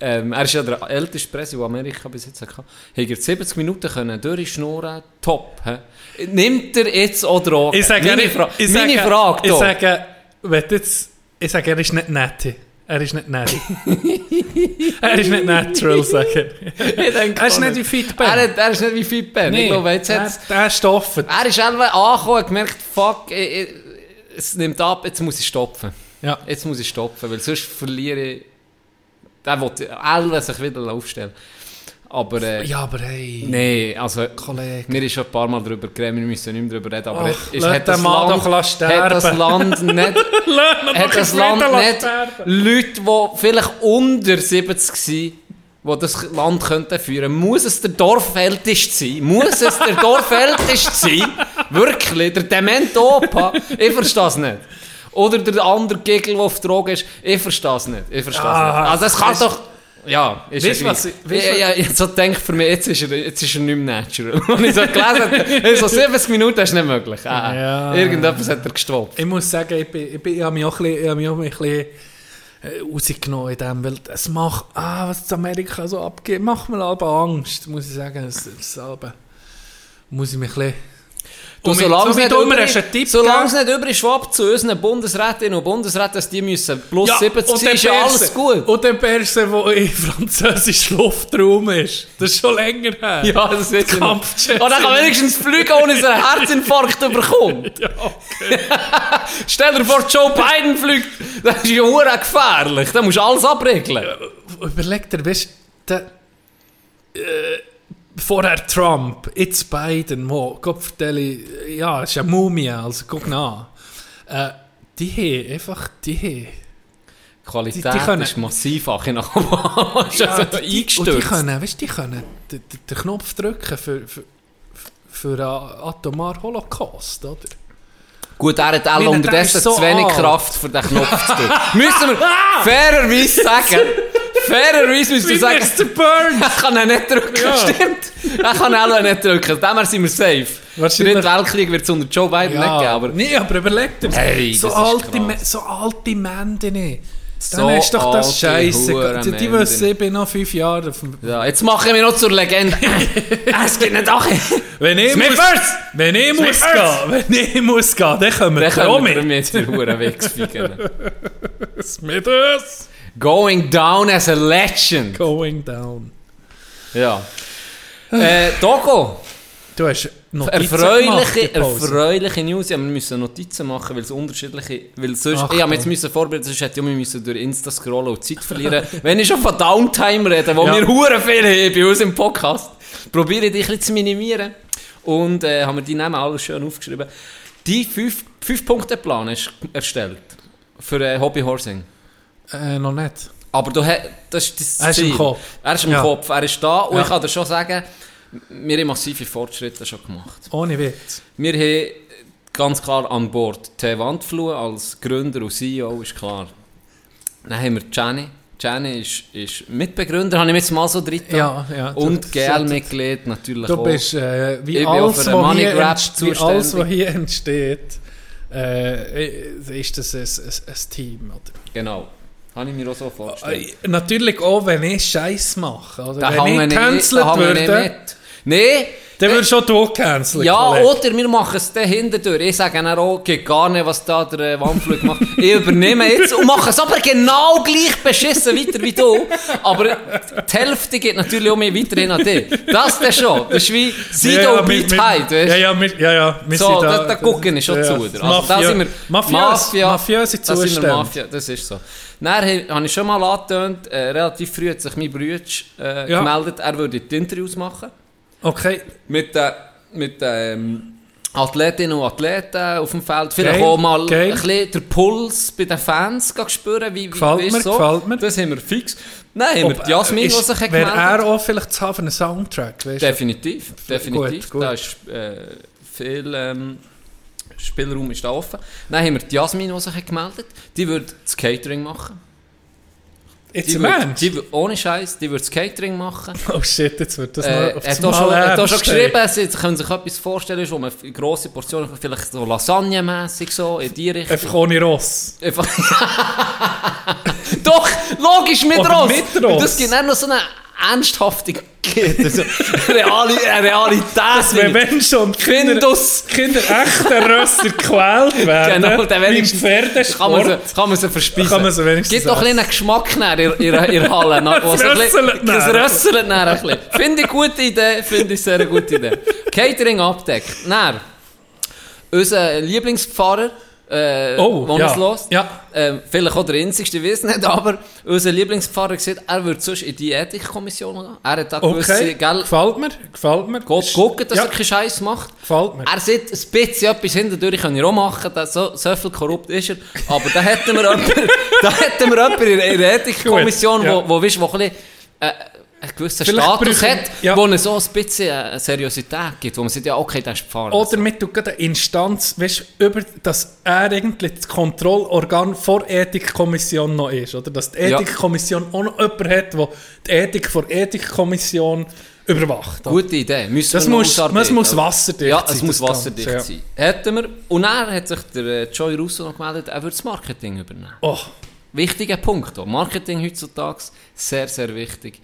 Ähm, er ist ja der älteste Presse, den Amerika bis jetzt hatte. Hat er 70 Minuten können durchschnurren. Top. He? Nimmt er jetzt auch Drogen? Ich sage, meine Fra ich meine sage- Frage Ich sage, wenn jetzt, ich sage, er ist nicht nett. Er ist nicht nett. er ist nicht natural, sage ich. Ich denke Er ist nicht wie Fit Ben. Er, er ist nicht wie Fit Ben. Ich glaube, jetzt er, er ist offen. Er ist einfach angekommen und gemerkt, fuck, ich, ich, es nimmt ab, jetzt muss ich stopfen. Ja. Jetzt muss ich stopfen, weil sonst verliere ich... Der will sich wieder aufstellen. Aber äh, Ja, aber hey, nee, also... Kollege. Wir haben schon ein paar Mal darüber geredet, wir müssen nicht mehr darüber reden, aber Ach, ist, hat, das Land, hat das. Land nicht... Hat das Land nicht. Leute, die vielleicht unter 70 sind, die das Land könnten führen Muss es der Dorfälteste sein? Muss es der Dorfälteste sein? Wirklich? Der demente Opa? Ich verstehe es nicht. Oder der andere Gegel, der auf Drogen ist? Ich verstehe es nicht. Ich verstehe es Ah, nicht. Also es kann doch... Ja, ist Weißt was weißt ja, ja, ich so denke für mich, jetzt ist er, jetzt ist er nicht mehr natural. Und ich so gelesen habe, so 70 Minuten ist nicht möglich. Ah, Ja. Irgendetwas hat er gestoppt. Ich muss sagen, ich, bin, ich, bin, ich habe mich auch ein bisschen, ich habe mich auch ein bisschen äh, rausgenommen in dem, weil es macht, ah, was in Amerika so abgeht, macht mir aber Angst, muss ich sagen. Es, es, aber muss ich mich ein bisschen... Und mit- solange so es nicht über- einen Tipp solange es nicht über schwappt zu unseren Bundesrätinnen und Bundesräten, dass die müssen plus Ja, 70 und sein, ist ja alles gut. Und der Perse, der im französischen Luftraum ist, das ist schon länger her. ja, das ist ja Kampfjet. Und dann kann wenigstens fliegen, ohne dass er einen Herzinfarkt bekommt. Ja, okay. Stell dir vor, Joe Biden fliegt, das ist ja hure gefährlich. Da musst du alles abregeln. Überleg dir, weißt du, äh, vorher Trump, jetzt Biden, wo, vertelle, ja, ist eine Mumie, also guck nach. Äh, die haben einfach, die haben... Qualität Die- die können- ist massiv auch nach Obama. ist also die, und die eingestürzt. können, weißt, die können den, den, Knopf drücken für, für, für einen atomaren Holocaust, oder? Gut, er hat auch unterdessen so zu wenig alt. Kraft für den Knopf zu drücken. Müssen wir fairerweise sagen, fairerweise wir Wie sagen, Mr. Burns! er kann ihn nicht drücken, Ja. stimmt. Er kann auch nicht drücken, dem her sind wir safe. Der Wahrscheinlich- dritte Weltkrieg wird es unter Joe Biden nicht geben, aber nee, aber überleg dir, Hey, so, alte, so alte Männer, So dann ist doch das Scheiße. Die, die wissen, ich bin noch fünf Jahre auf dem... ja, jetzt mache ich mich noch zur Legende. es gibt nicht auch... Wenn ich muss, Smithers! wenn ich muss Smithers! gehen, wenn ich muss gehen, dann Dann wir auch können wir mit. jetzt die Huren wegficken. Smithers! Going down as a legend. Going down. Ja. Äh, Dogo. Du hast Notizen Erfreuliche, erfreuliche News. Ja, wir müssen Notizen machen, weil es unterschiedliche. Weil sonst, Ach, ich habe jetzt müssen vorbereiten, sonst hätte ich mich müssen durch Insta scrollen und Zeit verlieren. Wenn ich schon von Downtime rede, wo Ja. wir hure viel haben bei uns im Podcast, probiere ich dich ein zu minimieren. Und äh, haben wir die Namen alles schön aufgeschrieben. Die 5-Punkte-Plan ist erstellt für äh, Hobbyhorsing. Äh, noch nicht. Aber du, hast- das ist das Er ist im. Kopf. Er ist im Ja. Kopf, er ist da. Und Ja. ich kann dir schon sagen, wir haben massive Fortschritte schon gemacht. Ohne Witz. Wir haben ganz klar an Bord T. Wandfluh als Gründer und CEO, ist klar. Dann haben wir Jenny. Jenny ist, ist Mitbegründer, habe ich jetzt mal so getan. Ja, ja. Und Du- GL-Mitglied natürlich Du auch. bist äh, wie, alles, was Money hier wie alles, was hier entsteht, äh, ist das ein, ein, ein Team. Oder? Genau. Habe ich mir auch so vorgestellt. Äh, Natürlich auch, wenn ich Scheiß mache. Oder Da wenn ich gecancelt würde. Nein, dann schon du gecancelt. Ja, Kollege. oder wir machen es dann hinterdurch. Ich sage dann auch, geht gar nicht, was da der äh, Wandflug macht. Ich übernehme jetzt und mache es aber genau gleich beschissen weiter wie du. Aber die Hälfte geht natürlich auch mehr weiterhin an dich. Das dann schon. Das ist wie Sido und wir- Beat Hyde, Ja, ja, wir, ja, ja, wir So, sind da, da gucken ich schon ja, zu. dir. Also, da Mafia, sind wir Mafiös, mafiöse da sind wir Zustände. Mafia, das ist so. Dann habe ich schon mal angetönt, äh, relativ früh hat sich mein Bruder äh, Ja. gemeldet, er würde die Interviews machen. Okay, mit den mit ähm, Athletinnen und Athleten auf dem Feld. Vielleicht Geil, auch mal geil. ein bisschen den Puls bei den Fans spüren. Wie, wie, Gefällt weisst mir, so. gefällt mir. Das haben wir fix. Nein, haben wir Ob- die Jasmin, die sich hat Wäre gemeldet er auch vielleicht zu haben für einen Soundtrack, weißt? Definitiv, definitiv. gut. Da ist äh, viel ähm, Spielraum ist da offen. Dann haben wir die Jasmin, die sich hat gemeldet Die würde das Catering machen. Jetzt Die Ernst? die, ohne Scheiß, die würde das Catering machen. Oh shit, jetzt wird das Äh, noch auf er das hat auch schon, Mal er hat auch schon ernst, ey. geschrieben, sie können sich etwas vorstellen, wo man eine grosse Portion, vielleicht so Lasagne-mässig so, in die Richtung. Einfach ohne Ross. Einfach- Doch, logisch mit Oder Ross. mit Ross. Und Das gibt dann noch so eine Ernsthaftigkeit, also Reali eine Realität. Das wäre wenn schon die Kinder, Findus. Kinder echter Rösser gequält werden. Genau, dann wenigstens kann man sie, kann man sie verspeisen. Kann man sie wenigstens Gibt doch ein bisschen einen Geschmack in, in, Halle. bisschen- rösselt nachher ein bisschen. Finde ich gute Idee, finde ich sehr eine gute Idee. Catering abdeckt. Unser Lieblingspfarrer, äh, Oh, wo ja. Ja. Ähm, vielleicht auch der einzigste, ich weiß nicht, aber unser Lieblingspfarrer gesagt, er würde sonst in die Ethikkommission gehen. Er hat da gewisse, Okay, gell, gefällt mir, gefällt mir. Gott gucken, dass ja, er keinen Scheiß macht. gefällt mir. Er sieht ein bisschen etwas hinterdurch, kann ich auch machen, da, so, so viel korrupt ist er. Aber da hätten wir jemanden, da hätten wir jemanden in der- Ethikkommission, wo, wo, weißt, wo ein bisschen, äh, einen gewissen Vielleicht Status brauchen- hat, ja. wo es so ein bisschen Seriosität gibt, wo man sagt, ja okay, der ist Pfarrer. Oder mit eine Instanz, weißt, über, dass er eigentlich das Kontrollorgan vor der Ethikkommission noch ist, oder? Dass die Ja. Ethikkommission auch noch jemanden hat, der die Ethik vor der Ethikkommission überwacht. oder? Gute Idee. Müssen Das muss- das muss wasserdicht ja, sein, es muss das wasserdicht Ganze, sein. Hätten wir. Und dann hat sich der äh, Joy Russo noch gemeldet, er würde das Marketing übernehmen. Oh, Wichtiger Punkt. Auch. Marketing heutzutage sehr, sehr wichtig.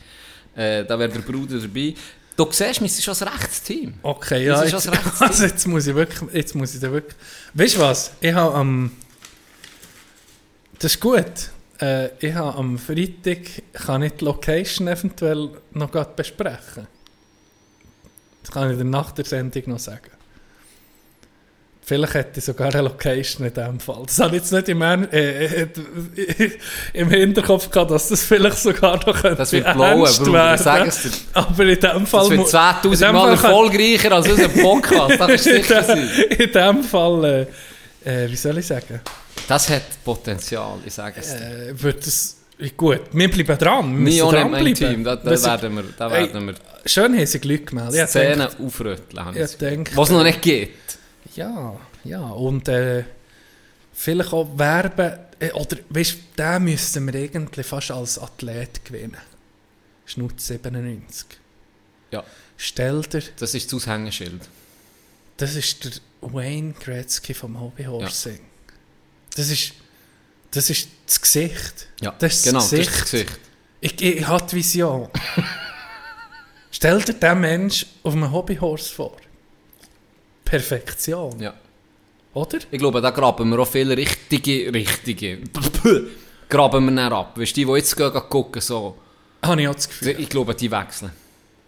Äh, da wäre der Bruder dabei. Du siehst, sind schon ein Rechtsteam. okay, Das ja. ist Jetzt, also jetzt muss ich wirklich, jetzt muss ich da wirklich... Weißt du was? Ich habe am... das ist gut. Äh, ich habe am Freitag, kann ich die Location eventuell noch besprechen. Das kann ich dir nach der Sendung noch sagen. Vielleicht hätte ich sogar eine Location in diesem Fall. Das habe ich jetzt nicht im, äh, äh, im Hinterkopf gehabt, dass das vielleicht sogar noch Das wird könnte blauen, Bruder, werden. ich sage es dir. Aber in dem Fall... Das wird mu- 10.000 in dem Mal Fall kann- erfolgreicher als unser Podcast. Das ist sicher in dem Fall, äh, äh, wie soll ich sagen, Das hat Potenzial, ich sage es dir. äh, wird es gut. Wir bleiben dran. Wir müssen dranbleiben. Team, da, da, Das werden wir, da Ey, werden wir Schön haben sie Glück gemeldet. Szenen aufrütteln. habe ich denke- Was noch nicht geht. Ja, ja. Und äh, vielleicht auch werben. Äh, oder weißt du, den müssten wir eigentlich fast als Athlet gewinnen. Schnutz 97. Ja. Stell dir, Das ist das Aushängeschild. das ist der Wayne Gretzky vom Hobbyhorsing. Das ist das ist das Gesicht. Ja, Das ist genau, das das ist Gesicht. das Gesicht. Ich, ich habe die Vision. Stell dir den Mensch auf einem Hobbyhorse vor. Perfektion, Ja. oder? Ich glaube, da graben wir auch viele richtige, richtige, graben wir dann ab. Weißt du, die, die jetzt gehen, gucken, so. Habe ich auch das Gefühl. Ich glaube, die wechseln.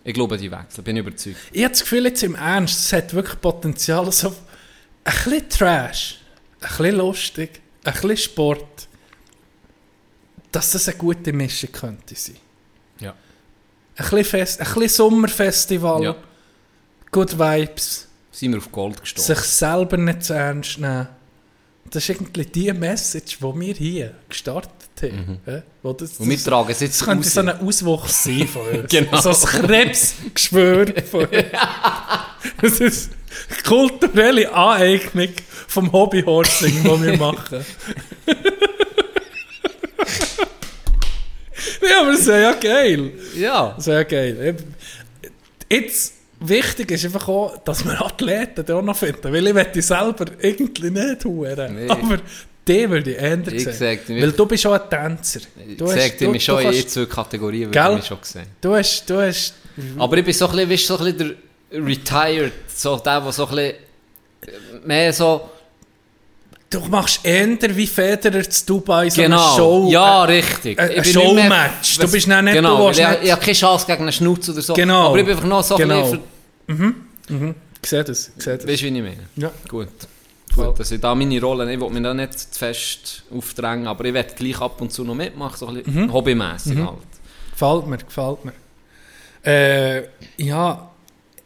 Ich glaube, die wechseln, bin überzeugt. Ich habe das Gefühl, jetzt im Ernst, es hat wirklich Potenzial, so ein bisschen Trash, ein bisschen lustig, ein bisschen Sport, dass das eine gute Mischung könnte sein. Ja. Ein bisschen, Fest, ein bisschen Sommerfestival, Ja. Good Vibes, Sind wir auf Gold gestorben. sich selber nicht zu ernst nehmen. Das ist irgendwie die Message, die wir hier gestartet haben. Ja, wo das, Mhm. Und wir tragen es jetzt das könnte raus. so ein Auswuchs sein von uns. Genau. So ein Krebsgeschwür von uns. Das ist kulturelle Aneignung vom Hobbyhorsing, das wir machen. ja, aber das wäre ja geil. Ja. Das wäre geil. Jetzt, wichtig ist einfach auch, dass wir Athleten da auch noch finden. Weil ich möchte selber irgendwie nicht hören. Nee. Aber die würde ich ändern Ich sehen. Weil du bist auch ein Tänzer. Ich Du hast- sag dir, du- mich schon in zwei Kategorien, würde ich mich schon gesehen. Du hast, du hast, Aber ich bin so ein bisschen, weißt, so ein bisschen der Retired, so der, der so ein bisschen mehr so... du machst eher wie Federer zu Dubai so genau, eine Show. ja, äh, richtig. ein- Ich ein Showmatch. Du bist nicht- genau, du ich, nicht- ich habe keine Chance gegen einen Schnutz oder so. Genau. Aber ich bin einfach noch so Genau. ein bisschen... Ich sehe das. Ich sehe das. Weißt du, wie ich meine? Ja. Gut. Gut, dass ich da meine Rolle, ich will mich da nicht zu fest aufdrängen, aber ich werde gleich ab und zu noch mitmachen, so ein bisschen Mhm. hobbymässig halt. Gefällt mir, gefällt mir. Äh, ja,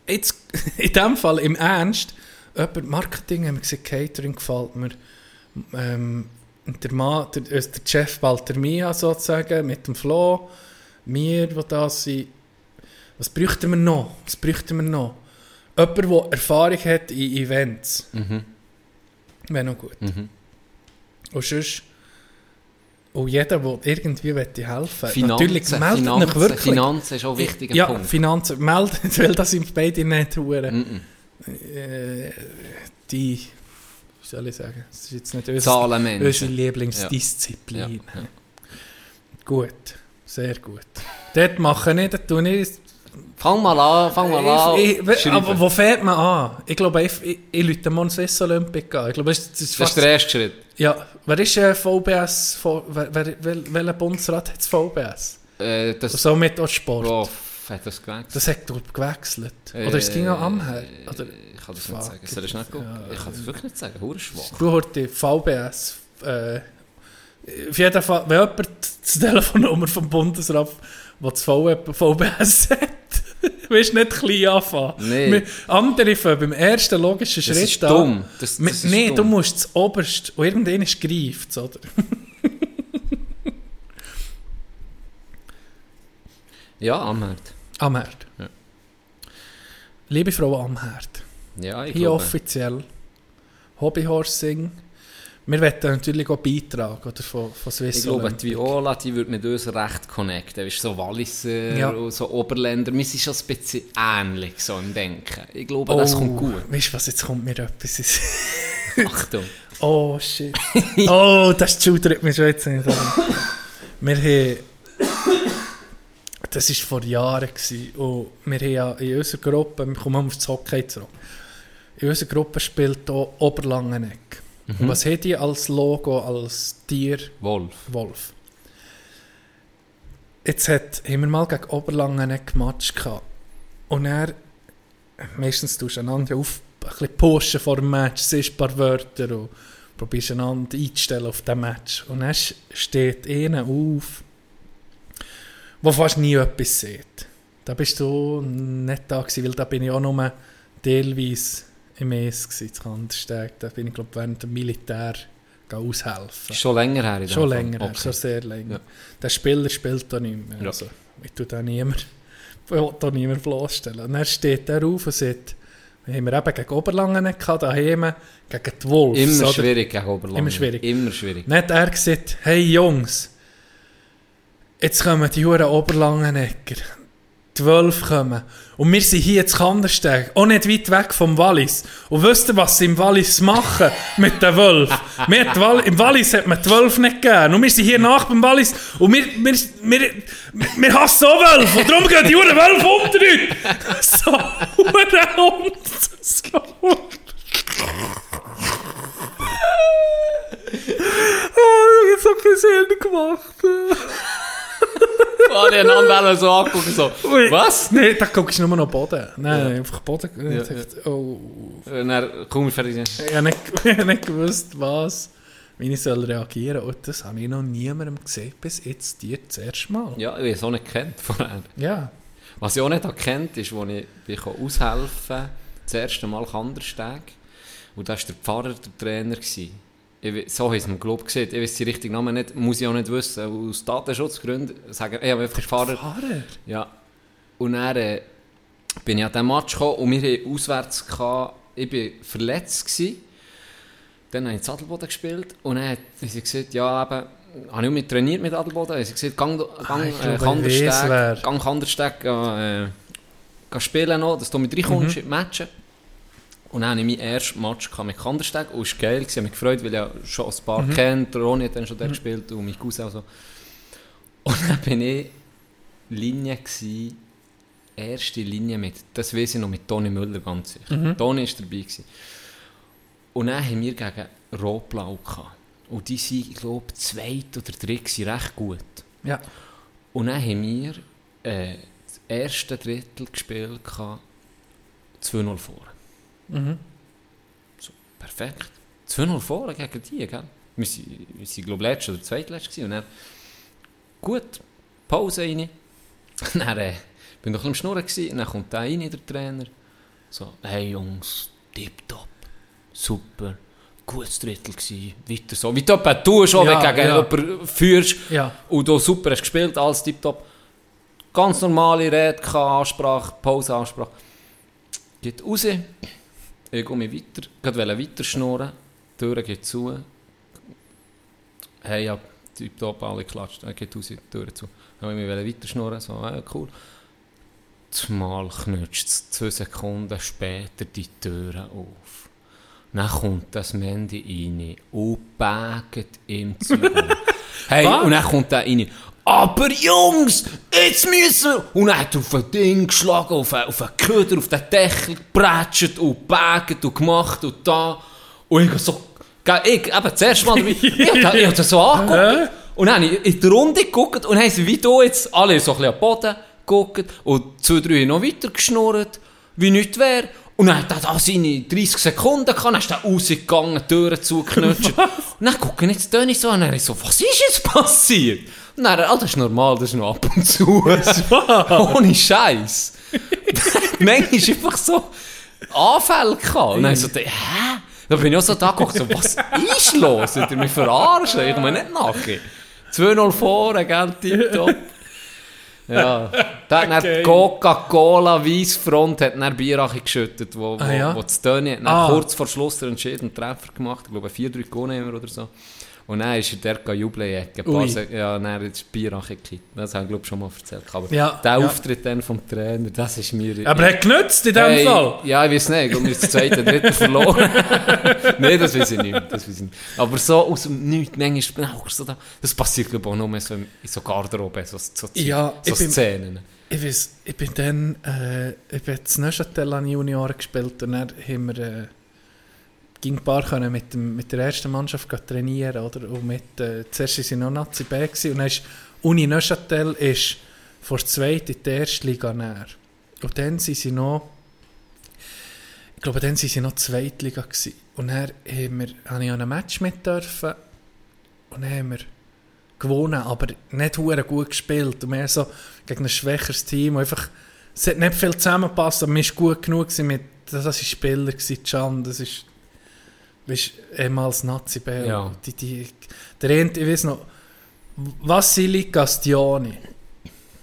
jetzt in dem Fall im Ernst, jemand Marketing haben wir gesagt, Catering gefällt mir. Ähm, der, Mann, der, äh, der Chef Baltermia sozusagen mit dem Flo, wir, die da sind. Was bräuchten wir noch? Was bräuchten wir noch? Jemand, der Erfahrung hat in Events. Mhm. Wäre noch gut. Mhm. Und sonst... Und jeder, der irgendwie möchte helfen Finanzen, Natürlich, meldet Finanzen, wirklich. Finanzen ist auch ein wichtiger ja, Punkt. Finanzen. Meldet, weil das sind beide nicht. Mhm. Äh, die, wie soll ich sagen, das ist jetzt nicht unsere, unsere Lieblingsdisziplin. Ja, ja. Gut, sehr gut. Dort mache ich, dort tue ich... Fang mal an, fang mal an. Ich, aber wo fängt man an? Ich glaube, ich, ich, ich lüte mal Swiss Olympic an. Ich glaube, das ist, das ist das ist fast... der erste Schritt. Ja, wer ist äh, VBS? Wer, wer, wel- welcher Bundesrat hat das VBS? Äh, das, So mit auch Sport. oh, hat das gewechselt? Das hat glaub, gewechselt. Oder es ging auch am her. Oder Ich kann das nicht sagen. Soll ich nicht gucken? Ich kann das wirklich nicht sagen. Hure schwach. du hörst die VBS. Äh, auf jeden Fall, wenn jemand die Telefonnummer vom Bundesrat, der das VBS hat, willst du nicht klein anfangen. Nee. Wir- Andere fangen beim ersten logischen Das Schritt ist dumm. Das, das ist nee, dumm. du musst das oberst und irgendwann ist greift, oder? Ja, Amherd. Amherd. Ja. Liebe Frau Amherd, Ja, ich hier glaube. offiziell Hobbyhorsing. Wir wollen natürlich auch Beitrag oder, von, von Swiss Ich glaube, Olympic. die Viola, die würde mit uns recht connecten. Weißt, so Walliser Ja. und so Oberländer. Wir sind schon ein bisschen ähnlich so im Denken. Ich glaube, das kommt gut. Weißt du was, jetzt kommt mir etwas ins... Achtung. Oh shit. oh, das schudert mich schon jetzt nicht. Wir haben... Das war vor Jahren. Gewesen, und wir haben ja in unserer Gruppe, wir kommen auf das Hockey zurück, in unserer Gruppe spielt hier Oberlangeneck. Und was hat die als Logo, als Tier? Wolf. Wolf. Jetzt hat, haben wir mal gegen Oberlangeneck Match gehabt. Und er, meistens tust du einander auf, ein bisschen pushen vor dem Match, siehst ein paar Wörter und probierst einander einzustellen auf den Match. Und dann steht einer auf, der fast nie etwas sieht. Da bist du nicht da gewesen, weil da bin ich auch nur teilweise im ES gewesen, zu Kandersteg. Da bin ich, glaube während dem Militär aushelfen. Schon länger her. Schon länger, her, Okay. schon sehr länger. Ja. Der Spieler spielt da nicht mehr. Ja. Also, ich tue da niemand, will da niemand bloßstellen. Und dann steht er auf und sagt, wir haben wir eben gegen Oberlangen gehabt, daheim gegen die Wolves. Immer oder? schwierig gegen Oberlangen. Immer schwierig. Immer schwierig. Hat er gesagt, hey Jungs, jetzt kommen die Huren Oberlangenecker. Die Wölfe kommen. Und wir sind hier in Kandersteg, auch nicht weit weg vom Wallis. Und wisst ihr, was sie im Wallis machen mit den Wölfen? Im Wallis hat man die Wölfe nicht gegeben. Und wir sind hier nach beim Wallis und wir, wir, wir, wir hassen auch Wölfe. Und darum gehen die Huren Wölfe unter uns. So, Huren Hund. So. Oh, ich hab so viel Sinn gemacht. Alle einander so angucken, so, Ui. was? Nein, da guckst du nur noch Boden. Nein, einfach Boden. Ja, ich dachte, oh. Und dann komm ich fertig. Ich habe nicht, ich nicht gewusst, was, wie ich soll reagieren soll. Und das habe ich noch niemandem gesehen, bis jetzt dir das erste Mal. Ja, ich habe es auch nicht gekannt vorher. Ja. Was ich auch nicht erkannt ist, als ich bin aushelfen das erste Mal Kandersteg. Und da war der Pfarrer der Trainer. Gewesen. Ich, so haben sie mir glaube gesehen. Ich weiß den richtigen Namen nicht, muss ich auch nicht wissen. Aus Datenschutzgründen sagen, ich habe einfach Pfarrer. Fahrer? Ja. Und dann äh, bin ich an diesem Match gekommen und wir hatten auswärts, gehabt, ich war verletzt. Gewesen. Dann habe ich Adelboden gespielt und dann hat sie gesagt, ja eben, habe ich auch mit trainiert mit Adelboden. Sie gesagt, gang, gang, ich äh, ich Kandersteg, gang Kandersteg äh, geh spielen noch, dass du mit reinkommst in die Matchen. Und dann hatte ich meinen ersten Match mit Kandersteg und es war geil, ich habe mich gefreut, weil ich ja schon ein paar kennt, der Ronny hat dann schon dort gespielt und mein Cousin und so. Und dann bin ich Linie gsi, erste Linie mit, das weiß ich noch, mit Toni Müller ganz sicher. Toni war dabei. Gewesen. Und dann haben wir gegen Rotblau gehabt. Und die sind, ich glaube, zweit oder dritt gewesen, recht gut. Ja. Und dann haben wir äh, das erste Drittel gespielt, gehabt, 2-0 vor. So, perfekt. 2-0 vor gegen die, gell? Wir sind glaube ich, letztes oder zweitletztes. Und dann, gut, Pause rein. Dann äh, bin ich noch ein bisschen am Schnurren gewesen. Und dann kommt der rein, der Trainer. So, hey Jungs, tipptopp, super, gutes Drittel gewesen, weiter so. Wie du etwa tust, auch, Ja, wenn du ja. jemanden führst. Ja. Und du super hast gespielt, alles tipptopp. Ganz normale Rede, keine Ansprache, Pause-Ansprache. Geht raus. Ich gehe weiter, gerade weiter schnurren. Die Tür geht zu. Hey, ja, tipptopp, alle klatscht. Er geht raus, die Tür zu. Dann wollte ich mich weiter schnurren, so, ja, cool. Zumal knutscht es zwei Sekunden später die Türe auf. Dann kommt das Mandy rein und baggt ihm zu. hey, Was? und dann kommt er rein. Aber Jungs, jetzt müssen wir... Und er hat auf ein Ding geschlagen, auf einen, auf einen Köder, auf den Deckel geprätscht und baggt und gemacht und da. Und ich so... Ich, eben, das erste Mal... ich habe ich hab das so angeguckt. Und dann habe ich in die Runde geguckt und haben sie wie du jetzt alle so ein bisschen am Boden geguckt und zwei, drei noch weiter geschnurrt, wie nichts wäre. Und dann hat er da seine 30 Sekunden gehabt, dann ist er rausgegangen, die Türen zugeknutscht. und dann gucke ich jetzt Toni so an und er so, was ist jetzt passiert? Dann, ah, das ist normal, das ist noch ab und zu. Ohne Scheiß. Manchmal ist einfach so Anfälle gehabt. Und dann so, hä? Da bin ich auch so da geguckt, so, was ist los? Wollt ihr mich verarschen? Ich komme nicht nachher. 2-0 vor, gell, tipptopp. Ja, da hat dann Coca-Cola Weissfront hat dann Bier geschüttet, wo, wo, Ah, ja? wo das dann Ah. kurz vor Schluss den entscheidenden Treffer gemacht. Ich glaube, 4-3 gewonnen oder so. Und dann ist er dort jubeln paar Ja, dann ist das Bier gekippt. Das habe ich glaube schon mal erzählt. Aber Ja, der ja. Auftritt dann vom Trainer, das ist mir... Aber er hat genützt in dem Hey, Fall. Ja, ich weiß nicht. Ich glaube, wir das zweite, dritte verloren. Nein, das weiß ich nicht. Das, weiß ich nicht. Aber so aus dem Nichts, manchmal, bin ich auch so da, das passiert glaube ich auch nur so in so Garderobe, so, so, Ja, so ich bin- Szenen. Ich weiß, ich bin dann, äh, ich bin zu Neuchâtel an Junioren gespielt und dann haben wir, äh, ging ein paar können mit, dem, mit der ersten Mannschaft trainieren, oder? Und mit, äh, zuerst waren sie noch Nazi B und dann ist Uni Neuchâtel ist vor der in die erste Liga näher. Und dann sind sie noch, ich glaube, dann sind sie noch Zweitliga gewesen. Und dann haben wir, habe ich an einem Match mit dürfen und dann haben wir gewonnen, aber nicht hure gut gespielt. Und mehr so gegen ein schwächeres Team. Einfach, es hat nicht viel zusammengepasst, aber man war gut genug. Mit, das war Spieler, gewesen, das ist, weißt, ehemals Nazi Bell. Ja. Die, die, der eine, ich weiß noch, Vassili Castiani,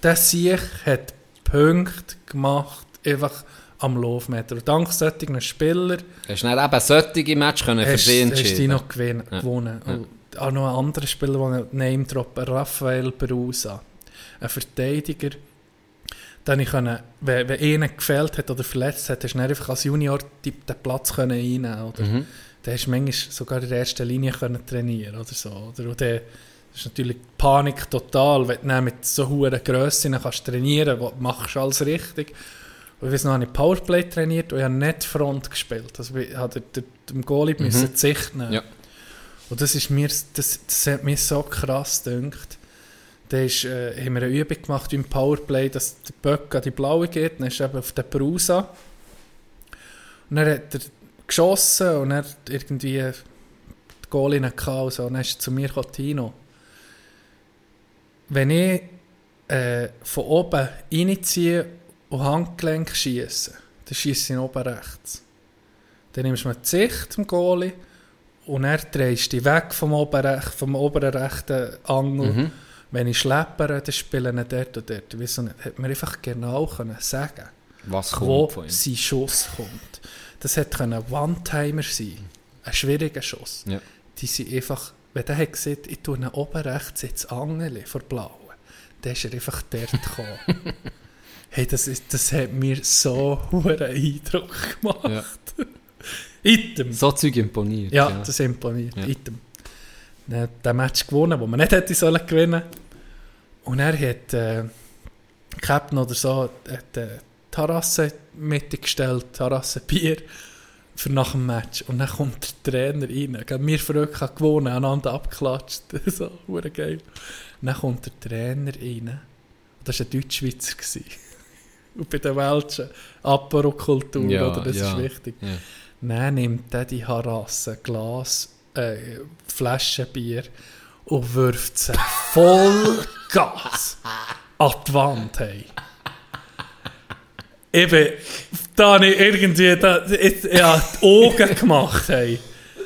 der Sieg hat Punkte gemacht, einfach am Laufmeter. Und dank solchen Spieler Hast du dann eben solche Match können für hast, sie hast du die noch gewinn, Ja. gewonnen. Ja. Und auch noch ein anderer Spieler, der Name droppen, Raphael Berusa. Ein Verteidiger. Dann ich können, wenn, wenn einer gefällt hat oder verletzt hat, hast du einfach als Junior den Platz können einnehmen? Mhm. Dann hast du manchmal sogar in der ersten Linie können trainieren oder so. Oder? Und dann ist natürlich Panik total, wenn du dann mit so hohen Grössen kannst trainieren kannst, machst du alles richtig. Und ich weiß noch, habe ich Powerplay trainiert und ich habe nicht Front gespielt. Also ich den, dem Goalie müssen die Sicht nehmen. Mhm. Ja. Und das ist mir, das, das hat mir so krass gedacht. Da ist, äh, haben wir eine Übung gemacht im Powerplay, dass der Böck an die Blaue geht, dann ist er eben auf den Brusa. Und dann hat er geschossen und dann irgendwie die Goalie gehabt und so. Und dann ist er zu mir Tino, wenn ich äh, von oben reinziehen und Handgelenk schießen. Dann schießt ihn oben rechts. Dann nimmst du mir die Sicht zum Goalie und er drehst dich weg vom, oben rech- vom oberen rechten Angel. Mhm. Wenn ich schleppere, dann spielen ihn dort und dort. Wieso nicht? Hätte mir einfach genau können sagen Was wo kommt sein Schuss kommt. Das hätte ein One-Timer sein Ein schwieriger Schuss. Ja. Die sind einfach, wenn der hat gesagt, ich tue ihn oben rechts ins Angeli vor Blauen, dann ist er einfach dort gekommen. hey, das, ist, das hat mir so einen Eindruck gemacht. Ja. Item. So Zeug imponiert. Ja, das imponiert. Ja. Item. Dann hat den Match gewonnen, wo man nicht hätte sollen gewinnen. Und er hat äh, Captain oder so hat, äh, Terrasse mitgestellt, Terrasse Bier für nach dem Match. Und dann kommt der Trainer rein. Wir verrückt haben gewonnen, einander abgeklatscht. so, hure geil. Und dann kommt der Trainer rein. Und das war ein Deutschschweizer. Und bei den Welschen Apero-Kultur, Ja, oder? Das ja. ist wichtig. Ja. Dann nimmt er die Harasse, Glas, äh, Flaschenbier und wirft sie voll Gas an die Wand. Hey. Eben, da habe ich irgendwie da, jetzt, ja, die Augen gemacht. Hey.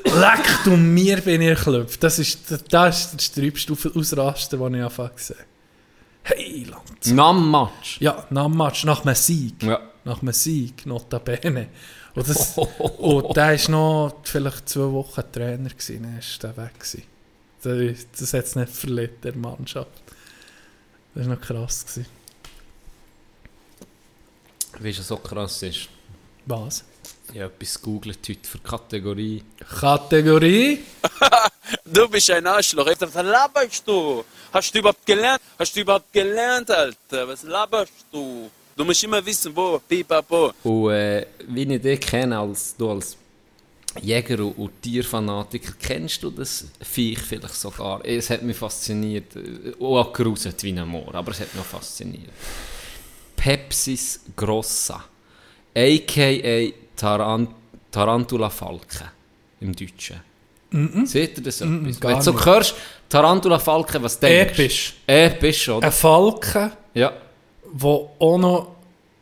Leckt um mir bin ich erklopft. Das ist, das ist sträubste Ausrasten, das ich einfach gesehen habe. Hey, Land. Nam Match. Ja, nach dem Match, nach einem Sieg. Ja. Nach einem Sieg, notabene. Und, das, und der war noch vielleicht zwei Wochen Trainer, gewesen, dann war der weg. Gewesen. Das, ist- das hat es nicht verletzt, der Mannschaft. Das war noch krass. Gewesen. Weißt du, was so krass ist? Was? Ich habe etwas gegoogelt heute für Kategorie. Kategorie? Du bist ein Arschloch. Alter, Was laberst du? Hast du überhaupt gelernt? Hast du überhaupt gelernt, Alter? Was laberst du? Du musst immer wissen, wo, pipapo. Und äh, wie ich dich kenne, als, du als Jäger und, Tierfanatiker, kennst du das Viech vielleicht sogar? Es hat mich fasziniert. äh, Auch geruset wie ein Moor, aber es hat mich auch fasziniert. Pepsis grossa, a.k.a. Taran Tarantula Falke im Deutschen. Seht ihr das etwas? gar Wenn du so nicht. hörst, Tarantula Falke, was denkst du? Episch. Episch, oder? Ein Falken, Ja. der auch noch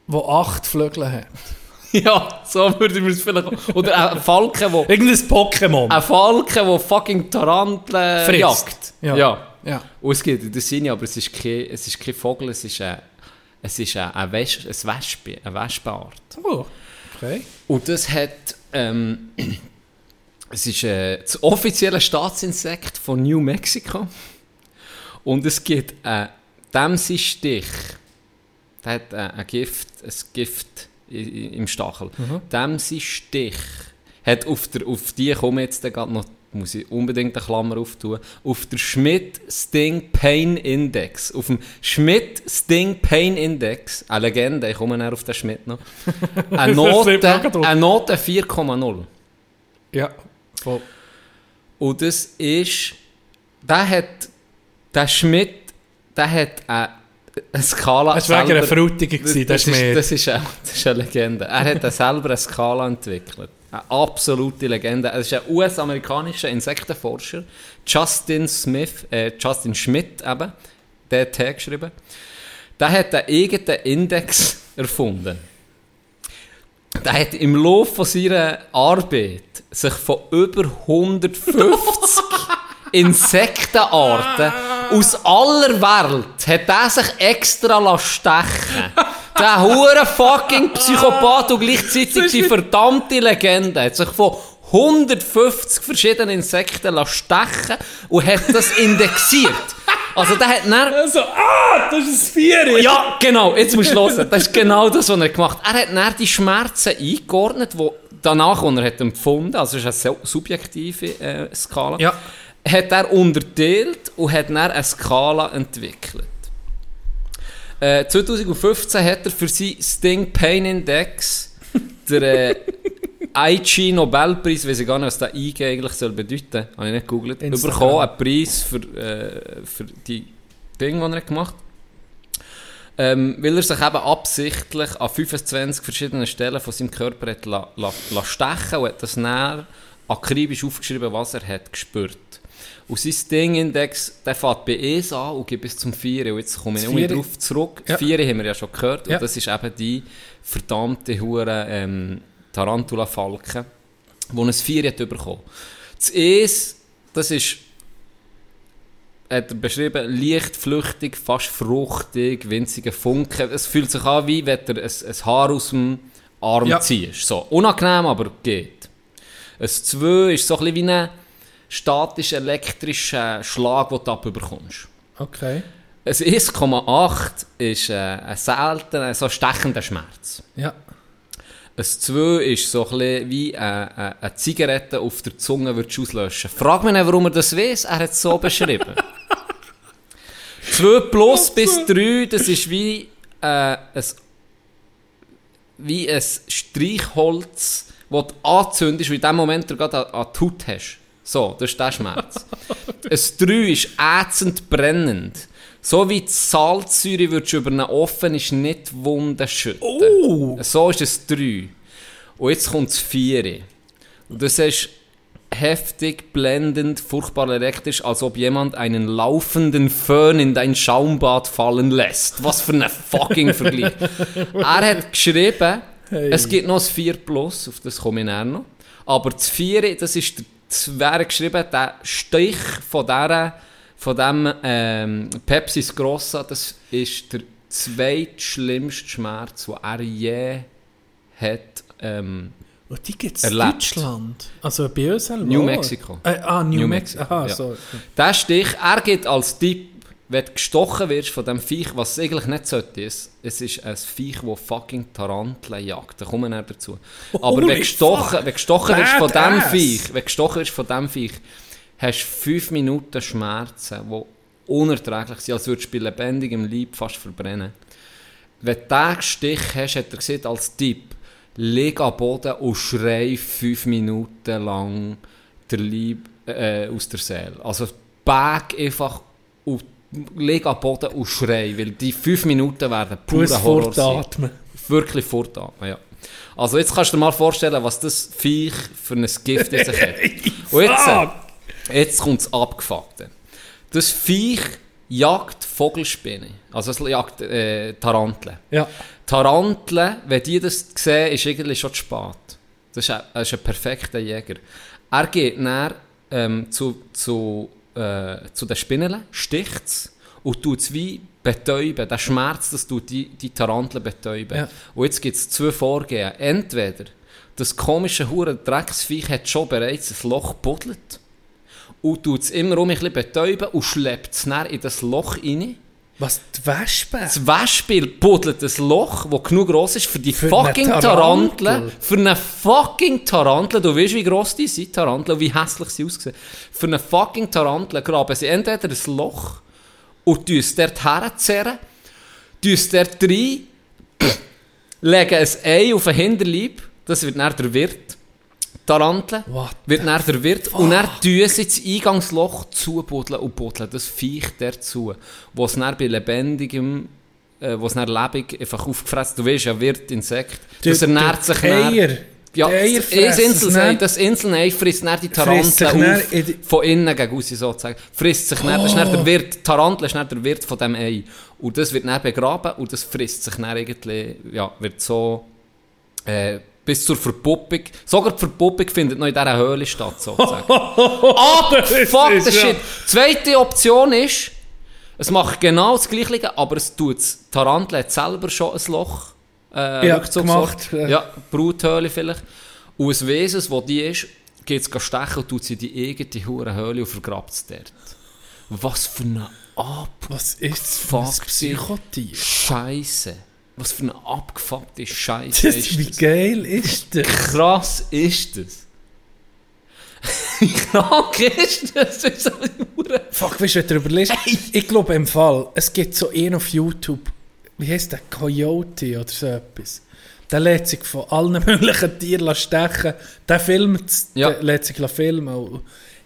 wo acht Flügel hat. ja, so würde man es vielleicht Oder ein Falke, wo... Irgendein Pokémon. Ein Falke, der fucking Taranteln jagt. Ja. ja. Ja. Und es gibt in der Sinne, aber es ist kein, es ist kein Vogel, es ist ein, es ist ein, ein, Wes ein Wespe, eine Wespenart. Oh, okay. Und das hat, ähm, es ist äh, das offizielle Staatsinsekt von New Mexico. Und es gibt einen Dämsi-Stich. Der hat äh, ein Gift, ein Gift im Stachel. Dämsi-Stich hat auf, der, auf die, komme jetzt grad noch, muss ich unbedingt eine Klammer auftun, auf der Schmidt Sting Pain Index, auf dem Schmidt Sting Pain Index, eine Legende, ich komme näher auf den Schmidt noch, eine Note, eine Note 4,0. Ja, voll. Und das ist, der hat, der Schmidt, der hat eine, eine Skala Es war wegen einer selber- Frutiger, das, das ist das, ist eine, das ist eine Legende. Er hat selber eine Skala entwickelt. Eine absolute Legende. Es ist ein US-amerikanischer Insektenforscher, Justin Smith, äh, Justin Schmidt eben, der hat den geschrieben. Der hat einen eigenen Index erfunden. Der hat im Laufe von seiner Arbeit sich von über 150 Insektenarten aus aller Welt hat er sich extra lassen stechen. Der hure fucking Psychopath und gleichzeitig die verdammte Legende hat sich von 150 verschiedenen Insekten stechen und hat das indexiert. Also der hat dann Also, ah, das ist ein Vier. ja, genau, jetzt musst du hören. Das ist genau das, was er gemacht hat. Er hat dann die Schmerzen eingeordnet, die danach, die er hat empfunden also es ist eine subjektive äh, Skala, Ja. hat er unterteilt und hat dann eine Skala entwickelt. Äh, 2015 hat er für seinen Sting Pain Index den äh, IG Nobelpreis, weiß ich gar nicht, was der IG eigentlich soll bedeuten, habe ich nicht gegoogelt, Instagram. bekommen, einen Preis für, äh, für die Dinge, die er gemacht hat. Ähm, weil er sich eben absichtlich an 25 verschiedenen Stellen von seinem Körper hat la, la, la stechen und hat das näher akribisch aufgeschrieben, was er hat gespürt. Und sein Ding-Index, der fährt bei 1 an und geht bis zum 4. Und jetzt komme ich nicht darauf zurück. Ja. 4 haben wir ja schon gehört. Ja. Und das ist eben die verdammte Hure ähm, Tarantula-Falke, die ein 4 hat bekommen. Das 1, das ist hat er beschrieben, leicht flüchtig, fast fruchtig, winzige Funken. Es fühlt sich an, wie wenn du ein, ein Haar aus dem Arm Ja. ziehst. So, unangenehm, aber geht. Ein 2 ist so ein bisschen wie ein statisch elektrischer Schlag, den du abbekommst. Okay. Ein 1,8 ist äh, ein seltener, so stechender Schmerz. Ja. Ein 2 ist so ein wie äh, äh, eine Zigarette auf der Zunge würdest du auslöschen. Frag mich nicht, warum er das weiß. Er hat es so beschrieben. 2 plus bis 3, das ist wie, äh, ein, wie ein Streichholz, das du anzündest und in dem Moment du gerade an, an die Haut hast. So, das ist der Schmerz. ein 3 ist ätzend brennend. So wie die Salzsäure würdest du über eine offene Schnittwunde schütten. Oh! So ist es 3. Und jetzt kommt das 4. Und das ist heftig, blendend, furchtbar elektrisch, als ob jemand einen laufenden Föhn in dein Schaumbad fallen lässt. Was für ein fucking Vergleich. Er hat geschrieben, es gibt noch ein 4 Plus, auf das komme ich noch. Aber das 4, das ist der, das wäre geschrieben, der Stich von dieser, von dem ähm, Pepsis Grossa, das ist der zweitschlimmste Schmerz, den er je hat. Ähm, Und die gibt es in. Deutschland. Also bei uns. New. Mexico. Äh, ah, New, New Mexico. Mexico, Aha, ja. so. Der Stich, er gibt als Tipp, wenn du gestochen wirst von diesem Viech, was es eigentlich nicht sollte, ist, es ist ein Viech, das fucking Taranteln jagt. Da kommen wir dazu. Aber wenn Holy gestochen, wenn gestochen wirst von diesem. Viech, wenn gestochen wirst von diesem Viech, hast du fünf Minuten Schmerzen, die unerträglich sind, als würdest du bei lebendigem Leib fast verbrennen. Wenn du diesen Stich hast, hat er gesagt, als Tipp, leg am Boden und schrei fünf Minuten lang der Leib äh, aus der Seele. Also bag einfach und leg am Boden und schrei, weil die fünf Minuten werden Du musst pure Horror sein. fortatmen. Wirklich fortatmen, ja. Also jetzt kannst du dir mal vorstellen, was das Viech für ein Gift in sich hat. Und jetzt, äh, jetzt kommt das Abgefuckte. Das Viech jagt Vogelspinne. Also es jagt äh, Taranteln. Ja. Taranteln, wenn die das sehen, ist eigentlich schon zu spät. Das ist ein, ist ein perfekter Jäger. Er geht dann ähm, zu, zu, äh, zu den Spinnen, sticht es und tut es wie betäuben. Der Schmerz, das tut die, die Taranteln betäuben. Ja. Und jetzt gibt es zwei Vorgehen. Entweder das komische hure Drecksviech hat schon bereits ein Loch gebuddelt und tut es immer um ein bisschen betäuben und schleppt es in das Loch rein. Was, die Wespe? Das Wespe buddelt ein Loch, das genug gross ist für die Für fucking eine Taranteln. Tarantel. Für eine fucking Tarantel. Du weißt, wie gross die sind, Taranteln, und wie hässlich sie aussehen. Für eine fucking Tarantel graben sie entweder ein Loch und tun es dort herzerren, tun es dort rein, legen ein Ei auf den Hinterleib, das wird dann der Wirt. Taranteln What wird dann der Wirt und dann tun sie das Eingangsloch zubuddeln und buddeln das Viech dazu, wo es dann bei lebendigem, äh, wo es dann lebendig einfach aufgefressen, du weißt ja, Wirt, Insekt, das ernährt sich dann... Eier. Ja, Die das, dann. das Inselei frisst dann die dann auf, in die- von innen gegen aussen sozusagen. Frisst sich dann, das ist dann der Wirt, die Tarantel ist dann der Wirt von dem Ei. Und das wird dann begraben und das frisst sich dann irgendwie, ja, wird so, äh, bis zur Verpuppung. Sogar die Verpuppung findet noch in dieser Höhle statt, sozusagen. Aber, fuck the shit. Zweite Option ist, es macht genau das Gleiche, aber es tut Die Tarantel hat selber schon ein Loch. Äh, Ja, gemacht, ja. Ja, Bruthöhle vielleicht. Und ein Wesen, wo die ist, geht es stechen und tut sie die eigene hure Höhle und vergrabt es dort. Was für eine Was ist das für ein? Scheiße. Was für eine abgefuckte Scheiße Das, ist wie das? geil ist das? krass ist das? Wie krank ist das? ist so eine Fuck, weißt du, wenn du überlegst, ich glaube im Fall, es gibt so einen auf YouTube, wie heißt der, Coyote oder so etwas. Der lässt sich von allen möglichen Tieren stechen. Der filmt, Ja. der lässt sich filmen.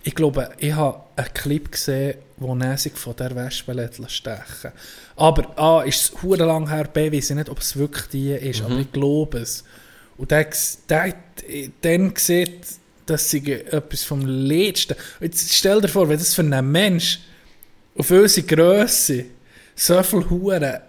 Ich glaube, ich habe einen Clip gesehen, wo er sich von der Wespe stechen Aber A, ist es lang her, B, weiß ich nicht, ob es wirklich die ist, aber ich glaube es. Und der, der, hat dann sieht das sei etwas vom Letzten. Jetzt stell dir vor, wenn das für einen Mensch auf unsere Grösse so viel Huren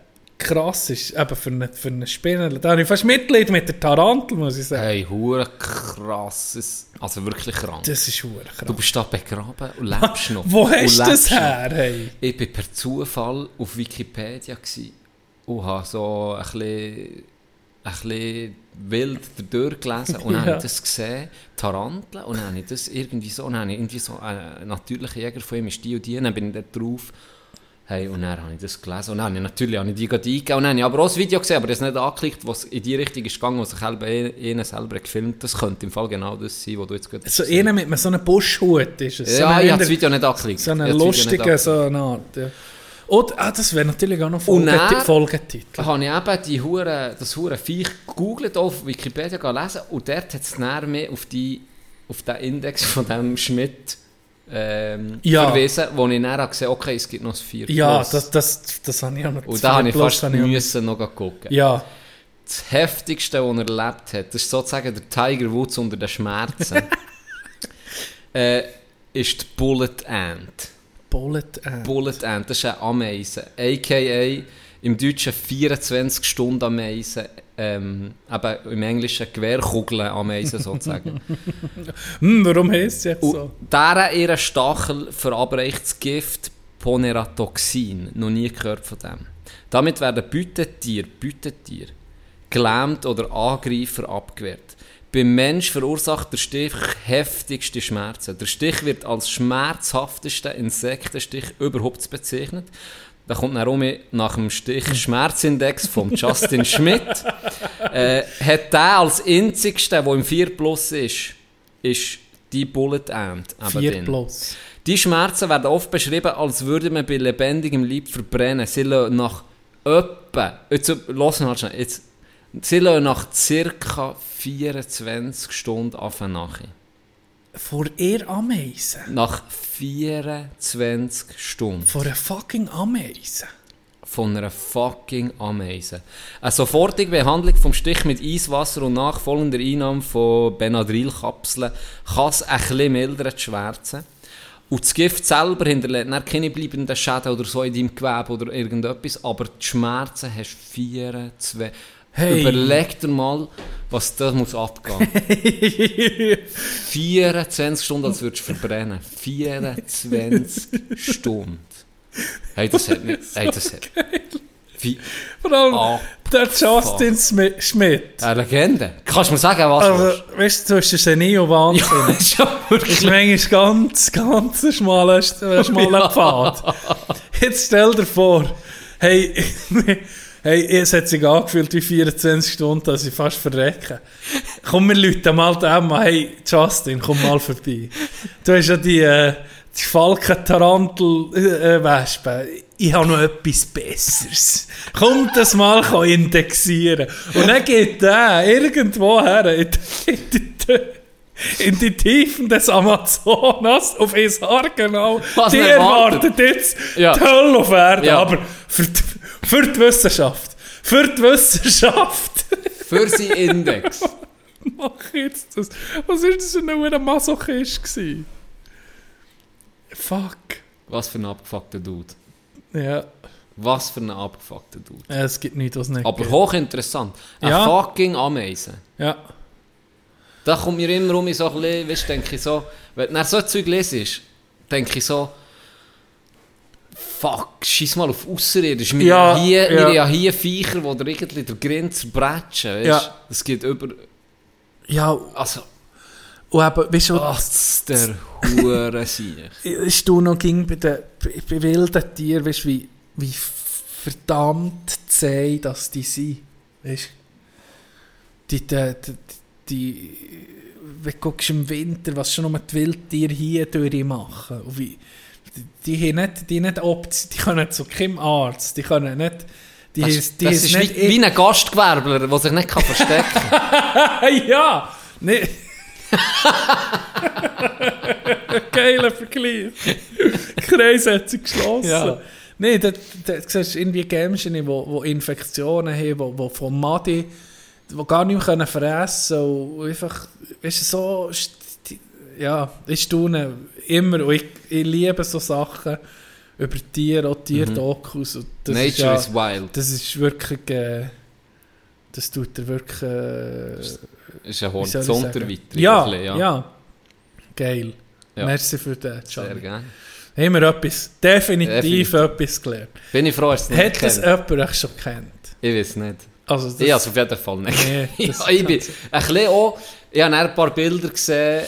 krass ist, eben für eine, für eine Spinne, da habe ich fast Mitleid mit der Tarantel, muss ich sagen. Hey, hure krasses, also wirklich krank. Das ist Huren krass. Du bist da begraben und lebst noch. Wo hast du das her? Hey? Ich war per Zufall auf Wikipedia und habe so ein bisschen, ein bisschen wild durchgelesen und dann Ja. habe ich das gesehen, Taranteln, und dann habe ich das irgendwie so, und dann habe ich irgendwie so einen natürlichen Jäger von ihm ist die und die, und dann bin ich da drauf, hey, und dann habe ich das gelesen und dann habe ich natürlich habe ich die gerade eingegeben und dann habe ich aber auch das Video gesehen, aber das nicht angeklickt, was in die Richtung ist gegangen, was sich selber, ihnen selber gefilmt das könnte im Fall genau das sein, was du jetzt gerade So hast gesehen. einer mit so einem Buschhut ist es. so Ja, ein ich habe das Video nicht angeklickt. So Ich einen lustigen, angeklickt. so eine Art. Ja. Und ah, das wäre natürlich auch noch Und Folgeti dann- Folgetitel. Da habe ich eben die Hure, das hure Viech gegoogelt, auf Wikipedia gelesen und dort hat es dann mehr auf, die, auf den Index von dem Schmidt ähm, Ja. verwiesen, wo ich dann habe gesehen okay, es gibt noch ein 4 Ja, Plus. das, das, das habe ich auch noch. und da habe ich fast habe ich müssen noch gucken. Ja, Das Heftigste, was er erlebt hat, das ist sozusagen der Tiger Woods unter den Schmerzen, äh, ist die Bullet Ant. Bullet Ant. Bullet Ant, das ist eine Ameise. A.k.a. im Deutschen 24 Stunden Ameise. Ähm, eben im Englischen Gewehrkugeln Ameise sozusagen. Hm, warum heisst es jetzt Und so? deren ihren Stachel verabreicht das Gift Poneratoxin. Noch nie gehört von dem. Damit werden Beutetiere, Beutetiere gelähmt oder Angreifer abgewehrt. Beim Mensch verursacht der Stich heftigste Schmerzen. Der Stich wird als schmerzhaftester Insektenstich überhaupt bezeichnet. Da kommt dann um nach dem Stich Schmerzindex von Justin Schmidt. Äh, hat der als einzigster, der im 4 Plus ist, ist die Bullet Ant. eben 4 drin. plus. Die Schmerzen werden oft beschrieben, als würde man bei lebendigem Leib verbrennen. Sie lassen nach etwa, jetzt los halt schnell, jetzt, sie lassen nach ca. 24 Stunden anfangen nachher. Vor ihr Ameisen. Nach 24 Stunden. Vor einer fucking Ameisen. von einer fucking Ameise. Eine sofortige Behandlung vom Stich mit Eiswasser und nachfolgender Einnahme von Benadrylkapseln kann es ein bisschen mildern, die Schmerzen. Und das Gift selber hinterlässt dann keine bleibenden Schäden oder so in deinem Gewebe oder irgendetwas, aber die Schmerzen hast du 24... Hey. Überleg dir mal, was das muss abgehen. 24 Stunden, als würdest du verbrennen. 24 Stunden. Hey, das hat nicht... Hey, das hat... Wie... Vor allem Ah, der Justin Schmidt. Eine Legende. Kannst du mir sagen, was Also, du weißt du, ein Genie und Wahnsinn. ja wirklich... ist manchmal ganz, ganz ein schmaler, ein schmaler. Pfad. Jetzt stell dir vor, hey, hey, es hat sich angefühlt wie 24 Stunden, dass ich fast verrecke. Komm, wir läuten mal dem hey, Justin, komm mal vorbei. Du hast ja die, äh, die Falken-Tarantel-Wespen. ich habe noch etwas Besseres. Komm das mal kann indexieren. Und dann geht der irgendwo her, in die, in die, in die Tiefen des Amazonas, auf Isar genau. Was die erwartet jetzt Ja. die Hölle auf Erden. Ja. Aber für die, für die Wissenschaft. Für die Wissenschaft. Für seinen Index. Mach jetzt das. Was war das für ein Masochist? gewesen? Fuck. Was für ein abgefuckter Dude. Ja, Was für ein abgefuckter Dude. es gibt nichts, was nicht Aber gibt. hochinteressant. Ein Ja. fucking Ameise. Ja. Da kommt mir immer um so ein bisschen, weißt, denke ich so, wenn du so Zeug lesest, denke ich so, fuck, schieß mal auf Ausserirdisch. Wir, Ja, hier, wir ja. haben ja hier Viecher, die dir irgendwie den Grind zerbrechen, weißt? Ja. Das geht über, Ja, also, und eben, weißt du, was der Hure sich. ist du noch ging bei den bei, wilden Tieren, weißt du, wie, wie verdammt zäh dass die sind. Weißt du? Die, die, die, die, wenn du guckst im Winter, was schon nur die Wildtiere hier durchmachen. Und wie, die, die, haben nicht, die, nicht Option, die können zu keinem Arzt, die können nicht. Die, Das, haben- die das haben ist nicht wie, wie ein Gastgewerbler, der sich nicht kann verstecken kann. ja! Nee. Geiler Vergleich. Kreis hat sich geschlossen. Ja. Nein, da, da siehst du irgendwie Gämchen, die wo, wo Infektionen haben, die wo vom Madi die gar nicht mehr fressen können. Und einfach, weißt du, so, die, ja, ich staune immer, und ich, ich liebe so Sachen über Tiere, auch Tierdokus. und das Nature ist ja, is wild. Das ist wirklich, äh, das tut er wirklich, äh, Ist eine wie soll ich Horizonterweiterung. sagen? Ja, ein bisschen, ja, geil. Ja. Merci für den, Sehr Gianni. gerne. Haben wir etwas, definitiv, Definitiv. etwas gelernt. Bin ich froh, dass es nicht Hat das kennst. jemand schon kennt? Ich weiß nicht. Also das, Ich es auf jeden Fall nicht. Nee, ja, das ich bin ein bisschen auch, ich habe ein paar Bilder gesehen,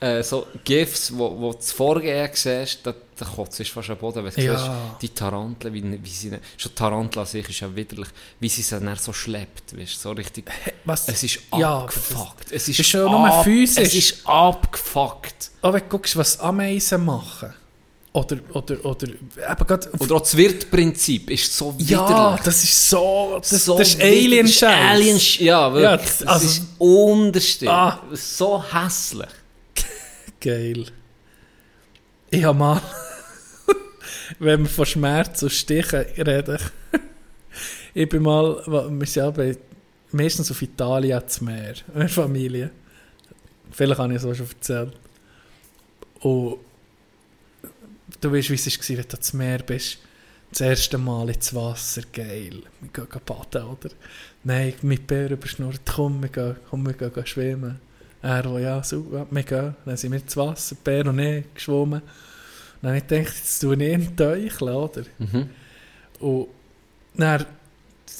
äh, so GIFs, wo, wo das Vorgehen siehst, da, da kotzt es fast am Boden, wenn du Ja. siehst, die Taranteln, wie, wie sie, schon Tarantula an sich ist ja widerlich, wie sie sie dann so schleppt, weißt, so richtig, was, es ist Ja, aber abgefuckt. Es ist, ist schon nur ab- physisch. Es ist abgefuckt. auch wenn du guckst, was Ameisen machen, oder, oder, oder, eben gerade, Oder auch das Wirtprinzip ist so widerlich. ja, das ist so, das, so das ist. Alien-Scheiß. Alien ja, wirklich. Ja, das, also- ist unterstimmt. Ah. So hässlich. Geil. Ich habe mal, wenn wir von Schmerz und Stichen reden, ich bin mal, wir sind ja bei, meistens auf Italien zum Meer, in der Familie. Vielleicht habe ich es auch schon erzählt. Und du weißt, wie es war, wenn du zum Meer bist. Das erste Mal ins Wasser, geil. Wir gehen baden, oder? Nein, mit Bär überschnurrt, komm, wir gehen, komm, wir gehen schwimmen. Er, wo, ja, so, wir gehen. Dann sind wir ins Wasser, Bär und ich geschwommen. Dann habe ich gedacht, jetzt tue ich ihn teucheln, oder? Mhm. Und dann,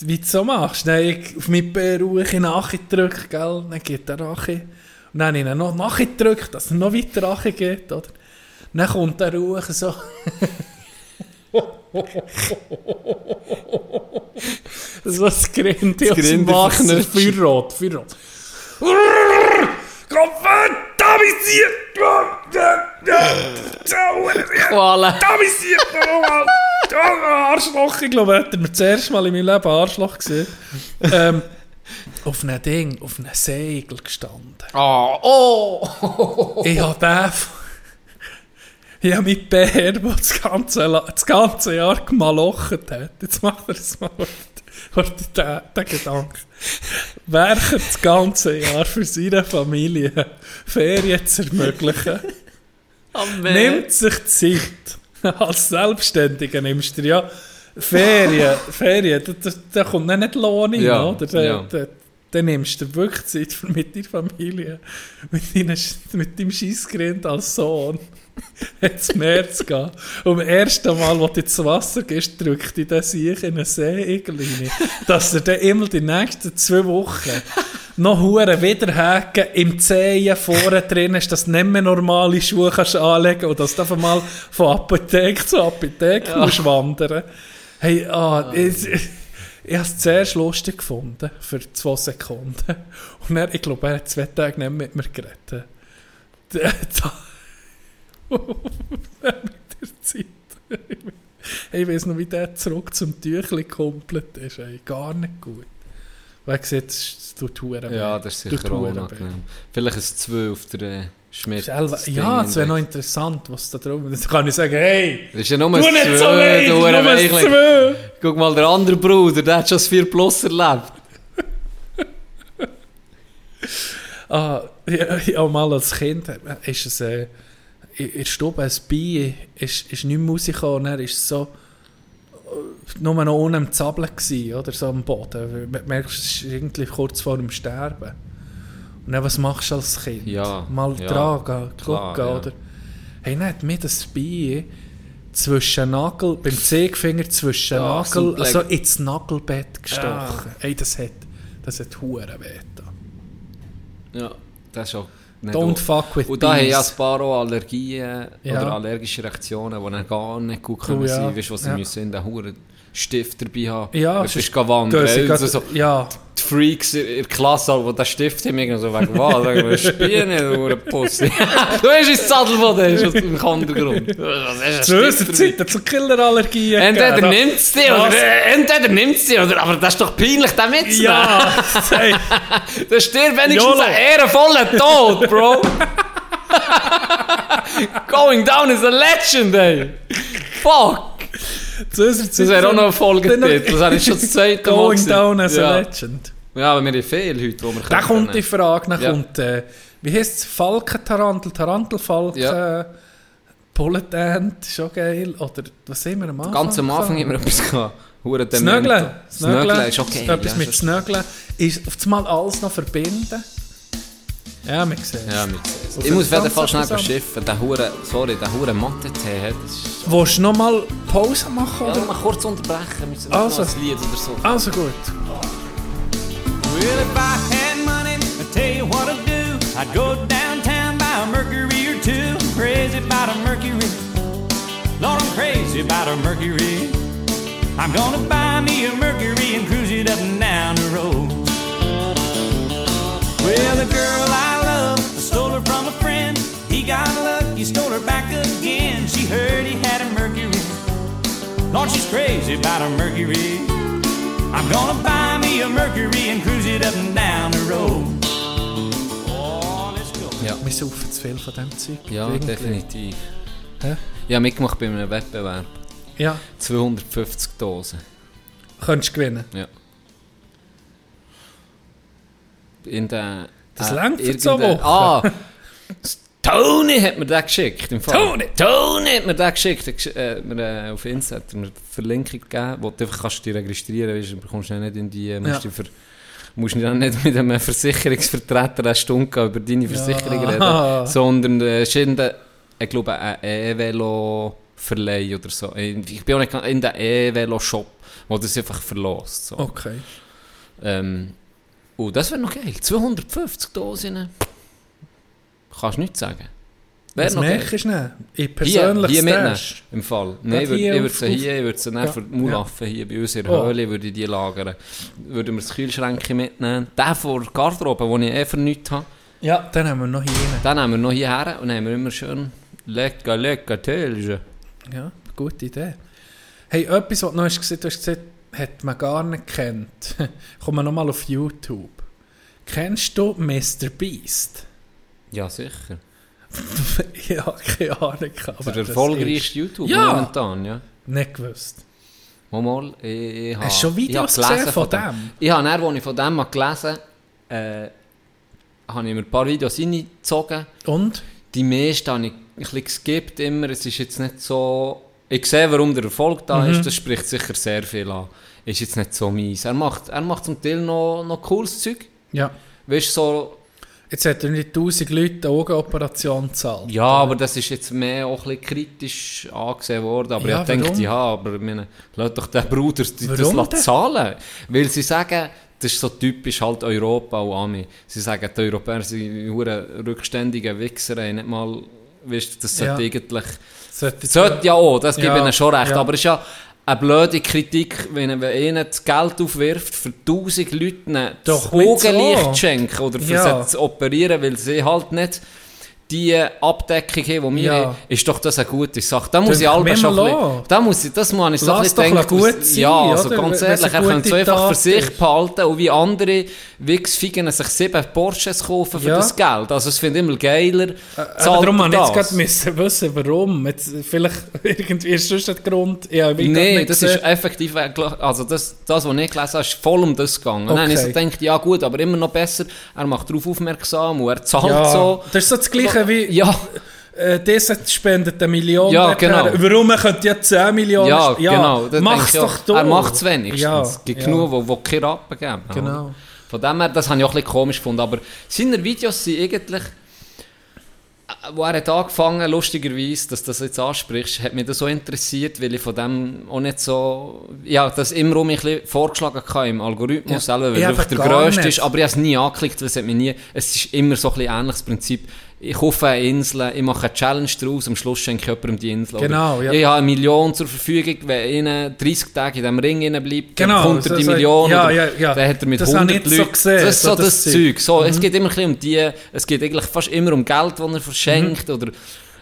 wie du so machst, dann ich auf meinen Bär nachgedrückt, gell? Dann geht er nachher. Und dann habe ich ihn noch nachgedrückt, dass er noch weiter nachher geht, oder? Dann kommt der Ruhe so. war das dem Grinde Wasser. Feuerrot, Feuerrot. Komm, verdammt, Koala. Damisiert nochmal! Arschloch, ich glaube, er mir das erste Mal in meinem Leben Arschloch gesehen. ähm, auf einem Ding, auf einem Segel gestanden. Oh, oh. Ich habe den... Ich habe mit Bär, der das ganze, das ganze Jahr gemalocht hat. Jetzt macht er es mal. Hört den, den Gedanken. Werke das ganze Jahr für seine Familie Ferien zu ermöglichen. Nimmt sich Zeit. Als Selbstständiger nimmst du dir ja Ferien. Ferien, da, da, da kommt dann nicht Lohn rein, Ja, oder? Da, ja. da, dann nimmst du wirklich Zeit für mit deiner Familie, mit, deinen, mit deinem Scheissgrind als Sohn ins Meer zu gehen. Und das erste Mal, wo du ins Wasser gehst, drückt dich das sich in einen Seeigel rein, dass er dann immer die nächsten zwei Wochen noch hure Widerhaken im Zehen vorne drin ist, dass du nicht mehr normale Schuhe kannst anlegen und dass du einfach mal von Apotheke zu Apotheke musst wandern. Hey, ah, ich, ich habe es zuerst lustig gefunden, für zwei Sekunden. Und dann, ich glaube, er hat zwei Tage nicht mit mir geredet. Mit der Zeit. Hey, ich weiß noch, wie der zurück zum Tüchli komplett ist. Ey, gar nicht gut. Weil ich sehe, es tut Huren Ja, das ist sicher auch. Vielleicht ein 2 auf der Selber, ja, es wäre noch interessant, was da drum ist. Dann kann ich sagen, hey, Das ist ja nur ein nicht so 2, leid, du nur Hurenweichling. zwei. Guck mal, der andere Bruder, der hat schon das 4 Plus erlebt. Ah, ja, ja, mal als Kind äh, ist es äh, in der Stube ein Bier, ist, ist nicht rausgekommen und er ist so äh, nur noch unten am Zappeln gewesen, oder so am Boden. Du merkst, es ist irgendwie kurz vor dem Sterben. Dann, was machst du als Kind? Ja, Mal ja, tragen, klar, gucken, ja. oder? Hey, dann hat mir das Bier zwischen Nagel, beim Zeigefinger zwischen Ja, Nagel, so also ins Nagelbett gestochen. Hey, das hat, das hat Huren weh. Ja, das ist auch Don't fuck with Und da haben ja ein paar auch Allergien Ja. oder allergische Reaktionen, die dann gar nicht gut können Oh, ja. sein. Weißt du, was sie Ja. müssen in den Huren Stift dabei haben. Ja, du bist wandern. Also so, ja, die Freaks in der Klasse, die den Stift haben, irgendwie so wegen was? Sagen wir, Spielen, du Hurenpussy. du hast ins Sattelboden, ist aus dem Hintergrund. Zu ist unserer Zeit hat es so Killerallergien Entweder nimmt es dich, oder entweder nimmt es dich, oder, aber das ist doch peinlich, den mitzunehmen. Ja, hey, Da stirbt wenigstens YOLO. ein ehrenvoller Tod, Bro. Going down is a legend, ey. Fuck. Das wäre auch noch ein Folgetitel. Das habe ich schon das zweite Mal Going down as ja. a legend. Ja, aber wir haben viele Leute, die wir Da können kommt die. Frage, dann Ja. kommt, äh, wie heisst es? Falkentarantel, Tarantelfalken, Ja. Bullet Ant, schon geil. Oder was sind wir am Anfang? Ganz am Anfang haben wir etwas gehabt. Snögeln. Demento. Snögeln ist okay. Etwas ja, mit ist- Snögeln. Ist auf einmal alles noch verbinden. Ja, wir sehen Ja, mit Und Ich muss auf jeden ganz Fall schnell beschiffen. Der Hure, sorry, der Hure Mathe-Tee hat. Ist... Willst du noch mal Pause machen? Ja, Oder? mal kurz unterbrechen. Wir müssen Also. ein Lied oder so. Also gut. Well, if I had money, I'd tell you what I'd do. I'd go downtown, buy a Mercury or two. I'm crazy about a Mercury. Lord, I'm crazy about a Mercury. I'm gonna buy me a Mercury and cruise it up and down the road. Well, the girl I her from a friend. He got lucky, stole her back again. She heard he had a Mercury. Lord, she's crazy about a Mercury. I'm gonna buy me a Mercury and cruise it up and down the road. Go. Wir saufen zu viel von dem Zeug. Ja, Irgendwie. definitiv. Hä? Ich habe mitgemacht bei einem Wettbewerb. Ja, 250 Dosen. könntest du gewinnen. Ja. In der... Das äh, längt für zwei Wochen. Ah! Tony hat mir den geschickt. Im Fall. Tony! Tony hat mir den geschickt. Gesch- äh, mir, äh, auf Insta hat er mir die Verlinkung gegeben, wo du einfach kannst dich registrieren kannst. Du bekommst ja nicht in die... äh, Musst Ja. ver musst dann nicht mit einem Versicherungsvertreter eine Stunde über deine Versicherung Ah. reden, sondern äh, in der, ich glaube, ein E-Velo-Verleih oder so. Ich bin auch nicht in der E-Velo-Shop, wo das einfach verlost. So. Okay. Ähm, oh, das wäre noch geil. 250 Dosen. Kannst du nichts sagen. Wäre noch geil. merkst du nicht? Ich Hier, persönlich hier mitnehmen, Stash. im Fall. Nein, ich würde hier sie hier, ich würde sie Ja, für die Mulaffen hier bei uns in der Oh. Höhle würde ich die lagern. Würden wir das Kühlschränke mitnehmen. Den vor der Garderobe, den ich eh für nichts habe, Ja, dann haben wir noch hier. den nehmen wir noch hierher und dann haben wir immer schön lecker, lecker Tölchen. Ja, gute Idee. Hey, etwas, was du noch hast gesehen, du hast gesagt, hat man gar nicht kennt. Kommen wir nochmal auf YouTube. Kennst du Mr. Beast? Ja, sicher. ja, keine Ahnung. Aber Der erfolgreichste YouTuber Ja. momentan, ja. Nicht gewusst. Mal, mal, ich, ich Hast du schon ich Videos habe gelesen gesehen von dem? Ich habe dann, als ich von dem mal gelesen äh, habe ich mir ein paar Videos reingezogen. Und? Die meisten habe ich ein bisschen geskippt immer. Es ist jetzt nicht so... Ich sehe, warum der Erfolg da Mhm. ist. Das spricht sicher sehr viel an. Ist jetzt nicht so mies. Er macht, er macht zum Teil noch, noch cooles Zeug. Ja. Weißt so... Jetzt hat er nicht 1000 Leute eine Augenoperation gezahlt. Ja, aber das ist jetzt mehr auch ein bisschen kritisch angesehen worden. Aber Ja, ich denke, ja, aber ich meine, lass doch den Bruder die- das Warum denn? zahlen. Weil sie sagen, das ist so typisch halt Europa und Ami. Sie sagen, die Europäer sind rückständige Wichser, haben nicht mal, weißt du, das sollte Ja. eigentlich... Sollte, Sollte ja auch, das gebe Ja, ich ihnen schon recht. ja. Aber es ist ja eine blöde Kritik, wenn wenn ihnen das Geld aufwirft, für tausend Leute das so. Augenlicht zu schenken oder für Ja. sie zu operieren, weil sie halt nicht die Abdeckung haben, die wir Ja. haben, ist doch das eine gute Sache. Da muss ich alle schon ein bisschen, da muss ich, das muss ich so ein bisschen denken. sein, ja, also oder? ganz ehrlich, er könnte es gute einfach für sich ist. behalten und wie andere Wichsfigen sich sieben Porsches kaufen für Ja. das Geld. Also es finde ich immer geiler, Aber zahlt darum habe ich jetzt das. gerade müssen wissen, warum. Jetzt, vielleicht irgendwie ist sonst der Grund. Ja, Nein, das ist effektiv, äh, also das, das, was ich gelesen habe, ist voll um das gegangen. Und dann habe ich so Okay. gedacht, ja gut, aber immer noch besser, er macht darauf aufmerksam und er zahlt ja, so. Das ist so das Gleiche wie. Ja, Äh, das spendet eine Million. Ja, genau. Warum man könnte ja 10 Millionen ja, sp- genau. das Mach's doch du. Er macht es wenigstens. Ja, es gibt ja. genug, die, keine Rappen geben. Genau. Von dem her, das habe ich auch ein bisschen komisch gefunden. Aber seine Videos sind eigentlich... äh, Wo er hat angefangen, lustigerweise, dass du das jetzt ansprichst, hat mich das so interessiert, weil ich von dem auch nicht so, ja, das immer um mich ein bisschen vorgeschlagen hatte im Algorithmus Ja. selber, weil er der grösste nicht. ist, aber ich habe es nie angeklickt, weil es hat mich nie, es ist immer so ein bisschen ähnliches Prinzip. Ich kaufe eine Insel, ich mache eine Challenge daraus, am Schluss schenke ich jemandem die Insel. Genau, ja. Ich habe eine Million zur Verfügung, wenn ihnen 30 Tage in diesem Ring innen bleibt, Genau, dann kommt er so- die so- Million, ja, ja, ja. dann hat er mit Das habe 100 ich jetzt so Leuten, gesehen, das ist so so das, das Zeug. So, Mhm. Es geht immer ein bisschen um die, es geht eigentlich fast immer um Geld, das er verschenkt, oder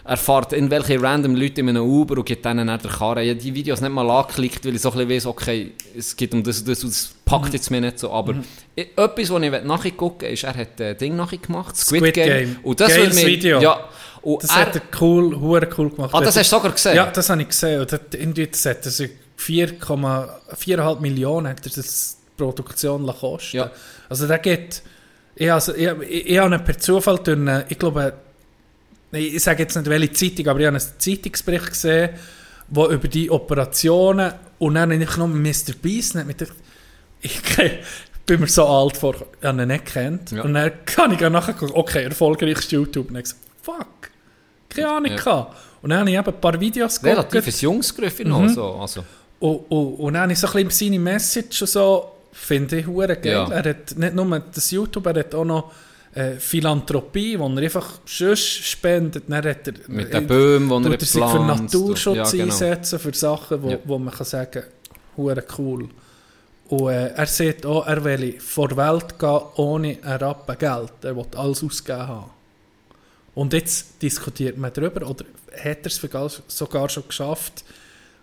er fährt in welche random Leute in einem Uber und gibt denen dann der Karre. Ich habe die Videos nicht mal angeklickt, weil ich so ein bisschen weiss, okay, es geht um das und das und das packt jetzt mir nicht so. Aber ich, etwas, was ich nachgucken ist, er hat ein Ding nachgemacht, Squid, Squid Game. Game. Und das Geiles mir, Video. Ja, und Das er, hat er cool, hure cool gemacht. Ah, das hast du sogar gesehen? Ja, das habe ich gesehen. Und irgendwie, hat er sich 4,4,5 Millionen hat er das Produktion kosten. Ja. Also der geht Ich, also, ich, ich, ich habe per Zufall durch eine, ich glaube, ich sage jetzt nicht welche Zeitung, aber ich habe einen Zeitungsbericht gesehen, wo über die Operationen und dann habe ich noch Mr. Beast nicht mit der, ich bin mir so alt vor, ich habe ihn nicht kennt. Ja. Und dann kann ich nachher gucken, okay, erfolgreichstes YouTube. Und dann gesagt, fuck, keine Ahnung. Ja. gehabt. Und dann habe ich eben ein paar Videos Relativ geguckt. ein junges Griffin noch. Mhm. So. Also, Und, und, und dann habe ich so ein bisschen seine Message so, finde ich hure geil. Ja. Er hat nicht nur das YouTube, er hat auch noch äh, Philanthropie, wo er einfach sonst spendet. Dann hat er, mit den Böhmen, die er er sich für. Naturschutz Ja, genau. einsetzen, für Sachen, wo, Ja. wo man kann sagen hure cool. Und äh, er sagt auch, er will vor die Welt gehen ohne ein Rappen Geld. Er will alles ausgeben haben. Und jetzt diskutiert man darüber, oder hat er es sogar- schon geschafft,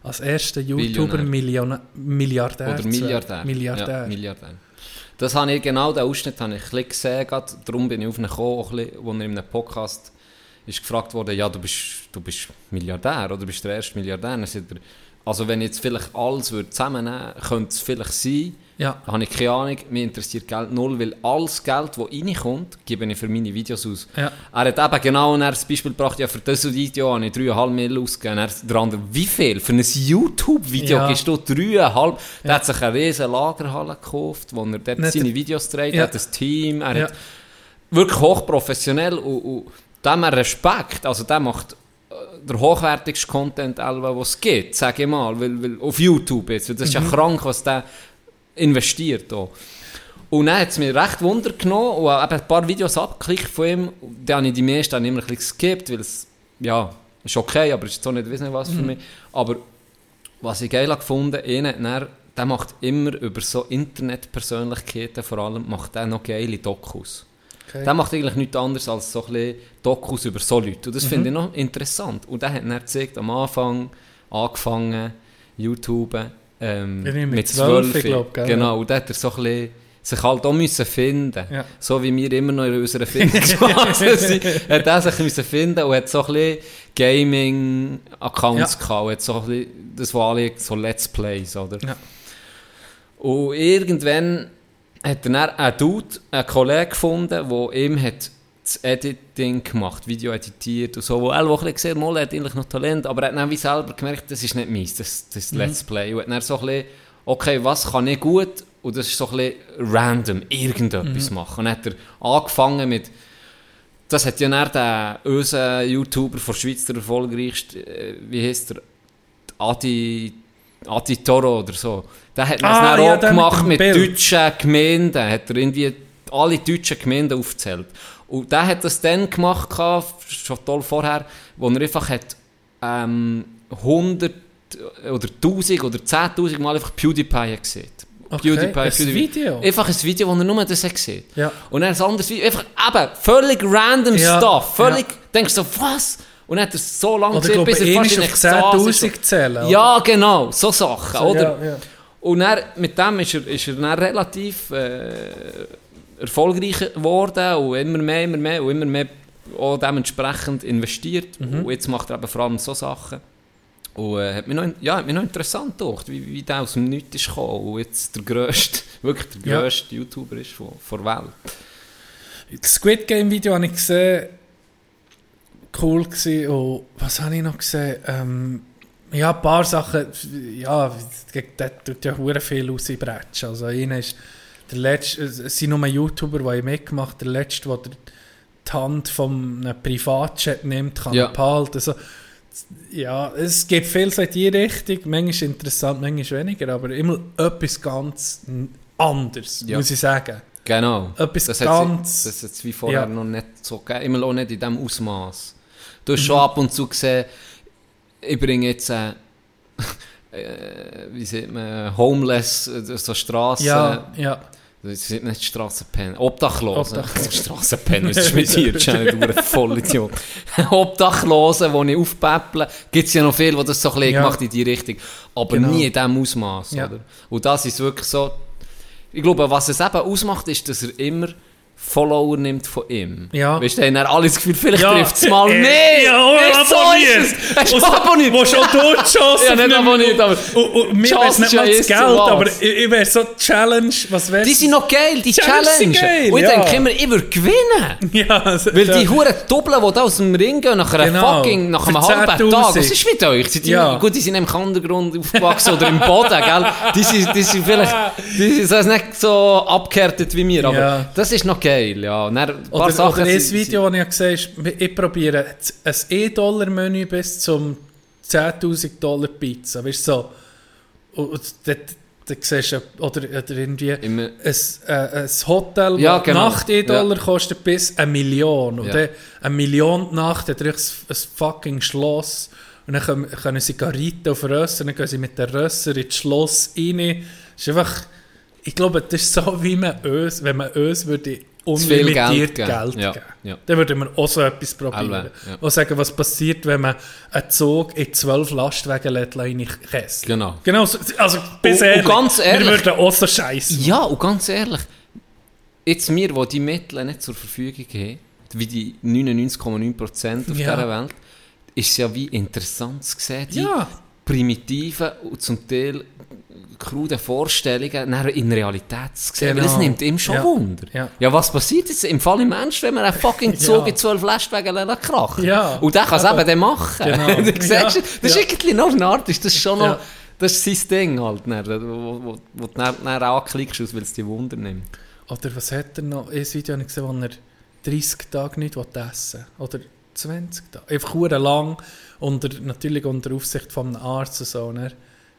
als erster YouTuber. Milliona Milliardär Oder. Milliardär. Milliardär. Ja, Milliardär. Das habe ich, genau den Ausschnitt habe ich ein gesehen, gerade. darum bin ich auf ihn gekommen, auch ein bisschen, wo er in einem Podcast ist gefragt wurde, ja, du bist, du bist Milliardär oder bist der erste Milliardär. Dann sagt er, also wenn ich jetzt vielleicht alles würde zusammennehmen könnte es vielleicht sein, Ja. habe ich keine Ahnung, mir interessiert Geld null, weil alles Geld, das reinkommt, gebe ich für meine Videos aus. Ja. Er hat eben genau das Beispiel gebracht, ja, für das Video habe ich 3,5 Mil ausgegeben. Er der andere, wie viel? Für ein YouTube-Video Ja. gibst du 3,5? Der hat sich eine riesen Lagerhalle gekauft, wo er dort Nicht- seine Videos dreht, Ja. hat ein Team, er Ja. hat wirklich hochprofessionell und, und dem Respekt, also der macht der hochwertigste Content, den es gibt, sage ich mal, weil, weil auf YouTube jetzt, weil das ist ja Mhm. krank, was der investiert auch. Und dann hat es mir recht Wunder genommen und habe ein paar Videos abgeklickt von ihm. Dann habe ich die meisten dann immer ein bisschen geskippt, weil es, ja, ist okay, aber es ist auch nicht wissen was für Mhm. mich. Aber was ich geil habe gefunden, dann, der macht immer über so Internetpersönlichkeiten vor allem, macht er noch geile Dokus. Okay. Der macht eigentlich nichts anderes als so ein Dokus über so Leute. Und das Mhm. finde ich noch interessant. Und der hat dann gezeigt, am Anfang angefangen, YouTube, ähm, mit mit 12, 12. ich glaub, gell? Genau, und da hat er so ein bisschen sich halt auch müssen finden Ja. So wie wir immer noch in unserer Findungsphase sind, hat er sich müssen finden und hat so ein bisschen Gaming-Accounts Ja. gehabt. Und hat so ein bisschen, das waren alle so Let's Plays, oder? Ja. Und irgendwann hat er dann einen Dude, einen Kollegen gefunden, der ihm hat das Editing gemacht, Video editiert und so, wo er auch ein gesehen mal, er hat eigentlich noch Talent, aber er hat dann wie selber gemerkt, das ist nicht meins, das, das Mhm. Let's Play. Und hat dann so ein bisschen, okay, was kann ich gut? Und das ist so ein bisschen random, irgendetwas Mhm. machen. Und dann hat er angefangen mit, das hat ja dann der unser YouTuber von Schweiz, der erfolgreichste, äh, wie heißt der, Adi, Adi Toro oder so. Der hat das Ah, dann ja, auch gemacht mit mit, deutschen Gemeinden. Hat er irgendwie alle deutschen Gemeinden aufgezählt. Und der hat das dann gemacht, gehabt, schon toll vorher, wo er einfach hat, ähm, 100 oder 1000 oder 10.000 Mal einfach PewDiePie gesehen. Okay, ein Video? Einfach ein Video, wo er nur das hat gesehen Ja. Und dann ein anderes Video, einfach eben völlig random Ja, Stuff. Völlig, ja. denkst du so, was? Und dann hat er so lange Oder glaube, bis er ist. 10'000 zählen, oder? Ja, genau, so Sachen, So, oder? ja, ja. Und dann, mit dem ist er, ist er dann relativ äh, erfolgreich geworden und immer mehr, immer mehr und immer mehr auch dementsprechend investiert. Mhm. Und jetzt macht er eben vor allem so Sachen. Und äh, hat mich noch, ja, hat mich noch interessant gedacht, wie, wie der aus dem Nichts ist gekommen und jetzt der grösste, wirklich der Ja. grösste YouTuber ist von, von der Welt. Das Squid Game Video habe ich gesehen. Cool gewesen. Und was habe ich noch gesehen? Ähm, ja, ein paar Sachen. Ja, der tut ja hure viel rausbretschen. Also einer ist der letzte, es sind nur YouTuber, die ich mitgemacht der letzte, der die Hand von einem Privatjet nimmt, kann Ja. er behalten. Also, ja, es gibt viel in die Richtung. Manchmal interessant, manchmal weniger, aber immer etwas ganz anderes, Ja. muss ich sagen. Genau. Etwas das ganz- Hat, das hat es wie vorher Ja. noch nicht so gegeben. Immer auch nicht in diesem Ausmaß. Du hast Mhm. schon ab und zu gesehen, ich bringe jetzt, äh, äh, wie sieht man, Homeless, äh, so Straßen. Ja, ja. Das sind nicht Strassenpenner. Obdachlose. Obdachlose. Strassenpenner, was ist mit dir? Das ist ja nicht ein Vollidiot. Obdachlose, die ich aufpäpple, gibt es ja noch viele, die das so ein bisschen Ja. gemacht in die Richtung. Aber Genau. nie in diesem Ausmaß. Ja. Oder? Und das ist wirklich so. Ich glaube, was es eben ausmacht, ist, dass er immer Follower nimmt von ihm. Ja. Weißt du, dann haben alle das Gefühl, vielleicht Ja. trifft es mal Äh, nicht. ja, Weißt du, so abonniert. ist es. Hast du abonniert? Wo schon durchgeschossen. Ja, nicht abonniert, aber Und, und mir wäre nicht mal das Geld, aber ich, ich wäre so Challenge, was wär's? Die sind noch geil, die Challenge sind Challenge. geil, Und ich ja. denke immer, ich würde gewinnen. Ja, also, Weil ja. die Huren Doppeln, die da aus dem Ring gehen, nach einer Genau. fucking, nach einem halben 10'000. Tag. Was ist mit euch? Sind die, Ja. Gut, die sind im Untergrund aufgewachsen oder im Boden, gell? Die sind, die sind vielleicht, die sind nicht so abgehärtet wie wir, aber das ist noch geil, ja. Und dann ein paar Oder, Sachen oder sind- Video, das ich gesehen habe, ich probiere ein E-Dollar-Menü bis zum 10'000 Dollar Pizza. Weißt du, so. Und, und dort siehst du, oder, oder irgendwie Immer- ein, äh, ein Hotel, Ja, das genau. Nacht E-Dollar kostet bis eine Million. Und Ja. dann eine Million Nacht hat ein, ein fucking Schloss. Und dann können, können sie reiten auf Rösser, dann gehen sie mit der Rösser ins Schloss rein. Das ist einfach, ich glaube, das ist so, wie man Ös, wenn man Ös würde viel Geld unlimitiert geben. Geld, Ja, ja. Dann würden wir auch so etwas probieren. Ja. Und sagen, was passiert, wenn man einen Zug in zwölf Lastwagen lässt, reinkesselt. Genau. Genau, so- also bis Und- und ehrlich, ganz ehrlich- wir würden auch so scheiße Ja, und ganz ehrlich, jetzt wir, die die Mittel nicht zur Verfügung haben, wie die 99,9% auf Ja. dieser Welt, ist es ja wie interessant zu sehen, die primitiven und zum Teil kruden Vorstellungen in Realität zu sehen. Weil Genau. es nimmt ihm schon Ja. Wunder. Ja. was passiert jetzt im Fall im Mensch, wenn man einen fucking Zug Ja. in zwölf Lastwagen krachen Ja. Und der kann es Aber- eben dann machen. Genau. Du siehst, Ja. Das ist Ja. irgendwie noch auf eine Art, ist das schon noch... Ja. Das ist sein Ding halt, dann, wo, wo, wo du dann, dann anklickst, weil es dich Wunder nimmt. Oder was hat er noch? Ein Video habe ich gesehen, wo er 30 Tage nicht will essen Oder 20 Tage. Einfach lang. Unter, natürlich unter Aufsicht von einem Arzt und so. Ne?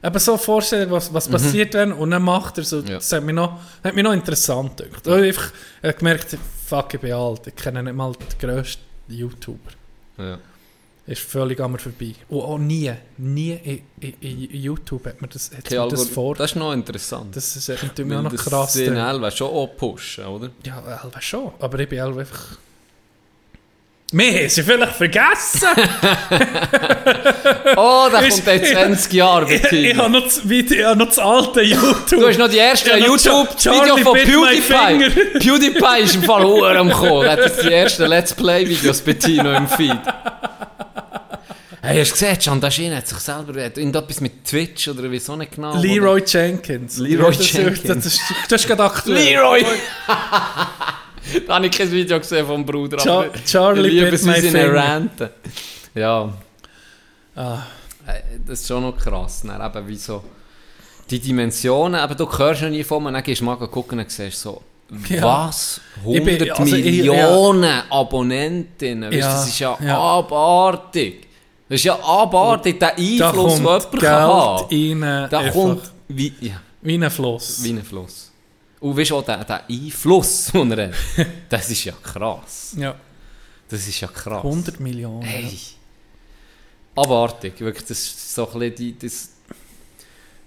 Eben so vorstellen, was, was passiert wenn und dann macht er so. Mhm. Ja. Das hat mich noch, hat mich noch interessant gedacht. Einfach ich habe gemerkt, fuck, ich bin alt. Ich kenne nicht mal den grössten YouTuber. Ja. Ist völlig an mir vorbei. Und auch nie, nie in, in, in YouTube hat man das, hat man das vor. das ist noch interessant. Das ist natürlich mir auch noch das krass. Den drin. Elva schon auch pushen, oder? Ja, Elva schon. Aber ich bin Elva einfach. Wir haben sie vielleicht vergessen. Oh, da Ist- kommt in 20 Jahre bei ich, ich habe noch, ich habe noch das alte YouTube. Du hast noch die erste Ja, YouTube-Video von. PewDiePie. PewDiePie ist im Fall Huren am Kommen. Er hat die ersten Let's Play-Videos bei Tino im Feed. Hey, hast du gesehen, Can Daschin hat sich selber, hat irgendetwas mit Twitch oder wieso nicht genau? Leroy Jenkins. Leroy das, Jenkins. Das, das, das ist gerade aktuell. Leroy! da habe ich kein Video gesehen vom Bruder. Char- Charlie ich liebe es, wie sie ranten. Ja. Ah. Äh, Das ist schon noch krass. Dann eben wie so die Dimensionen, aber du hörst noch nie von mir, dann gehst du mal gucken und siehst so, Ja. was? Ich 100 bin- also ich- Millionen Abonnentinnen. Weißt, Ja, das ist ja, ja. abartig. Das ist ja abartig, der Da Einfluss, den jemand kann haben Geld rein. Da einfach. kommt wie, ja, Wie ein Fluss. wie ein Fluss. Und weißt du auch, der, der Einfluss, den er hat, das ist ja krass. Ja. Das ist ja krass. 100 Millionen. Hey. Abartig, wirklich, das ist so ein bisschen die, das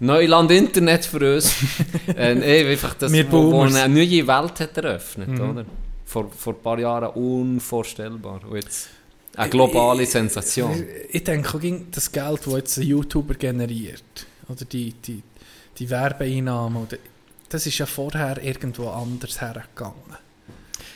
Neuland Internet für uns. äh, nee, einfach das, Wir wo, wo eine neue Welt hat eröffnet, Mhm. oder? Vor, vor ein paar Jahren unvorstellbar. Und jetzt eine globale Sensation. Ich denke, auch gegen das Geld, das jetzt ein YouTuber generiert, oder die, die, die Werbeeinnahmen, oder, das ist ja vorher irgendwo anders hergegangen.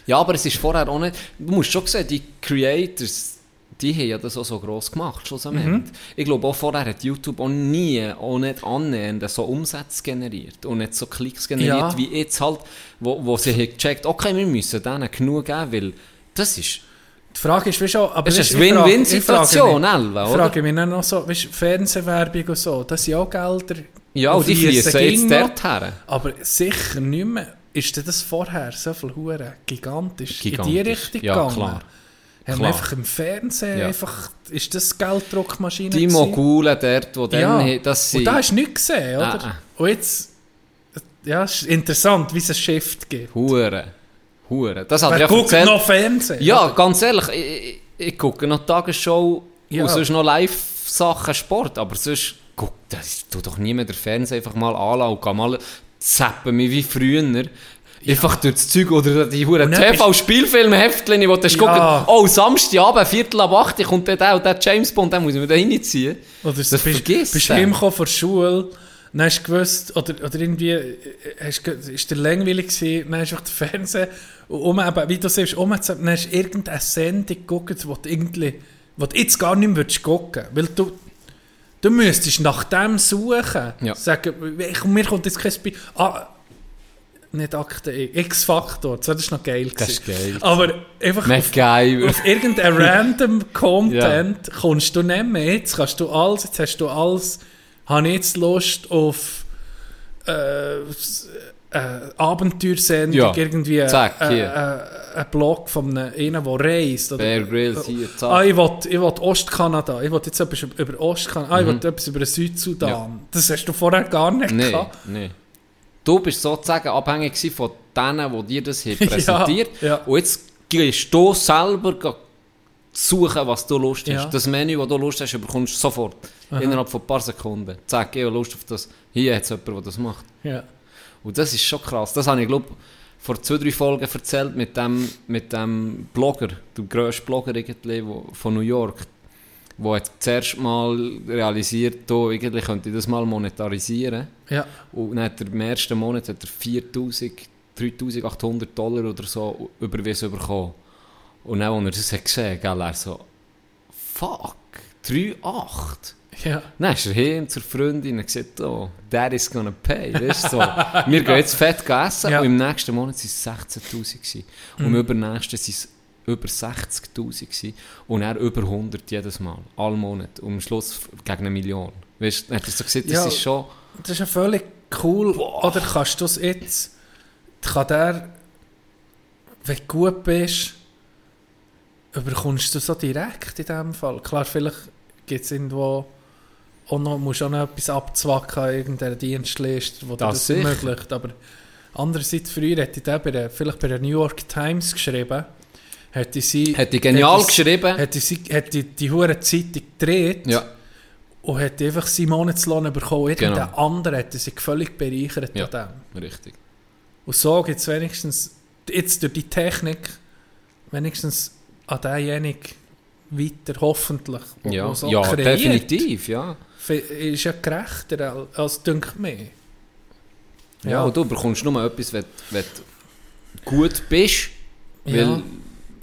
Ja, aber es ist vorher auch nicht. Du musst schon sehen, die Creators, die haben ja das auch so gross gemacht, schlussendlich. Mhm. Ich glaube, auch vorher hat YouTube auch nie, auch nicht annähernd so Umsätze generiert und nicht so Klicks generiert, Ja. wie jetzt halt, wo, wo sie haben gecheckt okay, wir müssen denen genug geben, weil das ist, Die Frage ist, wie schon, aber das ist eine ich Win-Win-Situation, ich Elva, oder? frage mich noch so, weißt, Fernsehwerbung und so, das sind auch Gelder. Ja, und die fließen jetzt ging noch. dort her. Aber sicher nicht mehr. Ist denn das vorher so viel Huren gigantisch, in die Gigantisch. Richtung Ja, gegangen? klar. Haben Klar. einfach im Fernsehen Ja. einfach, ist das Gelddruckmaschine Die? Mogulen dort, dann, Ja. haben, das Und sind... da hast du nichts gesehen, oder? Ah, ah. Und jetzt, ja, es ist interessant, wie es einen Shift gibt. Hure. Hure. Das hat Wer ja guckt erzählt. noch Fernsehen? Ja, oder? ganz ehrlich, ich, ich, ich gucke noch Tagesschau Ja. und sonst noch Live-Sachen, Sport, aber sonst guck, das tut doch niemand den Fernseher einfach mal anlassen und kann mal zappen, wie wie früher. Einfach durch das Zeug oder die Huren TV-Spielfilm-Heftchen, wo du Ja. gucken, oh, Samstagabend, Viertel ab 8 kommt der, der, der James Bond, den muss ich mir da reinziehen. Oder Das bist, vergisst bist heimgekommen von der Schule, Dann hast du gewusst, oder, oder irgendwie, äh, hast, ist der langweilig gewesen, dann hast du den Fernseher, um, eben, wie du siehst, um, dann hast du irgendeine Sendung geguckt, wo du, irgendwie, wo du jetzt gar nicht mehr gucken weil du, du müsstest nach dem suchen. Ja. Sagen, ich, mir kommt jetzt kein Beispiel. Ah, nicht Akte X-Faktor, das war noch geil. Das ist geil. Aber einfach auf, MacGyver. auf irgendein random Content kommst du nicht mehr. Jetzt kannst du alles, jetzt hast du alles, habe ich jetzt Lust auf äh, äh, Abenteuersendung, Ja. irgendwie Zack, äh, hier. äh, ein Blog von einem, der reist. Oder, Bear Grylls hier, zack. Ah, ich will, ich will Ostkanada, ich will jetzt etwas über, Ostkanada, ah, ich will etwas über den Südsudan. Mhm. Ja. Das hast du vorher gar nicht Nee, gehabt. nee. Du bist sozusagen abhängig von denen, die dir das Ja, präsentiert ja. Und jetzt gehst du selber suchen, was du Lust hast. Ja. Das Menü, das du Lust hast, bekommst du sofort. Innerhalb von ein paar Sekunden. Zack, ich habe Lust auf das. Hier hat es jemand, der das macht. Ja. Und das ist schon krass. Das habe ich, glaube vor zwei, drei Folgen erzählt mit dem, mit dem Blogger, der grösste Blogger irgendwie, wo, von New York, der hat zuerst mal realisiert, oh, irgendwie könnte ich das mal monetarisieren. Ja. Und dann hat er im ersten Monat hat er 4000, 3800 Dollar oder so überwiesen bekommen. Und dann, als er das hat gesehen hat, er so, fuck, 3,8. Ja. Dann ist er hin zur Freundin und gesagt, oh, that is gonna pay. Weißt du, so. Wir gehen jetzt fett essen Ja. und im nächsten Monat waren es 16'000 gewesen. Und im übernächsten waren es über 60'000 gewesen. und er über 100 jedes Mal, all Monat. Und am Schluss gegen eine Million. Weißt du, hat er so gesagt, das Ja. ist schon... Das ist ja völlig cool. Oder kannst du es jetzt, kann der, wenn du gut bist, überkommst du so direkt in dem Fall. Klar, vielleicht gibt es irgendwo auch noch, musst auch noch etwas abzwacken an irgendeiner Dienstliste, wo dir Das das sicher. ermöglicht. Aber andererseits, früher hätte ich den bei der, vielleicht bei der New York Times geschrieben, hätte sie... Hätte ich genial hätte geschrieben. Hätte sie hätte die hure Zeitung gedreht Ja, und hätte einfach seinen Monatslohn bekommen. Irgendein Genau. anderer hätte sich völlig bereichert Ja. an dem. richtig. Und so gibt es wenigstens, jetzt durch die Technik, wenigstens an denjenigen weiter, hoffentlich. Ja, ja kreiert. definitiv, ja. Ist ja gerechter als, dünkt mir. Ja, Ja. und du bekommst nur etwas, wenn, wenn du gut bist. Weil, Ja.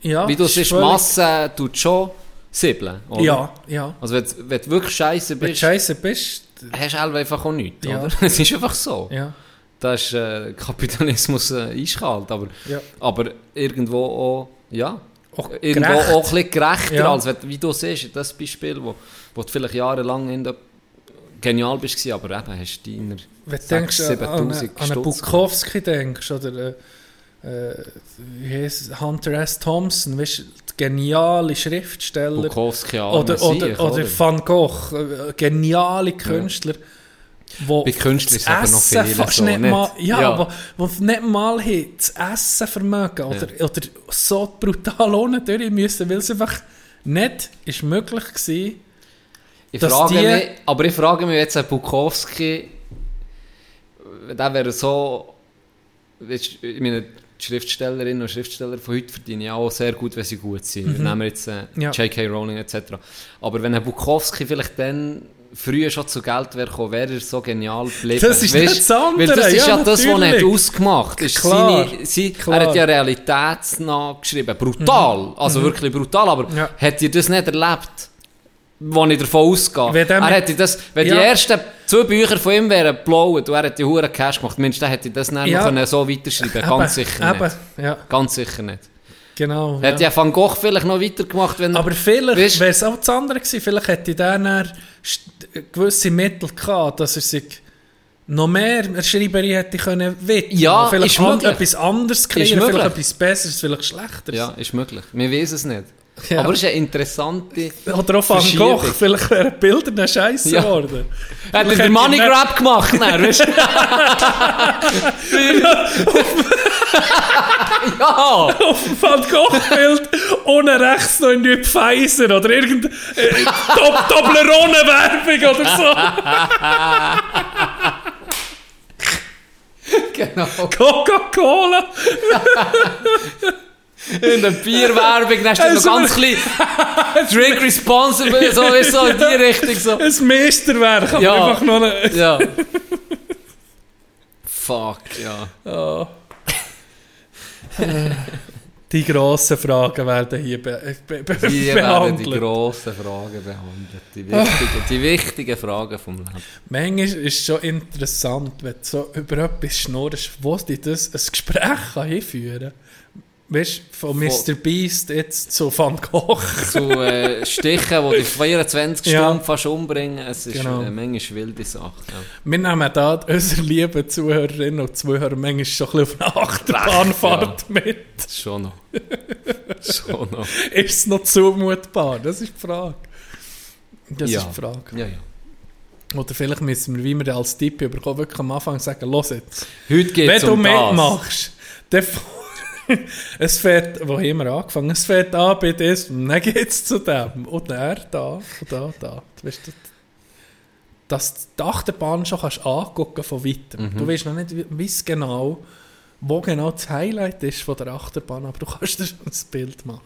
Ja, wie du siehst, Masse tut schon siebeln. Oder? Ja, ja. Also wenn, du- wenn du wirklich scheiße Wenn du bist, scheiße bist, hast du einfach auch nichts. Ja. Oder? Es ist einfach so. ja. Da ist äh, Kapitalismus äh, eiskalt, aber, Ja. aber irgendwo auch, ja, Auch irgendwo gerecht. auch ein bisschen gerechter, Ja. als wenn, wie du siehst, das Beispiel, wo, wo du vielleicht jahrelang in der genial bist, gewesen, aber eben hast du deiner Wenn du 6'000, denkst, äh, an, 7'000. Bukowski denkst, oder äh, äh, Hunter S. Thompson, weißt, du, geniale Schriftsteller. Bukowski, oder, oder, Sieg, oder Van Gogh, äh, geniale Künstler. Wo Bei Künstlern ist aber noch fast so, nicht nicht? mal, ja, Ja. Wo, wo nicht mal haben, das Essen vermögen oder, oder so brutal ohne durch müssen, weil es einfach nicht ist möglich war. Ich frage die- mich, aber ich frage mich jetzt, ob Bukowski, der wäre so, ich meine, die Schriftstellerinnen und Schriftsteller von heute verdienen ja auch sehr gut, wenn sie gut sind. Nehmen wir jetzt äh, Mhm. Ja. J.K. Rowling etc. Aber wenn ein Bukowski vielleicht dann früher schon zu Geld wäre gekommen, wäre er so genial geblieben. Das ist Weisst, das andere, das ist ja, ja, das, was er ausgemacht ist. Klar, Seine, sie, klar. Er hat ja realitätsnah geschrieben. Brutal, also wirklich brutal. Aber Ja. hat ihr das nicht erlebt? Wo ich davon ausgehe. Wenn er hätte das, wenn Ja. die ersten zwei Bücher von ihm wären geblaut und er hätte die Huren Cash gemacht, Mensch, dann hätte ich das nicht Ja. können so weiterschreiben Ganz Eben, sicher eben, nicht. Ja, Ganz sicher nicht. genau. Hätte ja Van Gogh vielleicht noch weitergemacht, wenn Aber vielleicht wäre es auch das andere gewesen. Vielleicht hätte st- gewisse Mittel gehabt, dass er sich noch mehr Schreiberei hätte können widmen. Ja, vielleicht ist möglich. etwas anderes kreieren, vielleicht etwas Besseres, vielleicht Schlechteres. Ja, ist möglich. Wir wissen es nicht. Ja. Aber es ist eine interessante... Oder auch Van. Gogh, vielleicht wären die Bilder dann scheiße Ja. geworden. Er hat Vielleicht den Money Grab gemacht, dann, weißt du? ja! Auf dem Van Gogh-Bild ohne rechts noch in die Pfizer oder irgendeine äh, Toblerone-Werbung oder so. Genau. Coca-Cola. In der Bierwerbung, dann steht noch ganz klein Drink responsible, so, du, so in die Richtung. So. Ein Meisterwerk, aber Ja. einfach noch eine... Ja. Fuck, ja. Ja. Die grossen Fragen werden hier be be be Hier werden die behandelt. grossen Fragen behandelt. Die wichtigen, die wichtigen Fragen vom Leben. Manchmal ist es schon interessant, wenn du so über etwas schnurrst, wo dir das ein Gespräch kann hinführen kann. Weißt du, von Mr. Beast jetzt zu Van Gogh. Zu äh, Stichen, die dich 24 Ja. Stunden fast umbringen. Es ist Genau. eine Menge wilde Sache. Ja. Wir nehmen da unsere lieben Zuhörerinnen und Zuhörer manchmal schon ein bisschen auf eine Achterbahnfahrt mit. Schon noch. Schon noch. Ist es noch zumutbar? Das ist die Frage. Das ja. ist die Frage. Ja, ja. Oder vielleicht müssen wir, wie wir als Tipp bekommen, wirklich am Anfang sagen, los jetzt. Heute geht Wenn du um das. mitmachst, dann es fährt, wo haben wir angefangen? Es fährt an bei das, und dann geht es zu dem. Und er da, und da, da. Du weißt, das- dass du die Achterbahn schon kannst angucken von weitem. Mhm. Du weißt noch nicht, wie genau, wo genau das Highlight ist von der Achterbahn, aber du kannst dir schon ein Bild machen.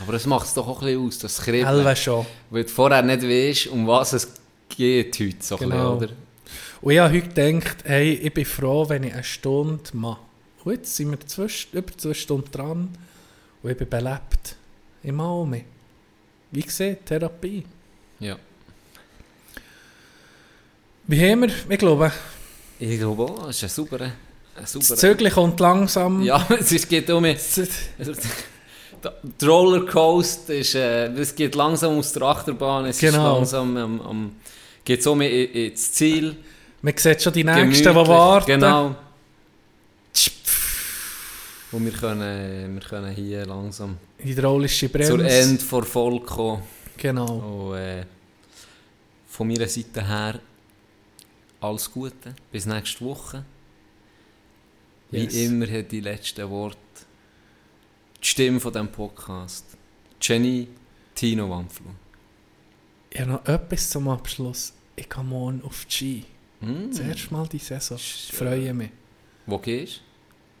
Aber das macht es doch auch ein bisschen aus, das Kribbeln. Elva schon. Weil du vorher nicht weißt, um was es geht heute. So Genau. bisschen, oder? Und ich habe heute gedacht, hey, ich bin froh, wenn ich eine Stunde mache. Und jetzt sind wir zwei, über zwei Stunden dran und ich bin belebt. Mache mich. Wie gesagt, Therapie. Ja. Wie haben wir? Ich glaube, Ich glaube auch, es ist ein sauberer... Ein das sauberer Zügel kommt langsam. ja, es geht um... Der Rollercoaster ist... Äh, es geht langsam aus der Achterbahn, es Genau. ist langsam am... am geht so ins Ziel. Man sieht schon die Nächsten, die gemütlich. warten. Genau. Und wir können, wir können hier langsam Hydraulische Bremse. zur Ende vor Folge kommen. Genau. Und, äh, von meiner Seite her alles Gute. Bis nächste Woche. Wie Yes. immer hat die letzten Worte die Stimme von diesem Podcast. Jenny Tino Wampflu. Ich habe noch etwas zum Abschluss. Ich gehe morgen auf die Ski. Mm. Das erste Mal die Saison. Ich freue mich. Wo gehst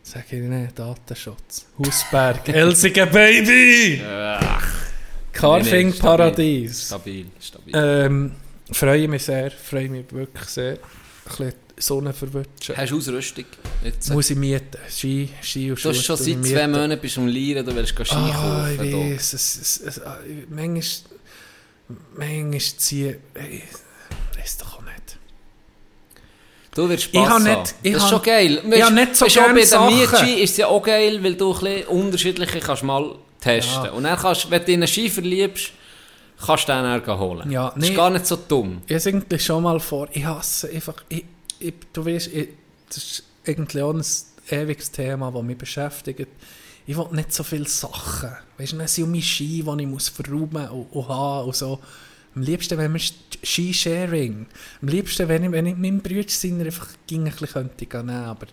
Sag ich nicht, Datenschutz. Hausberg, Elsige Baby! Carfing stabil. Paradies. Stabil, stabil. Ähm, freue mich sehr, freue mich wirklich sehr. Ein bisschen Sonne verwutschen. Hast du Ausrüstung? Jetzt? Muss ich mieten. Ski, Ski und Du hast schon Schuhe seit ich zwei. Monaten bist du am Lieren, du willst Ski Ah, ich kaufen. da. weiß. Es, es, es, ah, manchmal, manchmal ziehe ich... Weiß doch. Du wirst Ich Spass hab haben. nicht- ich das ist schon geil. ich hab nicht so weisst, auch gern bei der Sachen. Ist es ja auch geil, weil du ein bisschen unterschiedliche kannst mal testen. Ja. Und dann kannst, wenn du in einen Ski verliebst, kannst du den dann holen. Ja, Das nee. ist gar nicht so dumm. Ich habe irgendwie schon mal vor. Ich hasse einfach. Ich, ich, du weißt, ich, das ist irgendwie auch ein ewiges Thema, das mich beschäftigt. Ich will nicht so viele Sachen. Weißt du, es sind meine Ski, die ich muss verräumen und, und haben und so. Am liebsten, wenn wir Ski-Sharing. Am liebsten, wenn ich, wenn ich meinem Bruder seiner einfach ging, ein bisschen könnte gehen, nehmen, aber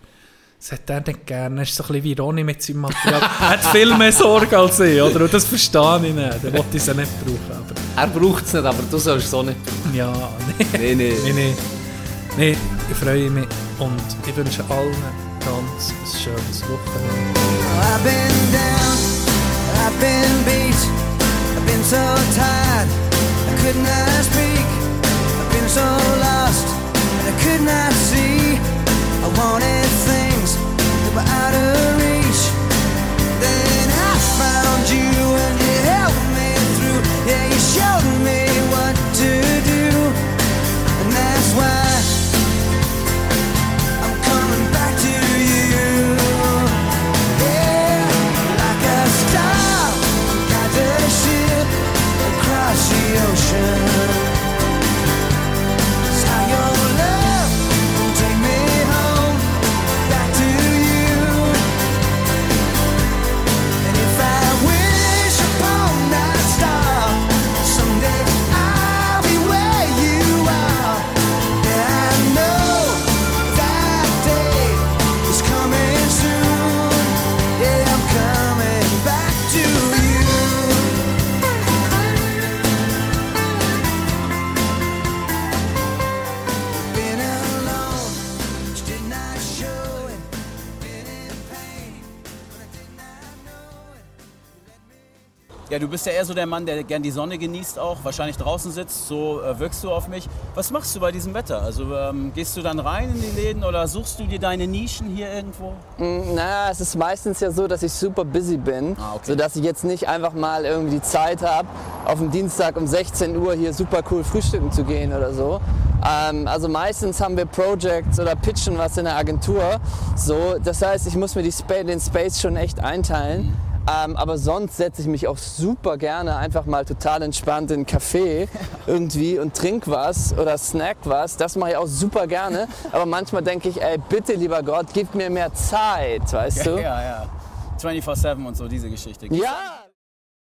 das hat er nicht gerne. Er ist so ein bisschen wie Ronny mit seinem Material. er hat viel mehr Sorge als ich, oder? Und das verstehe ich nicht. Er wollte es ja nicht brauchen, aber Er braucht es nicht, aber du sollst es auch nicht tun. ja, nee. Nee, nee. Nee, nee. Nee, ich freue mich und ich wünsche allen ganz ein schönes Wochenende. I've been down, I've been beat, I've been so tired, could not speak. I've been so lost, that I could not see. I wanted things that were out of reach. Then I found you and you helped me through. Yeah, you showed me what to do, and that's why Ja, du bist ja eher so der Mann, der gern die Sonne genießt auch, wahrscheinlich draußen sitzt, so äh, wirkst du auf mich. Was machst du bei diesem Wetter? Also ähm, gehst du dann rein in die Läden oder suchst du dir deine Nischen hier irgendwo? Mm, Naja, es ist meistens ja so, dass ich super busy bin, Ah, okay. sodass ich jetzt nicht einfach mal irgendwie die Zeit habe, auf dem Dienstag um 16 Uhr hier super cool frühstücken zu gehen oder so. Ähm, also meistens haben wir Projects oder pitchen was in der Agentur. So, das heißt, ich muss mir die Spa den Space schon echt einteilen. Ähm, aber sonst setze ich mich auch super gerne einfach mal total entspannt in einen Café irgendwie und trink was oder snack was. Das mache ich auch super gerne. Aber manchmal denke ich, ey, bitte lieber Gott, gib mir mehr Zeit, weißt du? Ja, ja. 24-7 und so, diese Geschichte. Ja.